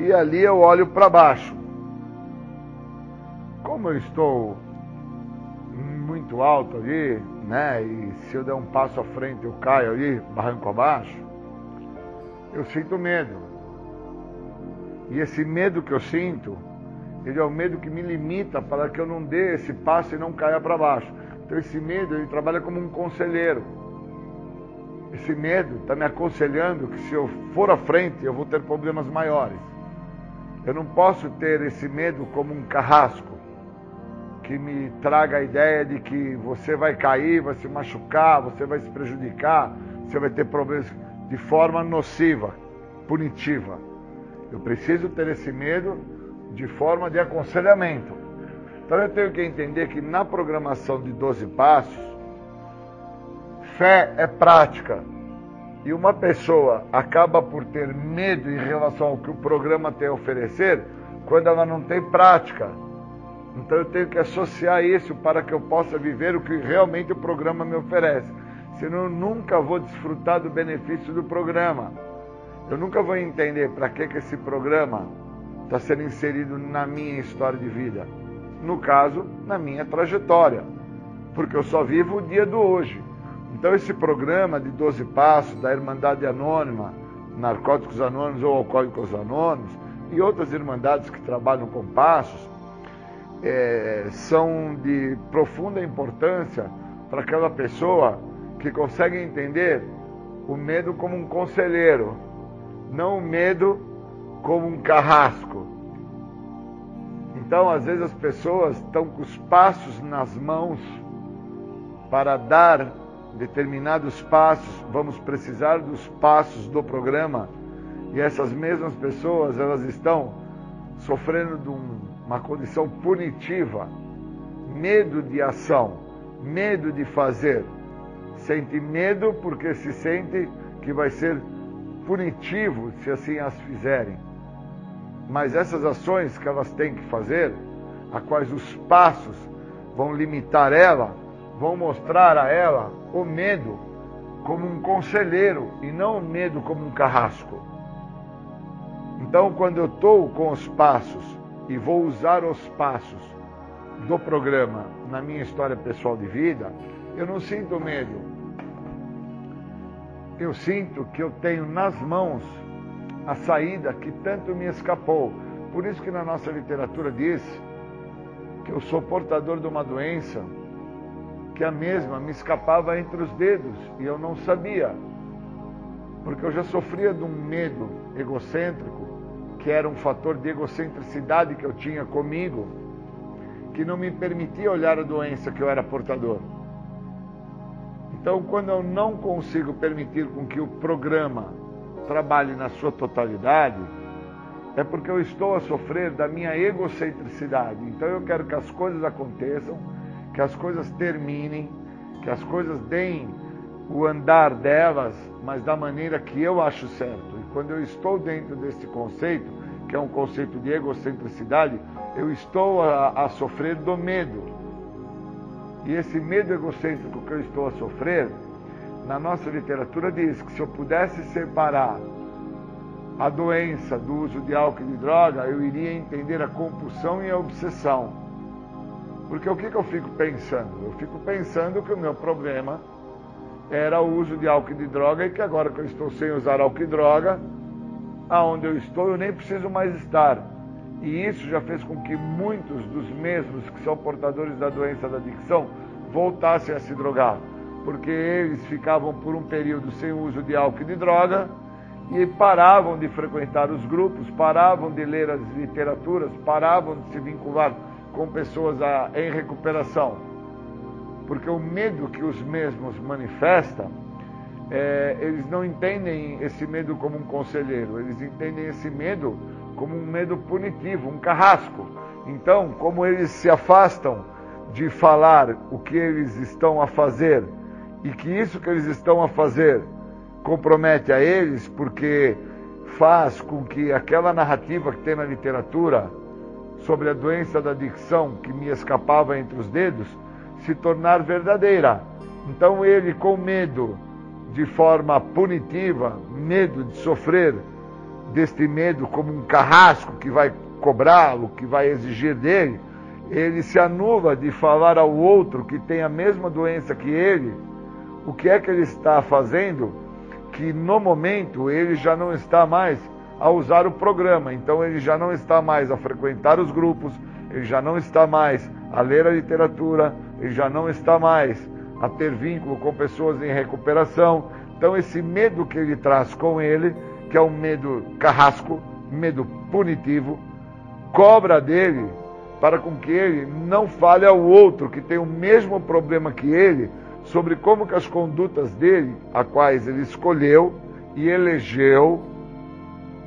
[SPEAKER 8] e ali eu olho para baixo. Como eu estou muito alto ali, né? E se eu der um passo à frente eu caio ali, barranco abaixo, eu sinto medo. E esse medo que eu sinto, ele é o medo que me limita para que eu não dê esse passo e não caia para baixo. Então esse medo, ele trabalha como um conselheiro. Esse medo está me aconselhando que se eu for à frente, eu vou ter problemas maiores. Eu não posso ter esse medo como um carrasco que me traga a ideia de que você vai cair, vai se machucar, você vai se prejudicar, você vai ter problemas de forma nociva, punitiva. Eu preciso ter esse medo de forma de aconselhamento. Então eu tenho que entender que na programação de 12 passos, fé é prática. E uma pessoa acaba por ter medo em relação ao que o programa tem a oferecer quando ela não tem prática. Então eu tenho que associar isso para que eu possa viver o que realmente o programa me oferece. Senão eu nunca vou desfrutar do benefício do programa. Eu nunca vou entender para que, que esse programa está sendo inserido na minha história de vida. No caso, na minha trajetória. Porque eu só vivo o dia do hoje. Então esse programa de 12 passos da Irmandade Anônima, Narcóticos Anônimos ou Alcoólicos Anônimos e outras irmandades que trabalham com passos, é, são de profunda importância para aquela pessoa que consegue entender o medo como um conselheiro, não o medo como um carrasco. Então, às vezes, as pessoas estão com os passos nas mãos para dar determinados passos, vamos precisar dos passos do programa, e essas mesmas pessoas, elas estão sofrendo de um uma condição punitiva, medo de ação, medo de fazer. Sente medo porque se sente que vai ser punitivo se assim as fizerem. Mas essas ações que elas têm que fazer, a quais os passos vão limitar ela, vão mostrar a ela o medo como um conselheiro e não o medo como um carrasco. Então, quando eu estou com os passos e vou usar os passos do programa na minha história pessoal de vida, eu não sinto medo. Eu sinto que eu tenho nas mãos a saída que tanto me escapou. Por isso que na nossa literatura diz que eu sou portador de uma doença que a mesma me escapava entre os dedos e eu não sabia. porque eu já sofria de um medo egocêntrico, que era um fator de egocentricidade que eu tinha comigo, que não me permitia olhar a doença que eu era portador. Então, quando eu não consigo permitir com que o programa trabalhe na sua totalidade, é porque eu estou a sofrer da minha egocentricidade. Então, eu quero que as coisas aconteçam, que as coisas terminem, que as coisas deem o andar delas, mas da maneira que eu acho certo. Quando eu estou dentro desse conceito, que é um conceito de egocentricidade, eu estou a, a sofrer do medo. E esse medo egocêntrico que eu estou a sofrer, na nossa literatura diz que se eu pudesse separar a doença do uso de álcool e de droga, eu iria entender a compulsão e a obsessão. Porque o que, que eu fico pensando? Eu fico pensando que o meu problema era o uso de álcool e de droga e que agora que eu estou sem usar álcool e droga, aonde eu estou eu nem preciso mais estar. E isso já fez com que muitos dos mesmos que são portadores da doença da adicção voltassem a se drogar, porque eles ficavam por um período sem uso de álcool e de droga e paravam de frequentar os grupos, paravam de ler as literaturas, paravam de se vincular com pessoas a, em recuperação. Porque o medo que os mesmos manifestam, é, eles não entendem esse medo como um conselheiro, eles entendem esse medo como um medo punitivo, um carrasco. Então, como eles se afastam de falar o que eles estão a fazer e que isso que eles estão a fazer compromete a eles, porque faz com que aquela narrativa que tem na literatura sobre a doença da adicção que me escapava entre os dedos se tornar verdadeira. Então ele, com medo de forma punitiva, medo de sofrer deste medo como um carrasco que vai cobrá-lo, que vai exigir dele, ele se anula de falar ao outro que tem a mesma doença que ele, o que é que ele está fazendo, que no momento ele já não está mais a usar o programa, então ele já não está mais a frequentar os grupos, ele já não está mais a ler a literatura, ele já não está mais a ter vínculo com pessoas em recuperação. Então esse medo que ele traz com ele que é um medo carrasco, medo punitivo, cobra dele para com que ele não fale ao outro que tem o mesmo problema que ele sobre como que as condutas dele, a quais ele escolheu e elegeu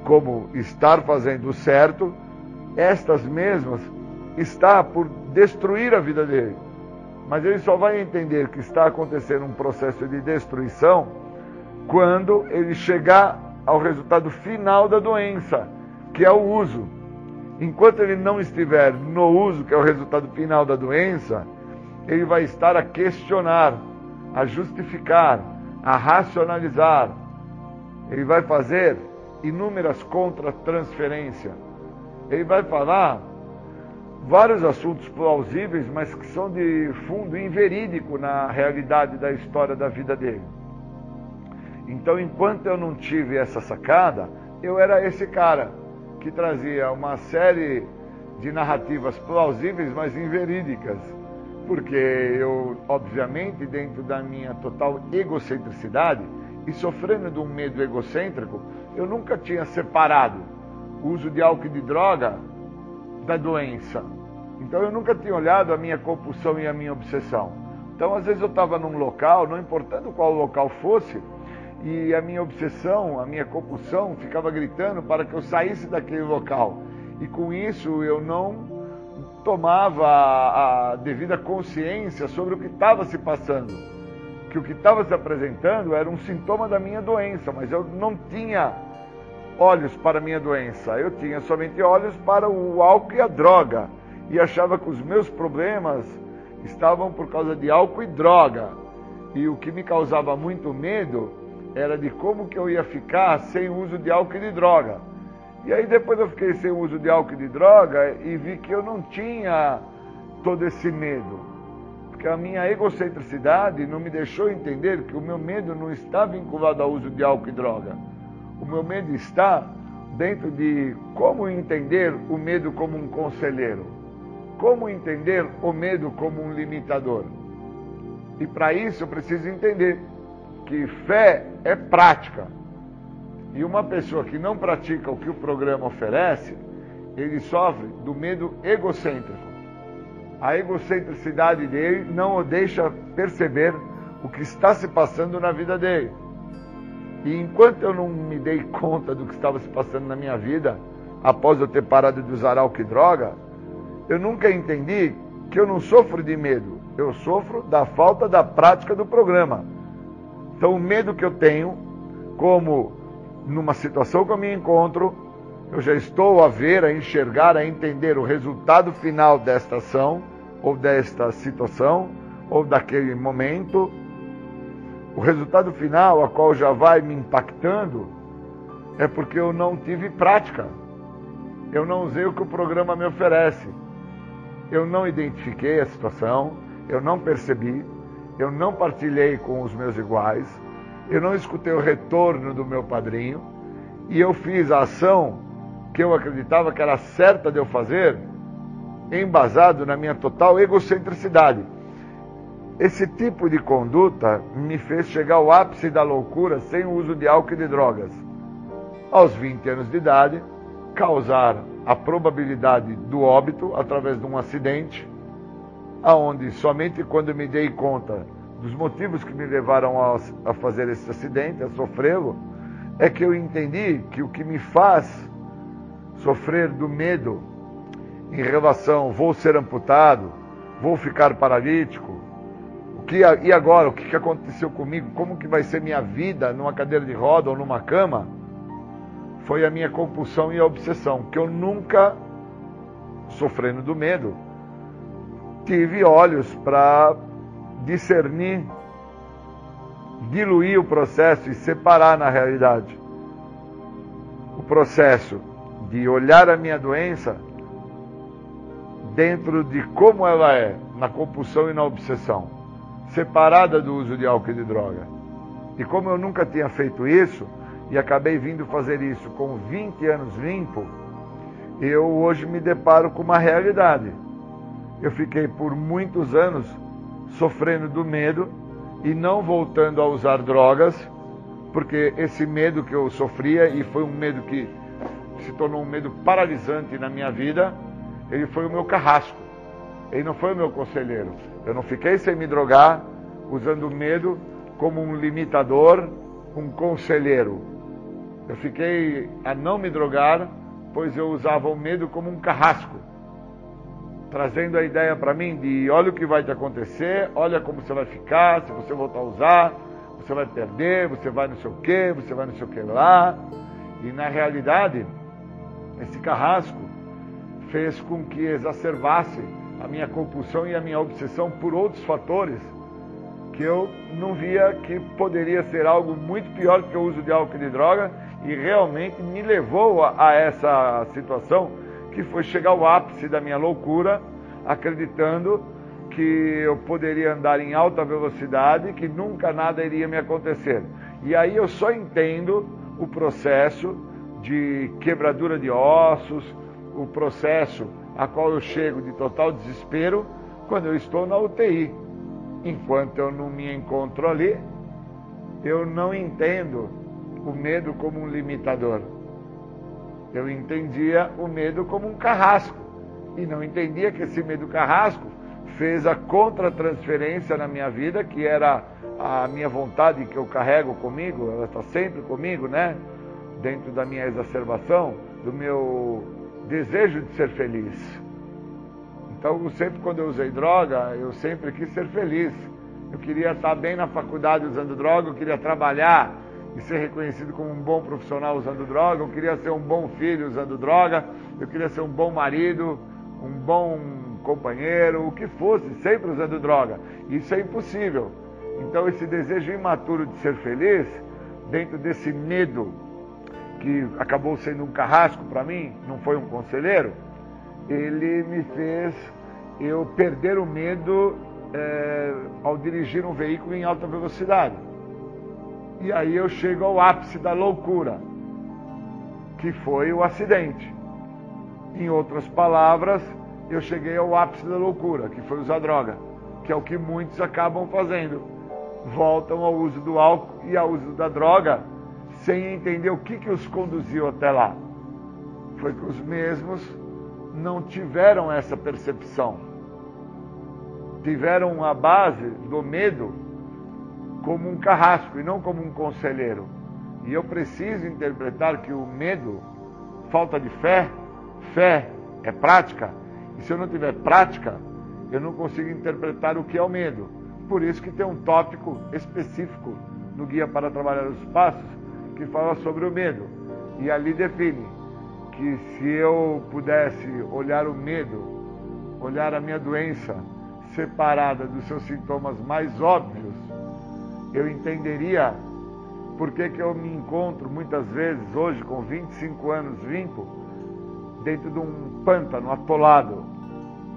[SPEAKER 8] como estar fazendo certo, estas mesmas está por destruir a vida dele. Mas ele só vai entender que está acontecendo um processo de destruição quando ele chegar ao resultado final da doença, que é o uso. Enquanto ele não estiver no uso, que é o resultado final da doença, ele vai estar a questionar, a justificar, a racionalizar. Ele vai fazer inúmeras contra-transferências. Ele vai falar vários assuntos plausíveis, mas que são de fundo inverídico na realidade da história da vida dele. Então, enquanto eu não tive essa sacada, eu era esse cara que trazia uma série de narrativas plausíveis, mas inverídicas. Porque eu, obviamente, dentro da minha total egocentricidade e sofrendo de um medo egocêntrico, eu nunca tinha separado o uso de álcool e de droga da doença. Então eu nunca tinha olhado a minha compulsão e a minha obsessão. Então, às vezes eu estava num local, não importando qual local fosse, e a minha obsessão, a minha compulsão ficava gritando para que eu saísse daquele local. E com isso eu não tomava a, devida consciência sobre o que estava se passando. Que o que estava se apresentando era um sintoma da minha doença, mas eu não tinha olhos para minha doença, eu tinha somente olhos para o álcool e a droga. E achava que os meus problemas estavam por causa de álcool e droga. E o que me causava muito medo era de como que eu ia ficar sem uso de álcool e de droga. E aí depois eu fiquei sem uso de álcool e de droga e vi que eu não tinha todo esse medo. Porque a minha egocentricidade não me deixou entender que o meu medo não está vinculado ao uso de álcool e droga. O meu medo está dentro de como entender o medo como um conselheiro. Como entender o medo como um limitador. E para isso eu preciso entender que fé é prática. E uma pessoa que não pratica o que o programa oferece, ele sofre do medo egocêntrico. A egocentricidade dele não o deixa perceber o que está se passando na vida dele. E enquanto eu não me dei conta do que estava se passando na minha vida, após eu ter parado de usar álcool e droga, eu nunca entendi que eu não sofro de medo, eu sofro da falta da prática do programa. Então, o medo que eu tenho, como numa situação que eu me encontro, eu já estou a ver, a enxergar, a entender o resultado final desta ação, ou desta situação, ou daquele momento, o resultado final, a qual já vai me impactando, é porque eu não tive prática. Eu não usei o que o programa me oferece. Eu não identifiquei a situação, eu não percebi, eu não partilhei com os meus iguais, eu não escutei o retorno do meu padrinho e eu fiz a ação que eu acreditava que era certa de eu fazer, embasado na minha total egocentricidade. Esse tipo de conduta me fez chegar ao ápice da loucura sem o uso de álcool e de drogas. Aos 20 anos de idade, causar a probabilidade do óbito através de um acidente, aonde somente quando me dei conta dos motivos que me levaram a, a fazer esse acidente, a sofrê-lo, é que eu entendi que o que me faz sofrer do medo em relação vou ser amputado, vou ficar paralítico, que, e agora, o que aconteceu comigo, como que vai ser minha vida numa cadeira de roda ou numa cama, foi a minha compulsão e a obsessão, que eu nunca, sofrendo do medo, tive olhos para discernir, diluir o processo e separar na realidade o processo de olhar a minha doença dentro de como ela é, na compulsão e na obsessão, separada do uso de álcool e de droga. E como eu nunca tinha feito isso, e acabei vindo fazer isso com 20 anos limpo, eu hoje me deparo com uma realidade. Eu fiquei por muitos anos sofrendo do medo e não voltando a usar drogas, porque esse medo que eu sofria, e foi um medo que se tornou um medo paralisante na minha vida, ele foi o meu carrasco. Ele não foi o meu conselheiro. Eu não fiquei sem me drogar, usando o medo como um limitador, um conselheiro. Eu fiquei a não me drogar, pois eu usava o medo como um carrasco trazendo a ideia para mim de olha o que vai te acontecer, olha como você vai ficar, se você voltar a usar, você vai perder, você vai não sei o que, você vai não sei o que lá. E na realidade, esse carrasco fez com que exacerbasse a minha compulsão e a minha obsessão por outros fatores que eu não via que poderia ser algo muito pior que o uso de álcool e de droga e realmente me levou a, a essa situação que foi chegar ao ápice da minha loucura, acreditando que eu poderia andar em alta velocidade, que nunca nada iria me acontecer. E aí eu só entendo o processo de quebradura de ossos, o processo a qual eu chego de total desespero quando eu estou na UTI. Enquanto eu não me encontro ali, eu não entendo o medo como um limitador. Eu entendia o medo como um carrasco e não entendia que esse medo carrasco fez a contratransferência na minha vida, que era a minha vontade que eu carrego comigo, ela está sempre comigo, né? Dentro da minha exacerbação, do meu desejo de ser feliz. Então, sempre quando eu usei droga, eu sempre quis ser feliz. Eu queria estar bem na faculdade usando droga, eu queria trabalhar e ser reconhecido como um bom profissional usando droga, eu queria ser um bom filho usando droga, eu queria ser um bom marido, um bom companheiro, o que fosse, sempre usando droga. Isso é impossível. Então, esse desejo imaturo de ser feliz, dentro desse medo que acabou sendo um carrasco para mim, não foi um conselheiro, ele me fez eu perder o medo é, ao dirigir um veículo em alta velocidade. E aí eu chego ao ápice da loucura, que foi o acidente. Em outras palavras, eu cheguei ao ápice da loucura, que foi usar droga, que é o que muitos acabam fazendo. Voltam ao uso do álcool e ao uso da droga sem entender o que, que os conduziu até lá. Foi que os mesmos não tiveram essa percepção. Tiveram a base do medo como um carrasco e não como um conselheiro. E eu preciso interpretar que o medo, falta de fé, fé é prática, e se eu não tiver prática, eu não consigo interpretar o que é o medo. Por isso que tem um tópico específico no Guia para Trabalhar os Passos que fala sobre o medo. E ali define que se eu pudesse olhar o medo, olhar a minha doença separada dos seus sintomas mais óbvios, eu entenderia por que, que eu me encontro muitas vezes, hoje com 25 anos limpo, dentro de um pântano atolado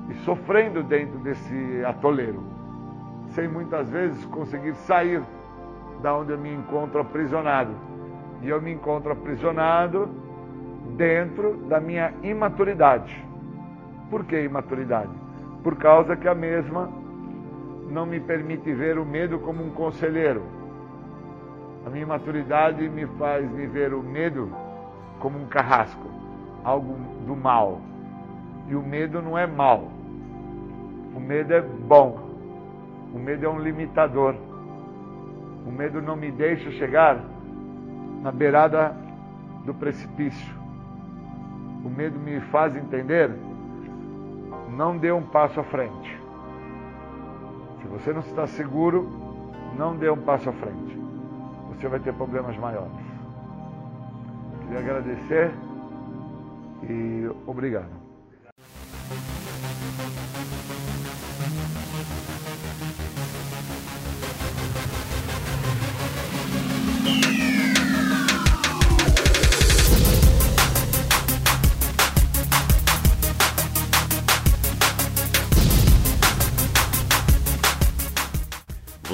[SPEAKER 8] e sofrendo dentro desse atoleiro, sem muitas vezes conseguir sair da onde eu me encontro aprisionado. E eu me encontro aprisionado dentro da minha imaturidade. Por que imaturidade? Por causa que a mesma não me permite ver o medo como um conselheiro. A minha imaturidade me faz me ver o medo como um carrasco, algo do mal. E o medo não é mal. O medo é bom. O medo é um limitador. O medo não me deixa chegar na beirada do precipício. O medo me faz entender, não dê um passo à frente. Se você não está seguro, não dê um passo à frente. Você vai ter problemas maiores. Queria agradecer e obrigado.